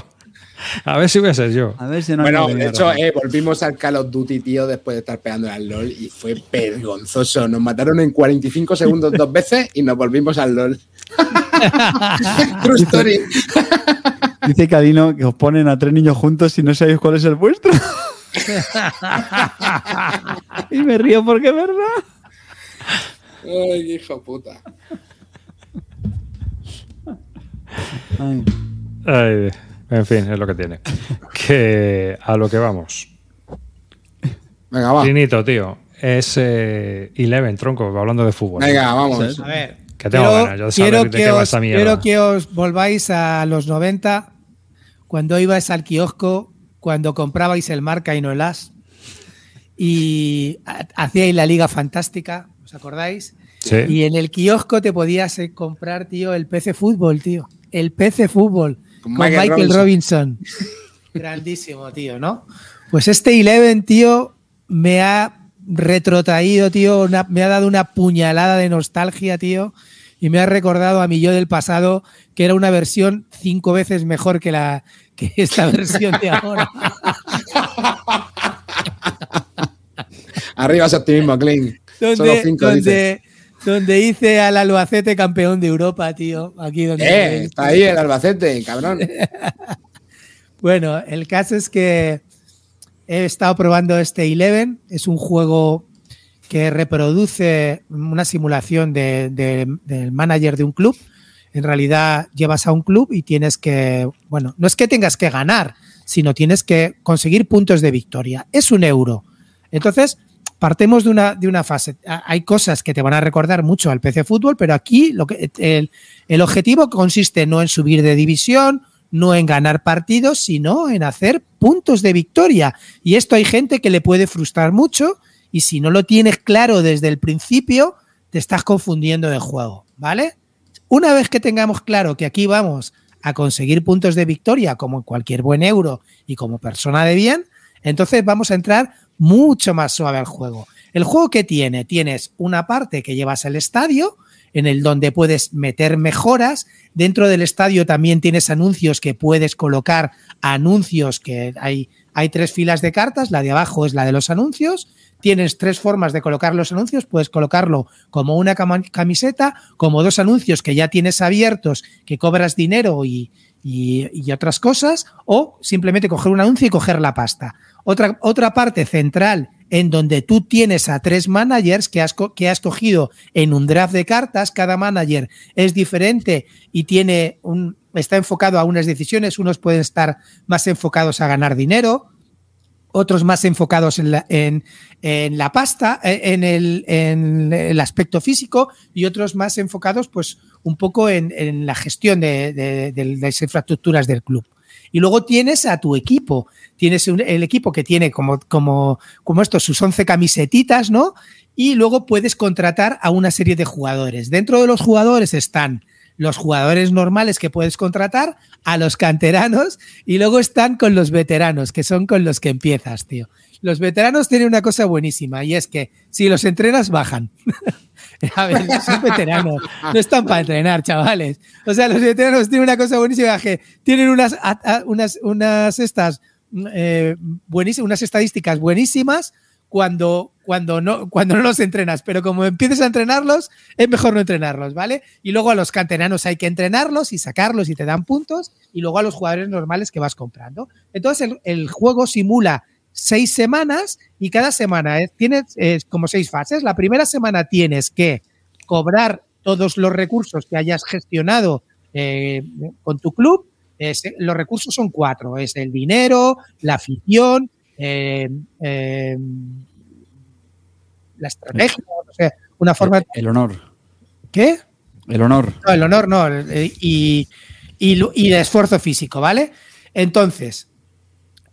S3: A ver si voy a ser yo.
S1: A ver si no
S2: Bueno, de hecho, eh, volvimos al Call of Duty, tío, después de estar pegando al LOL y fue vergonzoso. Nos mataron en 45 segundos dos veces y nos volvimos al LOL. True story.
S1: Dice Calino que os ponen a tres niños juntos y no sabéis cuál es el vuestro. Y me río porque es verdad.
S2: Ay, hijo puta.
S1: Ay.
S3: Ay, en fin, es lo que tiene. Que a lo que vamos.
S2: Venga, va.
S3: Clinito, tío. Es eh, Eleven, tronco, hablando de fútbol.
S2: Venga, vamos.
S6: A ver,
S3: Que tengo ganas yo de saber
S6: quiero
S3: de
S6: que
S3: qué va
S6: os,
S3: esta
S6: quiero que os volváis a los 90, cuando ibais al kiosco, cuando comprabais el marca y no el as, y ha- hacíais la Liga Fantástica, ¿os acordáis?
S3: Sí.
S6: Y en el kiosco te podías eh, comprar, tío, el PC Fútbol, tío. El PC Fútbol.
S2: Con
S6: Con,
S2: Michael
S6: Michael, Robinson. Grandísimo, tío, ¿no? Pues este Eleven, tío, me ha retrotraído, tío, una- me ha dado una puñalada de nostalgia, tío, y me ha recordado a mi yo del pasado que era una versión cinco veces mejor que la que esta versión de ahora.
S2: Arriba ese optimismo, Clean. Solo
S6: donde,
S2: cinco,
S6: donde, donde hice al Albacete campeón de Europa, tío. Aquí donde.
S2: Eh, está ahí el Albacete, cabrón.
S6: Bueno, el caso es que he estado probando este Eleven. Es un juego que reproduce una simulación de- de- del manager de un club. En realidad llevas a un club y tienes que, bueno, no es que tengas que ganar, sino tienes que conseguir puntos de victoria. Es un euro. Entonces, partemos de una, de una fase. Hay cosas que te van a recordar mucho al PC Fútbol, pero aquí lo que, el, el objetivo consiste no en subir de división, no en ganar partidos, sino en hacer puntos de victoria. Y esto hay gente que le puede frustrar mucho y si no lo tienes claro desde el principio, te estás confundiendo de juego, ¿vale? Una vez que tengamos claro que aquí vamos a conseguir puntos de victoria como cualquier buen euro y como persona de bien, entonces vamos a entrar mucho más suave al juego. El juego que tiene, tienes una parte que llevas al estadio, en el donde puedes meter mejoras. Dentro del estadio también tienes anuncios que puedes colocar anuncios que hay, hay tres filas de cartas, la de abajo es la de los anuncios. Tienes tres formas de colocar los anuncios, puedes colocarlo como una camiseta, como dos anuncios que ya tienes abiertos, que cobras dinero y, otras cosas, o simplemente coger un anuncio y coger la pasta. Otra, otra parte central en donde tú tienes a tres managers que has, que has cogido en un draft de cartas, cada manager es diferente y tiene un, está enfocado a unas decisiones, unos pueden estar más enfocados a ganar dinero, otros más enfocados en la, en, en la pasta, eh, en el, en el aspecto físico y otros más enfocados pues un poco en, en la gestión de, de- las infraestructuras del club. Y luego tienes a tu equipo. Tienes el equipo que tiene como, como, como estos sus 11 camisetitas, ¿no? Y luego puedes contratar a una serie de jugadores. Dentro de los jugadores están los jugadores normales que puedes contratar, a los canteranos y luego están con los veteranos, que son con los que empiezas, tío. Los veteranos tienen una cosa buenísima y es que si los entrenas, bajan. A ver, son veteranos, no están para entrenar, chavales. O sea, los veteranos tienen una cosa buenísima que tienen unas, unas, unas estas eh, buenísimas, unas estadísticas buenísimas cuando, cuando, no, cuando no los entrenas, pero como empieces a entrenarlos, es mejor no entrenarlos, ¿vale? Y luego a los canteranos hay que entrenarlos y sacarlos y te dan puntos, y luego a los jugadores normales que vas comprando. Entonces el, juego simula seis semanas y cada semana es- tienes eh, como seis fases. La primera semana tienes que cobrar todos los recursos que hayas gestionado eh, con tu club. Los recursos son cuatro, es el dinero, la afición, eh, eh, la estrategia, no sé, una forma...
S1: El honor.
S6: ¿Qué?
S1: El honor.
S6: No, el honor no, eh, y, y el esfuerzo físico, ¿vale? Entonces,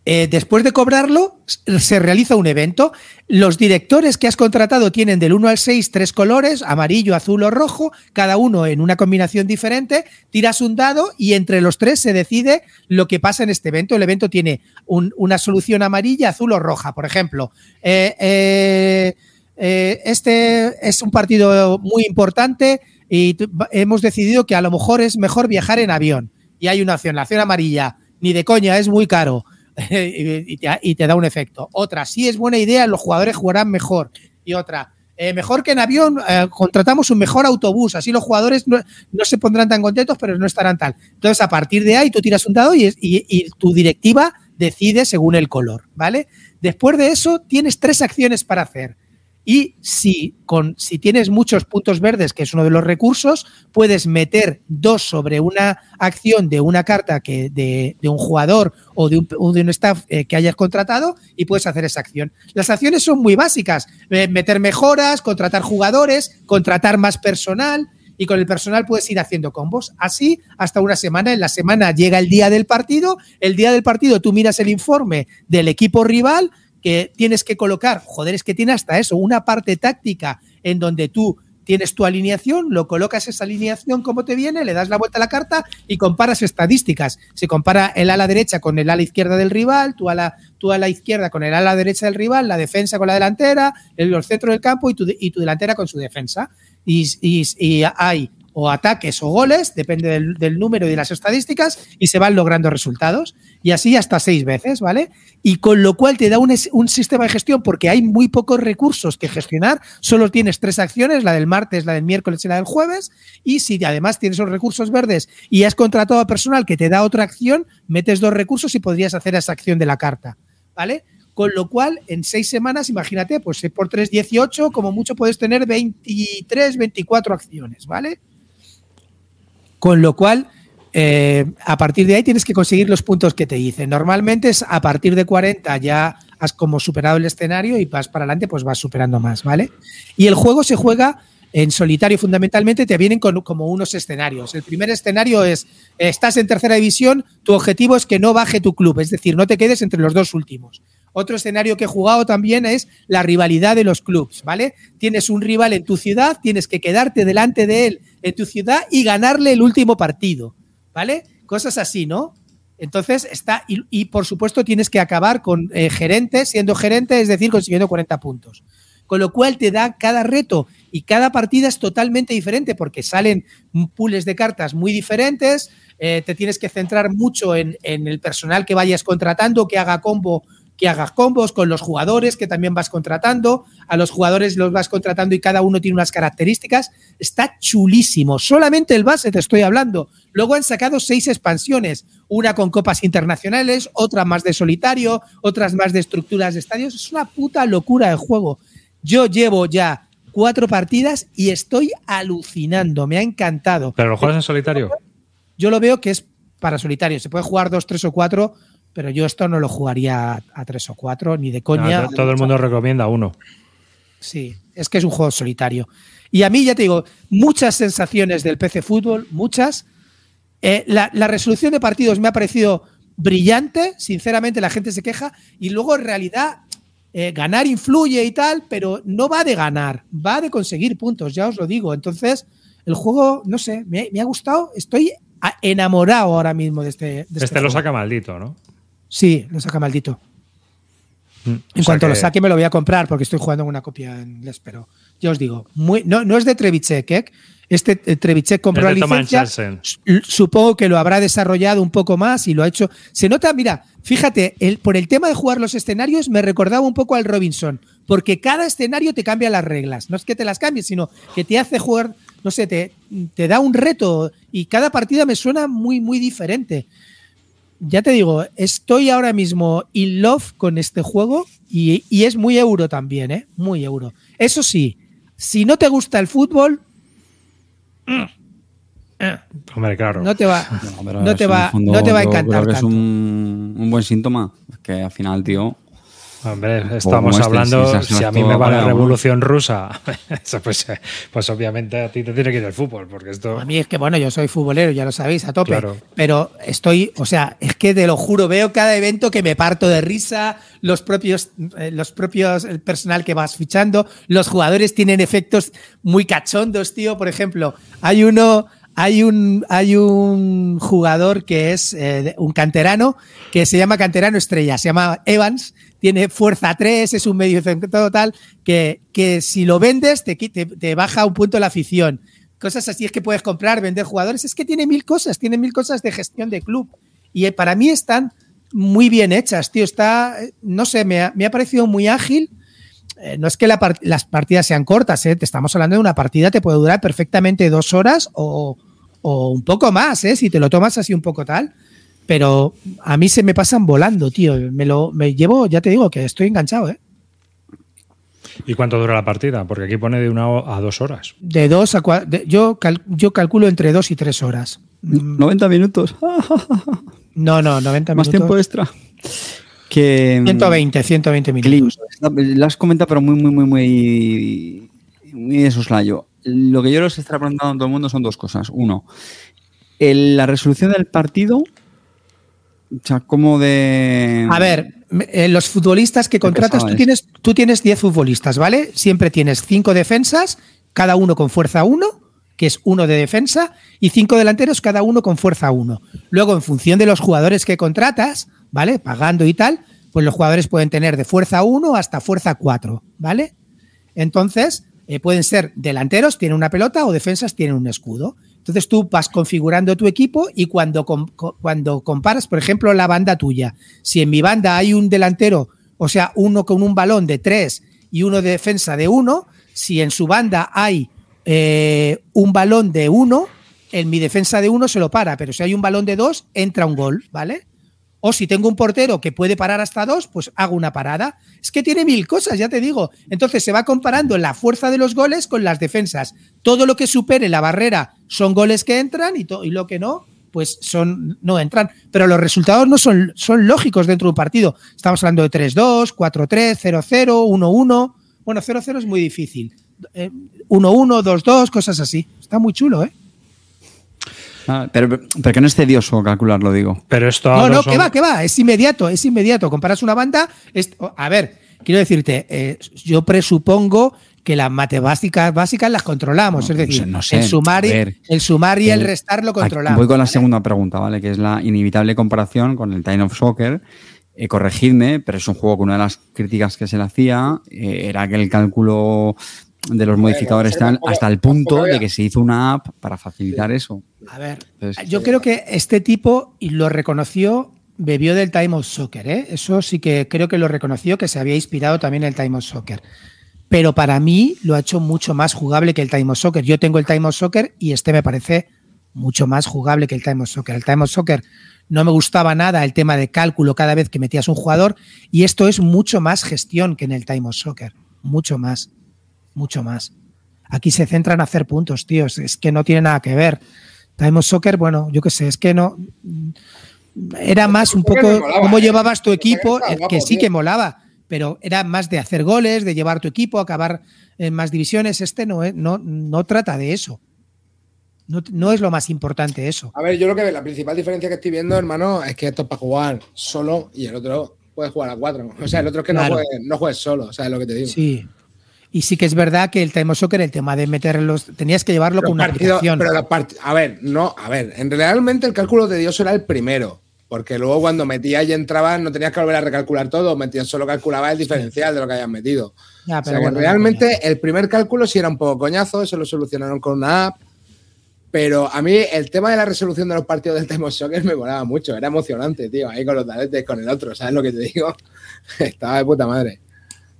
S6: eh, después de cobrarlo, se realiza un evento. Los directores que has contratado tienen del 1 al 6 tres colores, amarillo, azul o rojo, cada uno en una combinación diferente. Tiras un dado y entre los tres se decide lo que pasa en este evento. El evento tiene un- una solución amarilla, azul o roja. Por ejemplo, eh, eh, este es un partido muy importante y hemos decidido que a lo mejor es mejor viajar en avión. Y hay una opción, la opción amarilla, ni de coña, es muy caro y, te, te da un efecto. Otra, si es buena idea, los jugadores jugarán mejor. Y otra, eh, mejor que en avión, eh, contratamos un mejor autobús, así los jugadores no, se pondrán tan contentos, pero no estarán tal. Entonces, a partir de ahí, tú tiras un dado y- y tu directiva decide según el color, ¿vale? Después de eso, tienes tres acciones para hacer. Y si, con, si tienes muchos puntos verdes, que es uno de los recursos, puedes meter dos sobre una acción de una carta que de, de un jugador o de un, de un staff eh, que hayas contratado y puedes hacer esa acción. Las acciones son muy básicas. eh, meter mejoras, contratar jugadores, contratar más personal y con el personal puedes ir haciendo combos. Así hasta una semana. En la semana llega el día del partido. El día del partido tú miras el informe del equipo rival que tienes que colocar, joder, es que tiene hasta eso, una parte táctica en donde tú tienes tu alineación, lo colocas esa alineación como te viene, le das la vuelta a la carta y comparas estadísticas. Se compara el ala derecha con el ala izquierda del rival, tu ala, tu ala izquierda con el ala derecha del rival, la defensa con la delantera, el, centro del campo y tu, y tu delantera con su defensa. Y, y- y hay o ataques o goles, depende del, número y de las estadísticas, y se van logrando resultados. Y así hasta seis veces, ¿vale? Y con lo cual te da un, un sistema de gestión porque hay muy pocos recursos que gestionar. Solo tienes tres acciones, la del martes, la del miércoles y la del jueves. Y si además tienes los recursos verdes y has contratado a personal que te da otra acción, metes dos recursos y podrías hacer esa acción de la carta, ¿vale? Con lo cual, en seis semanas, imagínate, pues seis por 3, 18, como mucho puedes tener 23, 24 acciones, ¿vale? Con lo cual, eh, a partir de ahí tienes que conseguir los puntos que te dicen. Normalmente es a partir de 40 ya has como superado el escenario y vas para adelante, pues vas superando más, ¿vale? Y el juego se juega en solitario fundamentalmente, te vienen con, como unos escenarios. El primer escenario es, estás en tercera división, tu objetivo es que no baje tu club, es decir, no te quedes entre los dos últimos. Otro escenario que he jugado también es la rivalidad de los clubs, ¿vale? Tienes un rival en tu ciudad, tienes que quedarte delante de él en tu ciudad y ganarle el último partido, ¿vale? Cosas así, ¿no? Entonces está, y, por supuesto tienes que acabar con eh, gerente, siendo gerente, es decir, consiguiendo 40 puntos. Con lo cual te da cada reto y cada partida es totalmente diferente porque salen pools de cartas muy diferentes, eh, te tienes que centrar mucho en el personal que vayas contratando, que haga combo que hagas combos con los jugadores que también vas contratando, a los jugadores los vas contratando y cada uno tiene unas características. Está chulísimo. Solamente el base te estoy hablando. Luego han sacado seis expansiones, una con copas internacionales, otra más de solitario, otras más de estructuras de estadios. Es una puta locura el juego. Yo llevo ya cuatro partidas y estoy alucinando. Me ha encantado.
S3: ¿Pero lo juegas en solitario?
S6: Yo lo veo que es para solitario. Se puede jugar dos, tres o cuatro, pero yo esto no lo jugaría a, a tres o cuatro, ni de coña.
S3: No, todo el mundo recomienda uno.
S6: Sí, es que es un juego solitario. Y a mí, ya te digo, muchas sensaciones del PC Fútbol, muchas. Eh, la, la resolución de partidos me ha parecido brillante, sinceramente la gente se queja, y luego en realidad eh, ganar influye y tal, pero no va de ganar, va de conseguir puntos, ya os lo digo. Entonces, el juego, no sé, me, me ha gustado, estoy enamorado ahora mismo de este. de este
S3: Este lo saca maldito, ¿no?
S6: Sí, lo saca maldito.
S3: Mm,
S6: En
S3: o sea
S6: cuanto lo
S3: que-
S6: saque me lo voy a comprar porque estoy jugando una copia en inglés, pero ya os digo, muy, no, no es de Trevichek, ¿eh? Este eh, Trevichek compró la licencia. Supongo que lo habrá desarrollado un poco más y lo ha hecho. Se nota, mira, fíjate, el, por el tema de jugar los escenarios me recordaba un poco al Robinson, porque cada escenario te cambia las reglas. No es que te las cambies, sino que te hace jugar, no sé, te, te da un reto y cada partida me suena muy, muy diferente ya te digo, estoy ahora mismo in love con este juego y, y es muy euro también, ¿eh? Muy euro. Eso sí, si no te gusta el fútbol,
S3: Hombre, claro.
S6: no te va,
S1: No,
S6: te va,
S1: fondo
S6: no te va a encantar
S1: Creo que es
S6: tanto.
S1: un, un buen síntoma. Que al final, tío.
S3: Hombre, estamos hablando,
S1: si
S3: a mí me va la revolución rusa, pues, pues obviamente a ti te tiene que ir el fútbol, porque esto...
S6: A mí es que, bueno, yo soy futbolero, ya lo sabéis, a tope.
S3: Claro.
S6: Pero estoy, o sea, es que te lo juro, veo cada evento que me parto de risa, los propios, eh, los propios, el personal que vas fichando, los jugadores tienen efectos muy cachondos, tío. Por ejemplo, hay uno, hay un, hay un jugador que es eh, un canterano, que se llama canterano estrella, se llama Evans, tiene fuerza 3, es un medio centro tal, que, que si lo vendes te, te, baja un punto la afición. Cosas así es que puedes comprar, vender jugadores. Es que tiene mil cosas, tiene mil cosas de gestión de club. Y eh, para mí están muy bien hechas, tío. Está, eh, no sé, me ha, me ha parecido muy ágil. Eh, no es que las partidas sean cortas, te estamos hablando de una partida, te puede durar perfectamente dos horas o, o un poco más, si te lo tomas así un poco tal. Pero a mí se me pasan volando, tío. Me lo me llevo, ya te digo que estoy enganchado, ¿eh?
S3: ¿Y cuánto dura la partida? Porque aquí pone de una a dos horas.
S6: De dos a cuatro. Yo, cal, yo calculo entre dos y tres horas.
S1: 90 minutos.
S6: No, no, 90
S1: Más
S6: minutos.
S1: tiempo extra. Que,
S6: 120, 120
S1: Clint,
S6: minutos.
S1: lo has comentado, pero muy, muy, muy, muy, muy de soslayo. Lo que yo les estaré preguntando a todo el mundo son dos cosas. Uno, el- la resolución del partido, o sea, como de...
S6: A ver, eh, los futbolistas que contratas, tú
S1: es.
S6: tienes, tú tienes 10 futbolistas, ¿vale? Siempre tienes 5 defensas, cada uno con fuerza 1, que es uno de defensa, y 5 delanteros, cada uno con fuerza 1. Luego, en función de los jugadores que contratas, ¿vale? Pagando y tal, pues los jugadores pueden tener de fuerza 1 hasta fuerza 4, ¿vale? Entonces, eh, pueden ser delanteros, tienen una pelota, o defensas, tienen un escudo. Entonces tú vas configurando tu equipo y cuando, cuando comparas, por ejemplo, la banda tuya, si en mi banda hay un delantero, o sea, uno con un balón de 3 y uno de defensa de 1, si en su banda hay eh, un balón de 1, en mi defensa de 1 se lo para, pero si hay un balón de 2, entra un gol, ¿vale? O si tengo un portero que puede parar hasta dos, pues hago una parada. Es que tiene mil cosas, ya te digo. Entonces se va comparando la fuerza de los goles con las defensas. Todo lo que supere la barrera son goles que entran y, y lo que no, pues son no entran. Pero los resultados no son, son lógicos dentro de un partido. Estamos hablando de 3-2, 4-3, 0-0, 1-1. Bueno, 0-0 es muy difícil. Eh, 1-1, 2-2, cosas así. Está muy chulo, ¿eh?
S1: Ah, pero, pero que no es tedioso calcularlo, digo.
S3: Pero esto
S6: No, no,
S3: son-
S6: que va, que va, es inmediato, es inmediato. Comparas una banda, es- a ver, quiero decirte, eh, yo presupongo que las matemáticas básicas las controlamos,
S1: No,
S6: es decir,
S1: no sé,
S6: el sumar, y-
S1: ver,
S6: el sumar y el
S1: el-
S6: restar lo controlamos.
S1: Voy con la
S6: ¿vale?
S1: segunda pregunta, ¿vale? Que es la inevitable comparación con el Time of Soccer. Eh, corregidme, pero es un juego que una de las críticas que se le hacía eh, era que el cálculo de los modificadores tal,
S2: tampoco-
S1: hasta el punto de que se hizo una app para facilitar eso.
S6: A ver,
S1: Entonces,
S6: yo creo que este tipo, y lo reconoció, bebió del Time of Soccer, ¿eh? Eso sí que creo que lo reconoció, que se había inspirado también en el Time of Soccer. Pero para mí lo ha hecho mucho más jugable que el Time of Soccer. Yo tengo el Time of Soccer y este me parece mucho más jugable que el Time of Soccer. El Time of Soccer no me gustaba nada el tema de cálculo cada vez que metías un jugador y esto es mucho más gestión que en el Time of Soccer. Mucho más. Mucho más. Aquí se centran en hacer puntos, tíos. Es que no tiene nada que ver. Time of Soccer, bueno, yo qué sé, es que no. Era más un poco
S2: molaba,
S6: cómo
S2: ¿eh?
S6: llevabas tu equipo, eh,
S2: guapo,
S6: que sí
S2: tío.
S6: que molaba, pero era más de hacer goles, de llevar tu equipo, acabar en más divisiones. Este no, es- no, no trata de eso. No, no es lo más importante eso.
S2: A ver, yo lo que la principal diferencia que estoy viendo, hermano, es que esto es para jugar solo y el otro puede jugar a cuatro. O sea, el otro es que
S6: Claro.
S2: no, juegue, no juegues solo, ¿sabes lo que te digo?
S6: Sí. Y sí que es verdad que el Time of Soccer, el tema de meterlos, tenías que llevarlo con una aplicación.
S2: pero part- a ver, no, a ver, en realmente el cálculo de Dios era el primero, porque luego cuando metías y entrabas no tenías que volver a recalcular todo, metías solo calculabas el diferencial de lo que hayas metido.
S6: Ya,
S2: O sea,
S6: pero
S2: que realmente el primer cálculo sí era un poco coñazo, eso lo solucionaron con una app, pero a mí el tema de la resolución de los partidos del Time of Soccer me molaba mucho, era emocionante, tío, ahí con los daletes, con el otro, ¿sabes lo que te digo? Estaba de puta madre.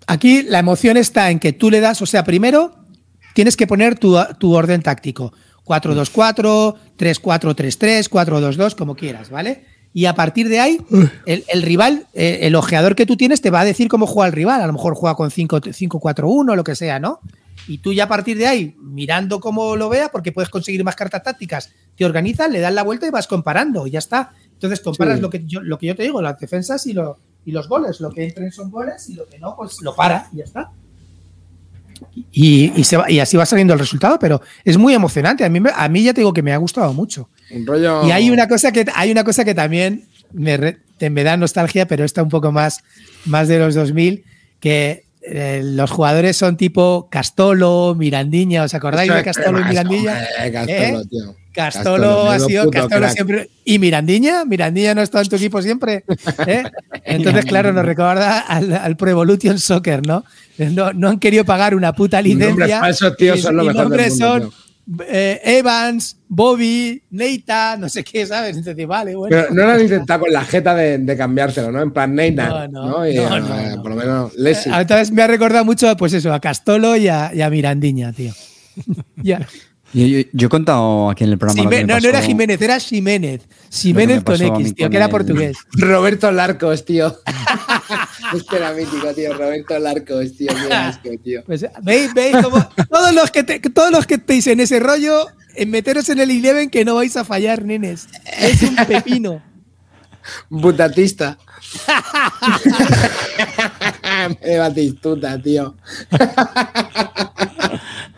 S6: Aquí la emoción está en que tú le das, o sea, primero tienes que poner tu, tu orden táctico. 4-2-4, 3-4-3-3, 4-2-2, como quieras, ¿vale? Y a partir de ahí, el, el rival, eh, el ojeador que tú tienes te va a decir cómo juega el rival. A lo mejor juega con 5 5-4-1, lo que sea, ¿no? Y tú ya a partir de ahí, mirando cómo lo vea, porque puedes conseguir más cartas tácticas, te organizas, le das la vuelta y vas comparando, y ya está. Entonces comparas
S2: Sí.
S6: lo, que yo, lo que yo te digo, las defensas y, lo- y los goles. Lo que entren son goles y lo que no, pues lo para y ya está. Y, y se va- y así va saliendo el resultado, pero es muy emocionante. A mí, me- a mí ya te digo que me ha gustado mucho.
S2: Un rollo...
S6: Y hay una cosa que, hay una cosa que también me, re- me da nostalgia, pero está un poco más, más de los 2000, que eh, los jugadores son tipo Castolo, Mirandiña, ¿os acordáis de Castolo y Mirandiña?
S2: Eh, Castolo,
S6: ¿Eh?
S2: tío.
S6: Castolo ha sido Castolo
S2: crack.
S6: siempre. ¿Y Mirandiña? ¿Mirandiña no ha estado en tu equipo siempre? ¿Eh? Entonces, claro, nos recuerda al, al Pro Evolution Soccer, ¿no? No, no han querido pagar una puta licencia.
S2: Nombres falsos, tío, son lo
S6: y
S2: mejor del
S6: nombres
S2: mundo,
S6: son eh, Evans, Bobby, Neita, no sé qué, ¿sabes? Entonces, vale, bueno.
S2: Pero no lo han intentado con la jeta de, de cambiárselo, ¿no? En plan Neymar,
S6: No,
S2: ¿no?
S6: no,
S2: Y, eh,
S6: no.
S2: Por lo menos Leslie.
S6: Entonces me ha recordado mucho, pues eso, a Castolo y a, y a Mirandiña, tío. Ya.
S1: Yo, yo- yo he contado aquí en el programa. lo que
S6: Xime-
S1: me
S6: no, no era Jiménez, era
S1: que me
S6: con X, tío,
S1: con
S6: que era
S1: el-
S6: portugués.
S2: Roberto Larcos, tío. este era mítico, tío. Roberto Larcos, tío. Qué asco, tío.
S6: Pues, ¿Veis? ¿Veis? Como todos, los que te- todos los que estéis en ese rollo, en meteros en el Eleven que no vais a fallar, nenes. Es un pepino.
S2: Butatista. Eh, Batistuta, tío.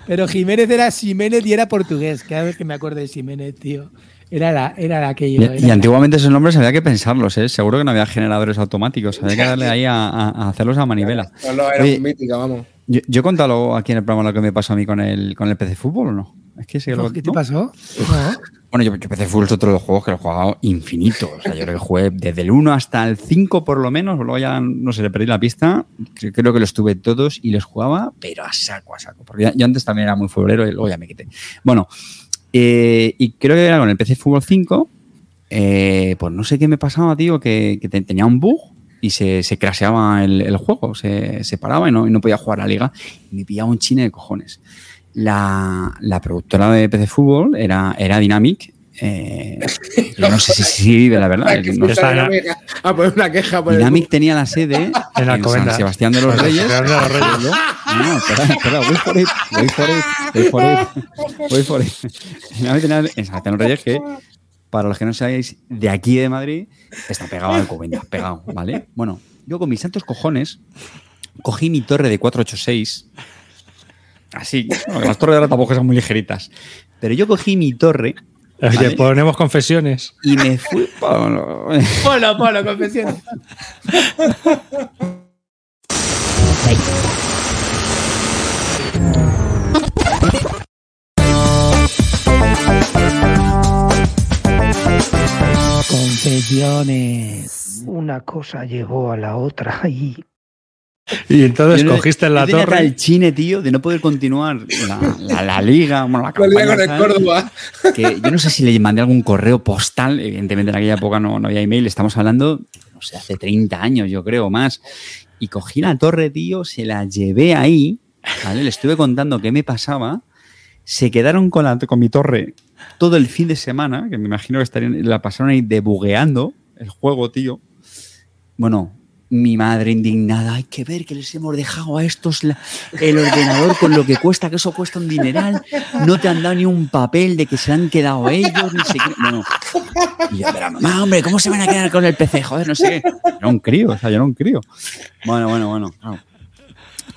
S6: Pero Jiménez era Ximénez y era portugués. Cada vez que me acuerdo de Ximénez, tío. Era, la, era la aquello.
S1: Y,
S6: era
S1: y
S6: la-
S1: antiguamente esos nombres había que pensarlos, ¿eh? Seguro que no había generadores automáticos. Había que darle ahí a, a- a hacerlos a manivela.
S2: Solo era
S1: Oye,
S2: vamos.
S1: Yo, yo he contado aquí en el programa lo que me pasó a mí con el, con el PC Fútbol, ¿o no? Es que sí que lo-
S6: ¿Qué te
S1: ¿no?
S6: pasó? No.
S1: Bueno, yo, yo PC Fútbol es otro de los juegos que lo he jugado infinito. O sea, yo creo que jugué desde el 1 hasta el 5 por lo menos. Luego ya, no sé, le perdí la pista. Creo, creo que los tuve todos y los jugaba, pero a saco, a saco. Porque ya- yo antes también era muy futbolero y luego ya me quité. Bueno, eh, y creo que era con el PC Fútbol 5. eh, pues no sé qué me pasaba, tío, que, que te- tenía un bug y se, se el, el juego, se, se paraba y no, y no podía jugar a la liga. Y me pillaba un chine de cojones. La, la productora de PC Fútbol era, era Dynamic. eh, yo no sé si si vive, la verdad. No-
S3: la-
S2: a poner una queja por el
S1: Dynamic tenía la sede en,
S3: En
S1: San. Sebastián de los
S3: San
S1: Reyes.
S3: Sebastián de los Reyes.
S1: No, no, espera, espera, wait for it, wait for it, wait for it, wait for it. Dynamic tenía en San Sebastián de los Reyes que, para los que no sabéis, de aquí de Madrid, está pegado al Alcobendas, pegado, ¿vale? Bueno, yo con mis santos cojones cogí mi torre de 486 Así, bueno, las torres ahora tampoco son muy ligeritas. Pero yo cogí mi torre
S3: Oye,
S1: ¿Vale?
S3: ponemos confesiones.
S1: y me fui. Pablo.
S6: Polo, polo, confesiones. Confesiones.
S7: Una cosa llevó a la otra y
S3: Y entonces
S1: Yo
S3: cogiste en la
S1: yo
S3: torre.
S1: tal chine, tío, de no poder continuar la, la- la liga, bueno, la campaña,
S2: con el. Córdoba.
S1: que yo no sé si le mandé algún correo postal, evidentemente en aquella época no, no había email, estamos hablando, no sé, hace 30 años yo creo más, y cogí la torre, tío, se la llevé ahí, ¿vale? Le estuve contando qué me pasaba, se quedaron con, la, con mi torre todo el fin de semana, que me imagino que estarían, la pasaron ahí debugueando el juego, tío. Bueno, mi madre indignada, hay que ver que les hemos dejado a estos la- el ordenador con lo que cuesta, que eso cuesta un dineral, no te han dado ni un papel de que se han quedado ellos, no sé qué. Bueno, y yo, pero mamá, hombre, ¿cómo se van a quedar con el PC? Joder, no sé. Era un crío, o sea, yo era un crío. Bueno, bueno, bueno, claro.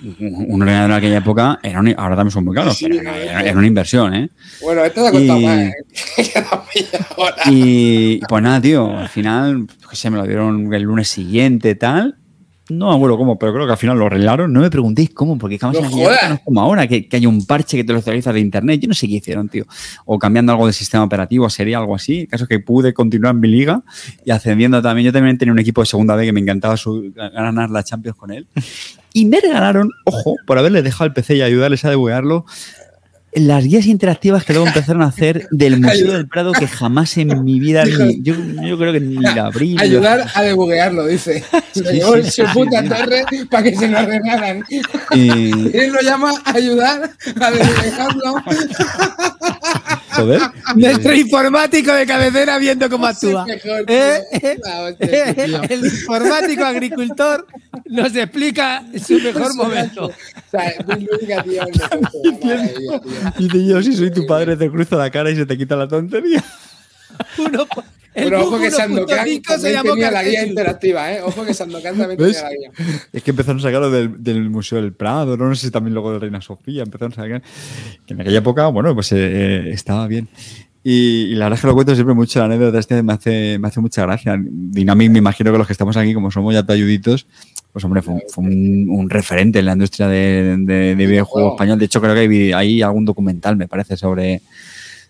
S1: Un ordenador en aquella época, era un- ahora también son muy caros, pero era, era- era una inversión, ¿eh?
S2: Bueno, esto te ha costado
S1: Y-
S2: más. ¿eh?
S1: Y pues nada, tío, al final, que se me lo dieron el lunes siguiente, tal. No me acuerdo cómo, pero creo que al final lo arreglaron. No me preguntéis cómo, porque jamás
S2: No
S1: es como ahora, que, que hay un parche que te lo actualiza de internet. Yo no sé qué hicieron, tío. O cambiando algo de sistema operativo, sería algo así. El caso es que pude continuar en mi liga y ascendiendo también. Yo también tenía un equipo de segunda B que me encantaba su- ganar la Champions con él. Y me regalaron, ojo, por haberles dejado el PC y ayudarles a debuguearlo, las guías interactivas que luego empezaron a hacer del Museo del Prado que jamás en mi vida, ni- yo, yo creo que ni la abrí.
S2: Ayudar a debuguearlo, dice.
S1: Sí,
S2: llevó
S1: sí,
S2: su
S1: sí,
S2: puta torre para que se lo regalan.
S1: Y,
S2: Él lo llama ayudar a debuguearlo.
S1: Joder.
S6: Nuestro informático de cabecera viendo cómo actúa. Eh, eh,
S2: tío.
S6: El informático agricultor nos explica su mejor momento.
S2: O sea.
S1: Dice yo, si soy tu padre, te cruzo la cara y se te quita la tontería.
S6: Uno, el
S2: Pero ojo que Sandokan
S6: 1.5 se
S2: también
S6: llamó
S2: tenía la guía interactiva, ¿eh? Ojo que Sandokan también
S1: ¿Ves?
S2: tenía la guía.
S1: Es que empezaron a sacarlo del, del Museo del Prado, no, No sé si también luego de Reina Sofía, empezaron a sacar. Que en aquella época, bueno, pues eh, eh, estaba bien. Y, y la verdad es que lo cuento siempre mucho, la anécdota este me hace, me hace mucha gracia. Dynamic, me imagino que los que estamos aquí, como somos ya talluditos, pues hombre, fue, un- fue un, un referente en la industria de, de, de videojuego español. De hecho, creo que hay, hay algún documental, me parece, sobre,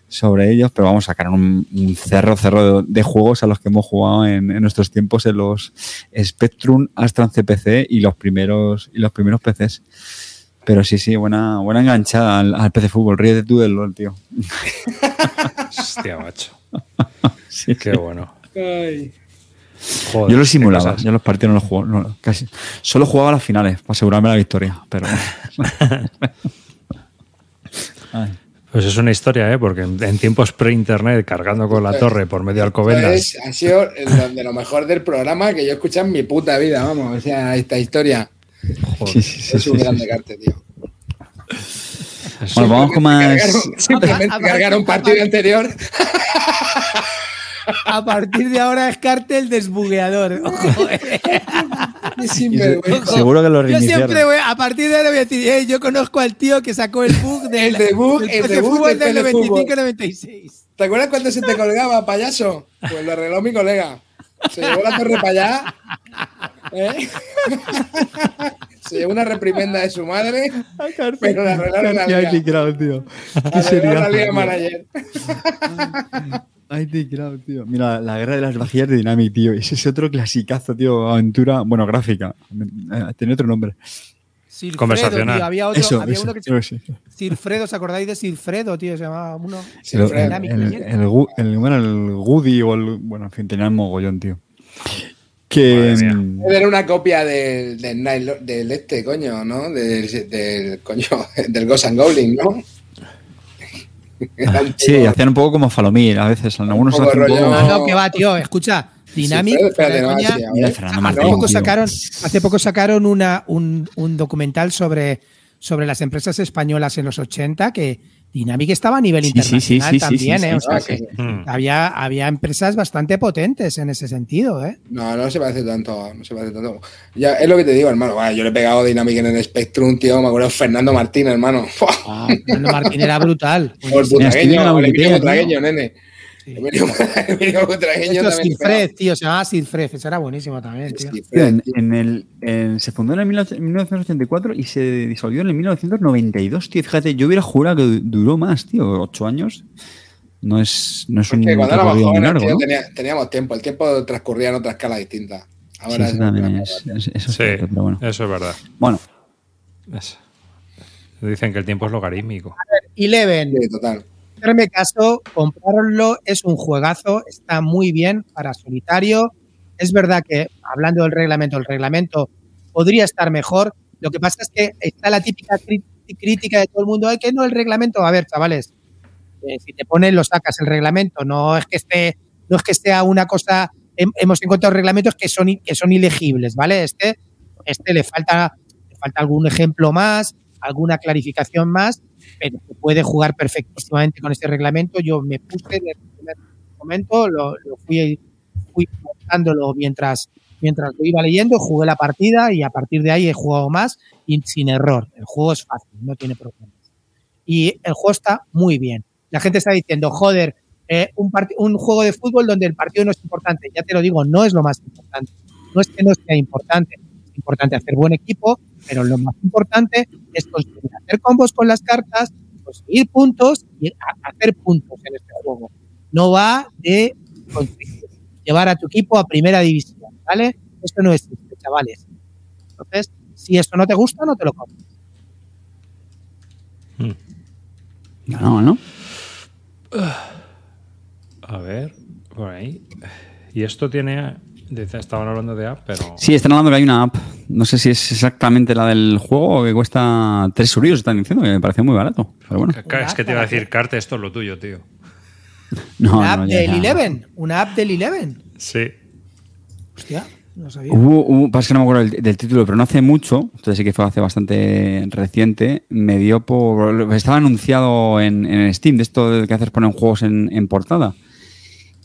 S1: sobre ellos, pero vamos a sacar un, un cerro, cerro de, de juegos a los que hemos jugado en, en nuestros tiempos en los Spectrum, Astran CPC y los primeros, y los primeros PCs. Pero sí, sí, buena, buena enganchada al, al PC Fútbol. Ríete tú del LOL, tío.
S3: Hostia, macho.
S1: Sí,
S3: Qué bueno.
S2: Ay.
S3: Joder,
S1: Yo lo simulaba, yo los partidos no los jugaba, no, casi. Solo jugaba las finales para asegurarme la victoria, pero. Ay.
S3: Pues es una historia, ¿eh? Porque en, en tiempos pre-internet, cargando con la torre por medio de Alcobendas.
S2: Es- ha sido de lo mejor del programa que yo he escuchado en mi puta vida, vamos. O sea, esta historia
S3: joder,
S1: Sí, sí, sí,
S2: es un
S1: sí,
S2: grande
S1: sí.
S2: carte, tío.
S1: Bueno, vamos con más.
S2: Cargaron- simplemente cargaron un partido anterior.
S6: A partir de ahora es Cartel desbugueador. Eh.
S1: Seguro que lo
S6: Yo
S1: reiniciaron.
S6: siempre voy, a partir de ahora voy a decir, "Eh, yo conozco al tío que sacó el bug del,
S2: El debug-
S6: del
S2: el debug
S6: fútbol
S2: del
S6: del
S2: PC fútbol.
S6: 95-96.
S2: ¿Te acuerdas cuando se te colgaba, payaso? Pues lo arregló mi colega. Se llevó la torre para allá. ¿eh? Se llevó una reprimenda de su madre. Pero la arreglaron la
S1: Ay,
S2: liga.
S1: tío. Qué
S2: Arreglaron la liga manager.
S1: Ay, te creo, tío. Mira, la guerra de las vajillas de Dynamic, tío. Ese es otro clasicazo, tío. Aventura, bueno, gráfica. Eh, Tiene otro nombre.
S6: Sirfredo,
S3: Conversacional.
S6: tío, Había, otro,
S1: Eso,
S6: había
S1: eso,
S6: uno que
S1: sí.
S6: Sirfredo, ¿os acordáis de Sirfredo, tío? Se llamaba uno.
S2: Sí,
S1: el,
S2: Fred.
S1: el, el, el, bueno, el Goody o el. Bueno, en fin, tenía el mogollón, tío. Que. Mm,
S2: Era una copia del, del, este, coño, ¿no? Del, del coño, del Ghost and Goblin, ¿no?
S1: Sí, hacían un poco como Falomir a veces. En algunos
S2: poco
S1: hacen un
S2: rollo-
S1: poco.
S6: No, no, que va, tío. Escucha, Dynamic.
S2: Sí, espérate, no, sí,
S6: hace poco sacaron, hace poco sacaron una, un, un documental sobre, sobre las empresas españolas en los 80 que Dynamic estaba a nivel internacional también, había, había empresas bastante potentes en ese sentido, ¿eh?
S2: No, no se parece tanto, no se parece tanto. Ya, es lo que te digo, hermano. Yo le he pegado Dynamic en el Spectrum, tío. Me acuerdo Fernando Martín, hermano.
S6: Ah, Fernando Martín era brutal.
S2: Butragueño, nene.
S6: Sí.
S2: Emilio Emilio Butragueño
S6: Esto
S2: también.
S6: Silfred, tío, se llamaba Silfred, ese era buenísimo también, tío.
S2: Sí,
S1: Tío, en, el, en- se fundó en el 1984 y se disolvió en el 1992, tío. Fíjate, yo hubiera jurado que du- duró más, tío. Ocho años. No es, no es un
S2: Porque cuando éramos jóvenes,
S1: largo,
S2: tío,
S1: ¿no?
S2: tenía- teníamos tiempo. El tiempo transcurría en otra escala distinta.
S1: Sí, eso
S2: es
S1: también es, eso es
S3: Sí,
S1: cierto, pero bueno.
S3: eso es verdad.
S1: Bueno,
S3: Dicen que el tiempo es logarítmico.
S6: Eleven,
S2: Sí, total.
S6: Hacerme caso, comprarlo, es un juegazo, está muy bien para solitario. Es verdad que, hablando del reglamento, el reglamento podría estar mejor. Lo que pasa es que está la típica crítica de todo el mundo, "Ay, que no el reglamento. A ver, chavales, eh, si te ponen, lo sacas el reglamento. No es que esté, no es que sea una cosa. hem- hemos encontrado reglamentos que son, que son ilegibles, ¿vale? Este, este le falta, le falta algún ejemplo más, alguna clarificación más, pero puede jugar perfectísimamente con este reglamento. Yo me puse en el primer momento, lo, fui, fui mientras, mientras lo iba leyendo, jugué la partida y a partir de ahí he jugado más y sin error. El juego es fácil, no tiene problemas. Y el juego está muy bien. La gente está diciendo, joder, eh, un, un juego de fútbol donde el partido no es importante. Ya te lo digo, no es lo más importante. No es que no sea importante. Es importante hacer buen equipo, pero lo más importante es conseguir hacer combos con las cartas, conseguir puntos y hacer puntos en este juego. No va de conseguir llevar a tu equipo a primera división, ¿vale? Esto no existe, chavales. Entonces, si esto no te gusta, no te lo compres.
S1: no, ¿no?
S3: A ver, por ahí. Y esto tiene. Estaban hablando de app, pero.
S1: Sí, están hablando que hay una app. No sé si es exactamente la del juego o que cuesta tres euros, están diciendo, que me parece muy barato. Pero bueno.
S3: Es que te iba a decir, Carte, esto es lo tuyo, tío.
S1: No,
S6: una
S1: no,
S6: app
S1: ya,
S6: del
S1: ya.
S6: Eleven. Una app del Eleven.
S3: Sí.
S6: Hostia, no sabía.
S1: Hubo, hubo- pasa que no me acuerdo del, del título, pero no hace mucho, entonces sí que fue hace bastante reciente, me dio por... Estaba anunciado en, en Steam, de esto de que haces poner juegos en, en portada.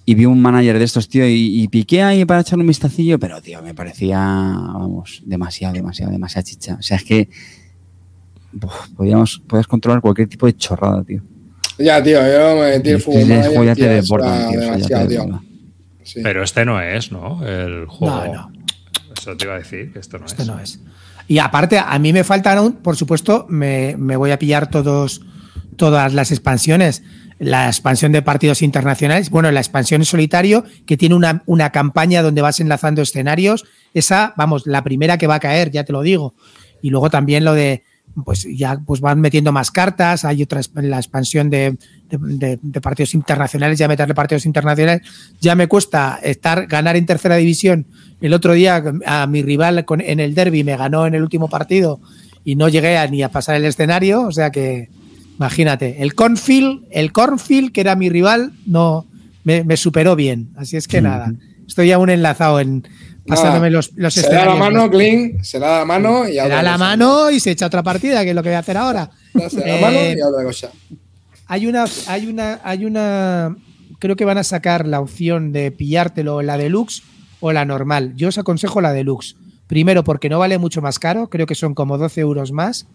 S1: Y vi un manager de estos, tío, y, y piqué ahí para echarle un vistacillo, pero, tío, me parecía, vamos, demasiado, demasiado, demasiada chicha. O sea, es que uf, podíamos, podías controlar cualquier tipo de chorrada, tío.
S2: Ya, tío, yo me metí el fútbol.
S1: juego ya te desborda, tío,
S2: demasiado,
S1: desborda.
S2: Sí.
S3: Pero este no es, ¿no? El juego.
S6: No, no.
S3: Eso te iba a decir, que esto no
S6: Esto
S3: es.
S6: no es. Y aparte, a mí me faltaron, por supuesto, me, me voy a pillar todos, todas las expansiones. La expansión de partidos internacionales, bueno, la expansión en solitario, que tiene una, una campaña donde vas enlazando escenarios. Esa, vamos, la primera que va a caer, ya te lo digo. Y luego también lo de, pues ya pues van metiendo más cartas, hay otra, la expansión de partidos internacionales, ya meterle partidos internacionales, ya me cuesta estar, ganar en tercera división. El otro día a mi rival con- en el derby me ganó en el último partido y no llegué a, ni a pasar el escenario, o sea que imagínate, el Cornfield, el Cornfield, que era mi rival, no me, me superó bien. Así es que nada, estoy aún enlazado en pasándome
S2: Nada,
S6: los, los
S2: se da la mano, Clean, se da la mano y
S6: Se da la mano y se echa otra partida, que es lo que voy a hacer ahora.
S2: Se da la mano
S6: Eh,
S2: y a otra cosa.
S6: hay una, hay una, hay una. Creo que van a sacar la opción de pillártelo la deluxe o la normal. Yo os aconsejo la deluxe. Primero, porque no vale mucho más caro, creo que son como 12 euros más.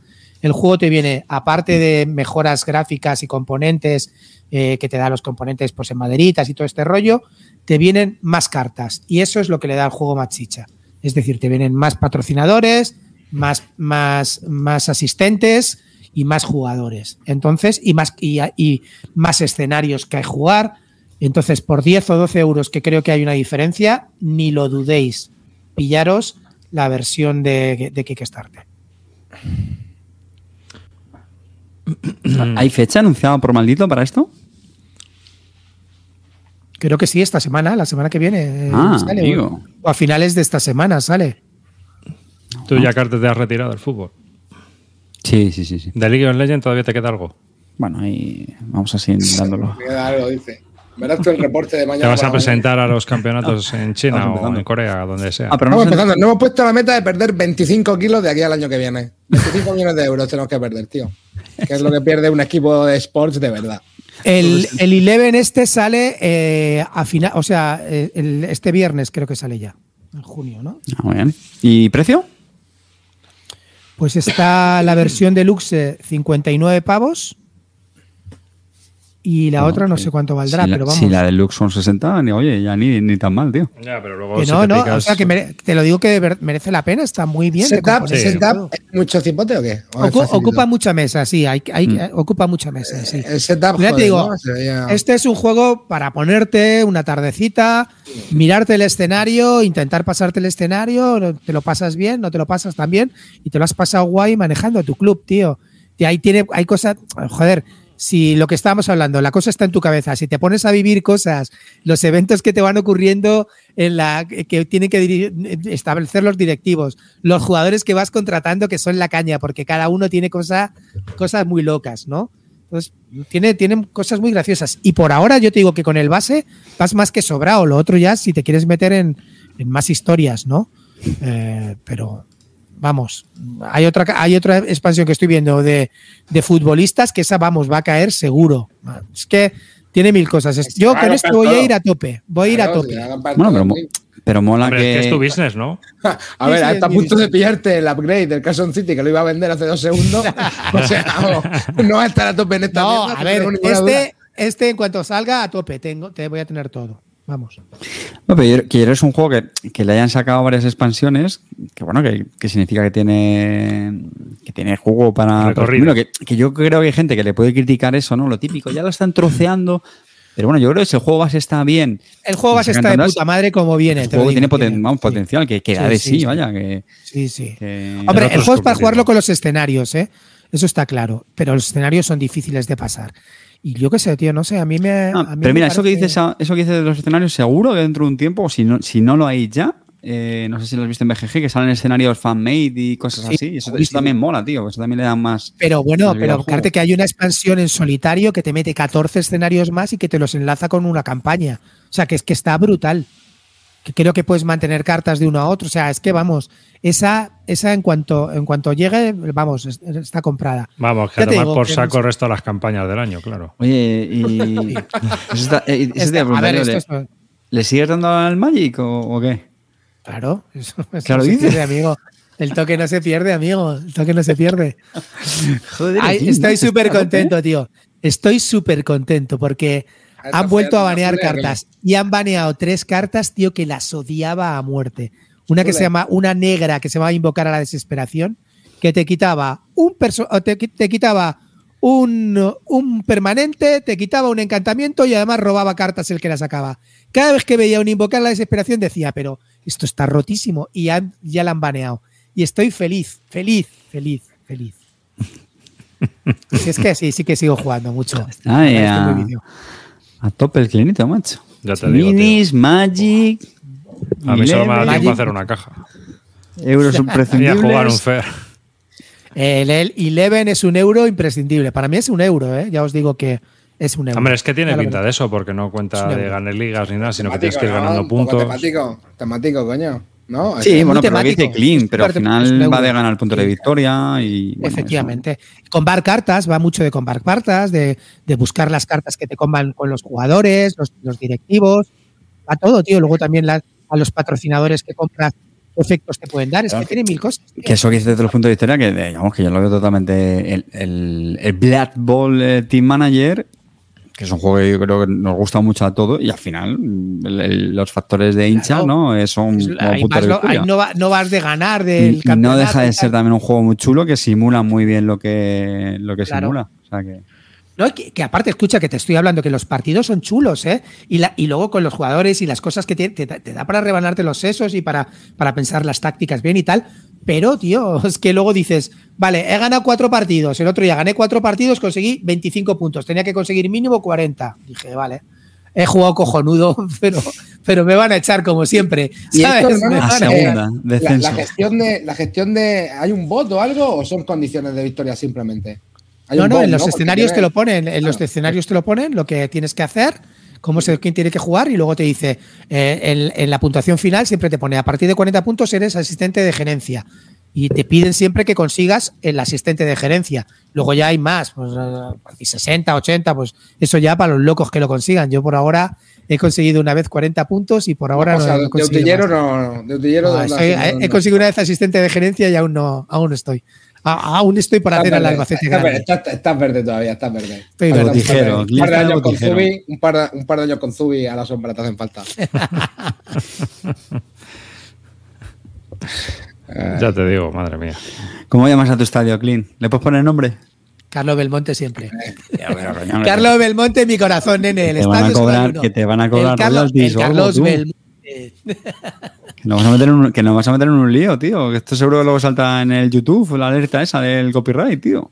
S6: El juego te viene, aparte de mejoras gráficas y componentes, eh, que te da los componentes pues, en maderitas y todo este rollo, te vienen más cartas. Y eso es lo que le da al juego más chicha. Es decir, te vienen más patrocinadores, más, más, más asistentes y más jugadores. Entonces, y más, y, y más escenarios que hay jugar. Entonces, por 10 o 12 euros, que creo que hay una diferencia, ni lo dudéis. Pillaros la versión de, de Kickstarter.
S1: ¿Hay fecha anunciada por maldito para esto?
S6: Creo que sí, esta semana, la semana que viene. eh,
S1: Ah,
S6: sale, o, o a finales de esta semana sale.
S3: Tú ya, Carter, te has retirado del fútbol.
S1: Sí, sí, sí, sí.
S3: ¿De League of Legends todavía te queda algo?
S1: Bueno, ahí vamos así dándolo.
S2: Me queda algo, dice. Verás tú el reporte de mañana.
S3: ¿Te vas a presentar a los campeonatos en China o en Corea, donde sea?
S1: Ah, pero no sé-
S2: empezando. No hemos puesto la meta de perder 25 kilos de aquí al año que viene. 25 millones de euros tenemos que perder, tío. Que es lo que pierde un equipo de sports de verdad.
S6: El, el Eleven este sale eh, a final, o sea, eh, el- este viernes creo que sale ya, en junio, ¿no?
S1: Ah, muy bien. ¿Y precio?
S6: Pues está la versión deluxe eh, 59 pavos y la otra no sé cuánto valdrá,
S1: si la,
S6: pero vamos.
S1: Si la deluxe son 60, ni, oye, ya ni, ni tan mal, tío.
S3: Ya, pero luego
S6: que
S3: si
S6: no,
S3: te
S6: no,
S3: picas-
S6: o sea que mere- te lo digo que merece la pena, está muy bien.
S2: ¿Setup,
S3: sí.
S2: setup es mucho cipote o qué?
S6: Ocupa mucha mesa, sí, hay, hay-
S1: Mm.
S6: eh, ocupa mucha mesa, sí.
S2: El setup,
S6: Ya te
S2: joder,
S6: digo,
S2: ¿no? Se veía-
S6: Este es un juego para ponerte una tardecita, mirarte el escenario, intentar pasarte el escenario, te lo pasas bien, no te lo pasas tan bien y te lo has pasado guay manejando tu club, tío. Y ahí tiene, hay cosas, joder, si lo que estábamos hablando, la cosa está en tu cabeza, si te pones a vivir cosas, los eventos que te van ocurriendo en la que tienen que diri- establecer los directivos, los jugadores que vas contratando que son la caña, porque cada uno tiene cosa- cosas muy locas, ¿no? Entonces, tiene, tiene cosas muy graciosas. Y por ahora yo te digo que con el base vas más que sobrado. Lo otro ya si te quieres meter en, en más historias, ¿no? Eh, pero vamos, hay otra, hay otra expansión que estoy viendo de, de futbolistas que esa, vamos, va a caer seguro. Es que tiene mil cosas. Es- Yo
S2: Claro,
S6: con esto voy a ir a tope. Voy a ir a tope.
S1: Bueno, pero, mola
S3: Hombre, es que
S1: que...
S3: es tu business, ¿no?
S2: A ver,
S6: Sí, sí,
S2: hasta a punto de pillarte el upgrade del Carson City que lo iba a vender hace dos segundos. o sea, vamos, no va a estar a tope en esta
S6: No,
S2: mierda,
S6: a ver, este, este en cuanto salga a tope, tengo, te voy a tener todo. Vamos.
S1: No, pero es un juego que, que le hayan sacado varias expansiones, que bueno, que, que significa que tiene que tiene juego para...
S3: Recorrido.
S1: Bueno, que, que yo creo que hay gente que le puede criticar eso, ¿no? Lo típico, ya lo están troceando. Pero bueno, yo creo que si el juego base está bien...
S6: El juego base está de puta madre como viene.
S1: El
S6: te
S1: juego
S6: digo,
S1: tiene, poten-
S6: tiene-
S1: vamos,
S6: sí.
S1: potencial, que, que da
S6: Sí,
S1: de
S6: sí,
S1: vaya, que...
S6: Sí, sí.
S1: que-
S6: Hombre, el juego es para jugarlo con los escenarios, ¿eh? Eso está claro. Pero los escenarios son difíciles de pasar. Y yo qué sé, tío, no sé, a mí me.
S1: Ah,
S6: a mí
S1: pero
S6: me
S1: mira, eso que dices, a- eso que dices de los escenarios, seguro que dentro de un tiempo, o si no, si no lo hay ya, eh, no sé si lo has visto en BGG, que salen escenarios fan-made y cosas
S6: Sí,
S1: así. Eso, eso también mola, tío. Eso también le da más.
S6: Pero bueno, pero fíjate que hay una expansión en solitario que te mete 14 escenarios más y que te los enlaza con una campaña. O sea, que es que está brutal. Que creo que puedes mantener cartas de uno a otro. O sea, es que vamos, esa, esa en cuanto, en cuanto llegue, vamos, es- está comprada.
S3: Vamos, que
S6: te
S3: tomar
S6: digo
S3: por
S6: que
S3: saco
S6: no
S3: el resto de las campañas del año, claro.
S1: Oye, y. Está- eh, eso te
S6: Este-
S1: a
S6: a ver,
S1: preguntar,
S6: esto
S1: ¿le,
S6: es.
S1: le sigues dando al Magic o, o qué?
S6: Claro, eso, eso
S1: Claro,
S6: no se
S1: dice.
S6: pierde, amigo. El toque no se pierde, amigo. El toque no se pierde.
S1: Joder,
S6: Ay, estoy súper
S1: a
S6: contento, tío. Estoy súper contento porque Han vuelto a banear cartas y han baneado tres cartas, tío, que las odiaba a muerte. Una que se llama, una negra que se va a invocar a la desesperación, que te quitaba un perso te, qui- te quitaba un, un permanente, te quitaba un encantamiento y además robaba cartas el que la sacaba. Cada vez que veía un invocar a la desesperación decía, pero esto está rotísimo y han- ya la han baneado. Y estoy feliz, feliz, feliz, feliz. Si es que sí, sí que sigo jugando mucho.
S1: Ah,
S6: Estoy
S1: ya. A tope el clinito, macho.
S3: Ya te digo.
S1: Minis, Magic.
S3: A mí solo me da tiempo a hacer una caja.
S1: Euros
S3: Y a
S1: imprescindibles.
S3: jugar un fair.
S6: El, el Eleven es un euro imprescindible. Para mí es un euro, ¿eh? Ya os digo que es un euro.
S3: Hombre, es que tiene pinta de eso, porque no cuenta
S6: Es
S3: de ganar ligas ni nada, sino que tienes que ir ganando puntos.
S2: Temático, temático, coño. ¿No?
S1: Sí, bueno, pero que dice. Clean, pero al final va de ganar puntos de victoria y. bueno,
S6: Efectivamente. Combar cartas, va mucho de combar cartas, de, de buscar las cartas que te comban con los jugadores, los, los directivos, va todo, tío. Luego también la- a los patrocinadores que compras, efectos te pueden dar. Es que tiene mil cosas. tío.
S1: Que eso que dices de los puntos de historia, que digamos que yo lo veo totalmente. El, el, el Blood Bowl eh, Team Manager, que es un juego que yo creo que nos gusta mucho a todos, y al final el- el- los factores de hincha,
S6: Claro.
S1: ¿no? Son
S6: Es- ahí vas no, va- no vas de ganar del
S1: y no
S6: campeonato
S1: deja de ser también un juego muy chulo que simula muy bien lo que, lo que
S6: Claro.
S1: simula. O sea que.
S6: No, que, que aparte, escucha, que te estoy hablando, que los partidos son chulos, ¿eh? Y, la, y luego con los jugadores y las cosas que te, te da- te da para rebanarte los sesos y para, para pensar las tácticas bien y tal. Pero, tío, es que luego dices, vale, he ganado cuatro partidos, el otro día gané cuatro partidos, conseguí 25 puntos, tenía que conseguir mínimo 40. Dije, vale, he jugado cojonudo, pero, pero me van a echar como siempre.
S2: La, gestión de, la gestión de. ¿Hay un voto o algo o son condiciones de victoria simplemente? Hay
S6: No, no, en los escenarios
S2: tiene-
S6: te lo ponen, en los escenarios te lo ponen, lo que tienes que hacer, cómo se, quién tiene que jugar y luego te dice, eh, en, en la puntuación final siempre te pone, a partir de 40 puntos eres asistente de gerencia y te piden siempre que consigas el asistente de gerencia. Luego ya hay más, pues eh, 60, 80, pues eso ya para los locos que lo consigan. Yo por ahora he conseguido una vez 40 puntos y por ahora
S2: o sea,
S6: no, he
S2: de
S6: conseguido
S2: utillero
S6: más.
S2: no, no, de utillero
S6: No,
S2: no,
S6: estoy-
S2: no,
S6: he,
S2: no,
S6: he
S2: no.
S6: conseguido una vez asistente de gerencia y aún no, aún no estoy. A- aún estoy por
S2: Estás
S6: hacer al Albacete grande.
S2: verde, estás- verde todavía, estás verde.
S6: Estoy verde.
S1: tijero,
S2: Un par de años con. Zubi, un par de, un par de años con Zubi a la sombra te hacen falta.
S3: Ya te digo, madre mía.
S1: ¿Cómo llamas a tu estadio, Clean? ¿Le puedes poner nombre?
S6: Carlos Belmonte siempre. Carlos Belmonte, mi corazón, nene. El
S1: Que te van a cobrar- que te van a cobrar
S6: el Carlos, el
S1: tú. Que nos, vas a meter en un, que nos vas a meter en un lío, tío. Que esto seguro que luego salta en el YouTube, la alerta esa del copyright, tío.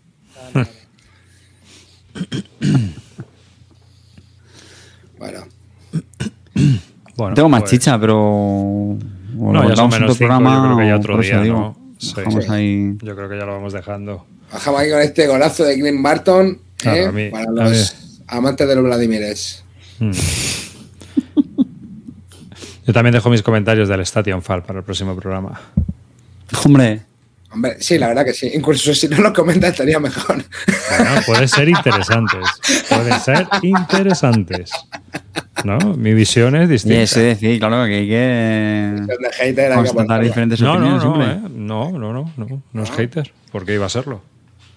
S2: Bueno,
S3: Bueno,
S1: Tengo más
S3: pues-
S1: chicha, pero.
S3: No,
S1: lo
S3: ya son menos
S1: otro
S3: cinco, yo creo que ya otro día,
S1: digo,
S3: ¿no? Sí.
S1: ahí.
S3: Yo creo que ya lo vamos dejando.
S2: bajamos aquí con este golazo de Clint Barton
S3: Claro,
S2: ¿eh?
S3: mí-
S2: para los amantes de los Vladimires.
S3: Mm. Yo también dejo mis comentarios del Station Fall para el próximo programa.
S1: Hombre,
S2: Hombre, sí, la verdad que sí. Incluso si no lo comentas estaría mejor.
S3: Bueno, puede ser interesantes. Pueden ser interesantes. ¿No? Mi visión es distinta.
S1: eso es decir, claro, que hay que constatar diferentes
S3: No, no,
S1: opiniones,
S3: no, eh. no, no, no, no, no es hater. ¿Por qué iba a serlo?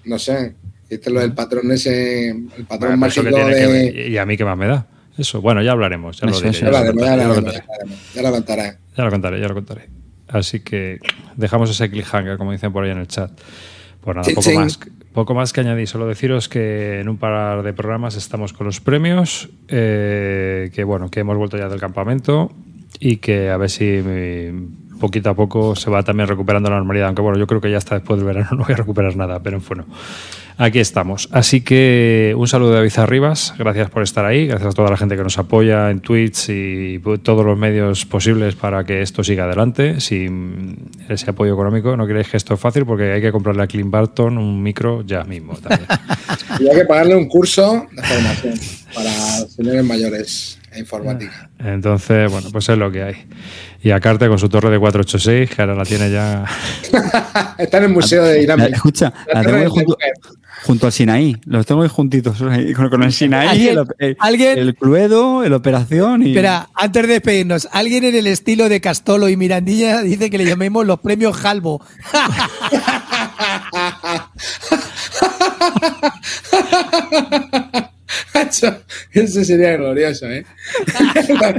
S2: No sé. Hiciste lo del patrón ese, el patrón
S3: Bueno,
S2: mágico
S3: que tiene que
S2: de.
S3: ¿Y a mí qué más me da? Eso, bueno, ya hablaremos. Ya lo diré, ya lo
S2: Ya lo
S3: contaré, ya lo
S2: contaré, ya lo contaré.
S3: Ya lo contaré, ya lo contaré. Así que dejamos ese cliffhanger, como dicen por ahí en el chat. Pues nada, poco más, poco más que añadir. Solo deciros que en un par de programas estamos con los premios, eh, que bueno, que hemos vuelto ya del campamento y que a ver si poquito a poco se va también recuperando la normalidad. Aunque bueno, yo creo que ya hasta después del verano no voy a recuperar nada, pero bueno. Aquí estamos. Así que un saludo de David Arribas. Gracias por estar ahí. Gracias a toda la gente que nos apoya en Twitch y todos los medios posibles para que esto siga adelante. Sin ese apoyo económico, no creéis que esto es fácil porque hay que comprarle a Clint Barton un micro ya mismo
S2: hay que pagarle un curso de formación para señores mayores informática.
S3: Entonces, bueno, pues es lo que hay. Y a Carte con su torre de 486, que ahora la tiene ya.
S2: Está en el museo de Irán.
S1: La- escucha, la tengo ahí junto, junto al Sinaí. Los tengo ahí juntitos. Con, con el Sinaí,
S6: ¿Alguien-
S1: el, el,
S6: alguien-
S1: el Cluedo, el Operación y.
S6: Espera, antes de despedirnos, alguien en el estilo de Castolo y Mirandilla dice que le llamemos los premios Halvo.
S2: Eso sería glorioso, ¿eh?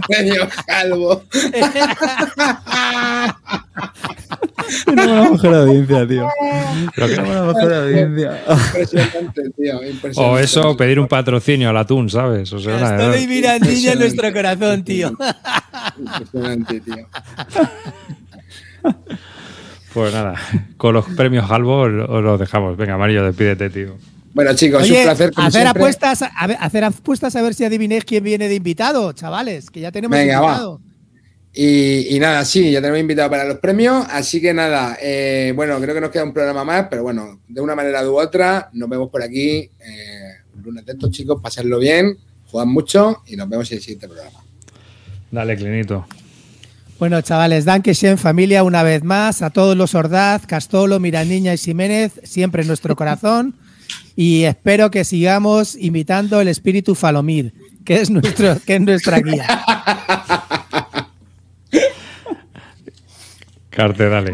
S2: Premio calvo.
S1: Una buena mujer de audiencia, tío. Una buena mujer de audiencia.
S2: Impresionante, tío. Impresionante.
S3: O eso, pedir un patrocinio al atún, ¿sabes? O sea,
S6: Gastón y Mirandilla en nuestro corazón, tío.
S2: Impresionante, tío.
S3: Pues nada, con los premios Halvo os los dejamos. Venga, Mario, despídete, tío.
S2: Bueno, chicos,
S6: Oye,
S2: un placer. como
S6: hacer
S2: siempre.
S6: apuestas, a ver, hacer apuestas a ver si adivinéis quién viene de invitado, chavales, que ya tenemos
S2: Venga, va.
S6: invitado.
S2: Y, y nada, sí, ya tenemos invitado para los premios. Así que nada, eh, bueno, creo que nos queda un programa más, pero bueno, de una manera u otra, nos vemos por aquí. Eh, un lunes de estos, chicos, pasadlo bien, jugad mucho y nos vemos en el siguiente programa.
S3: Dale, Clinito.
S6: Bueno, chavales, dan que en familia una vez más, a todos los Ordaz, Castolo, Mirandiña y Jiménez, siempre en nuestro corazón. Y espero que sigamos imitando el espíritu Falomir, que es, nuestro, que es nuestra guía.
S3: Carte, dale.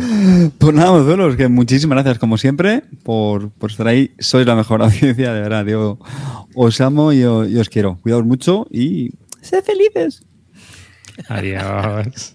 S1: Pues nada, mozuelos, que muchísimas gracias como siempre por, por estar ahí. Sois la mejor audiencia, de verdad. Yo os amo y os, y os quiero. Cuidaos mucho y sed felices.
S3: Adiós.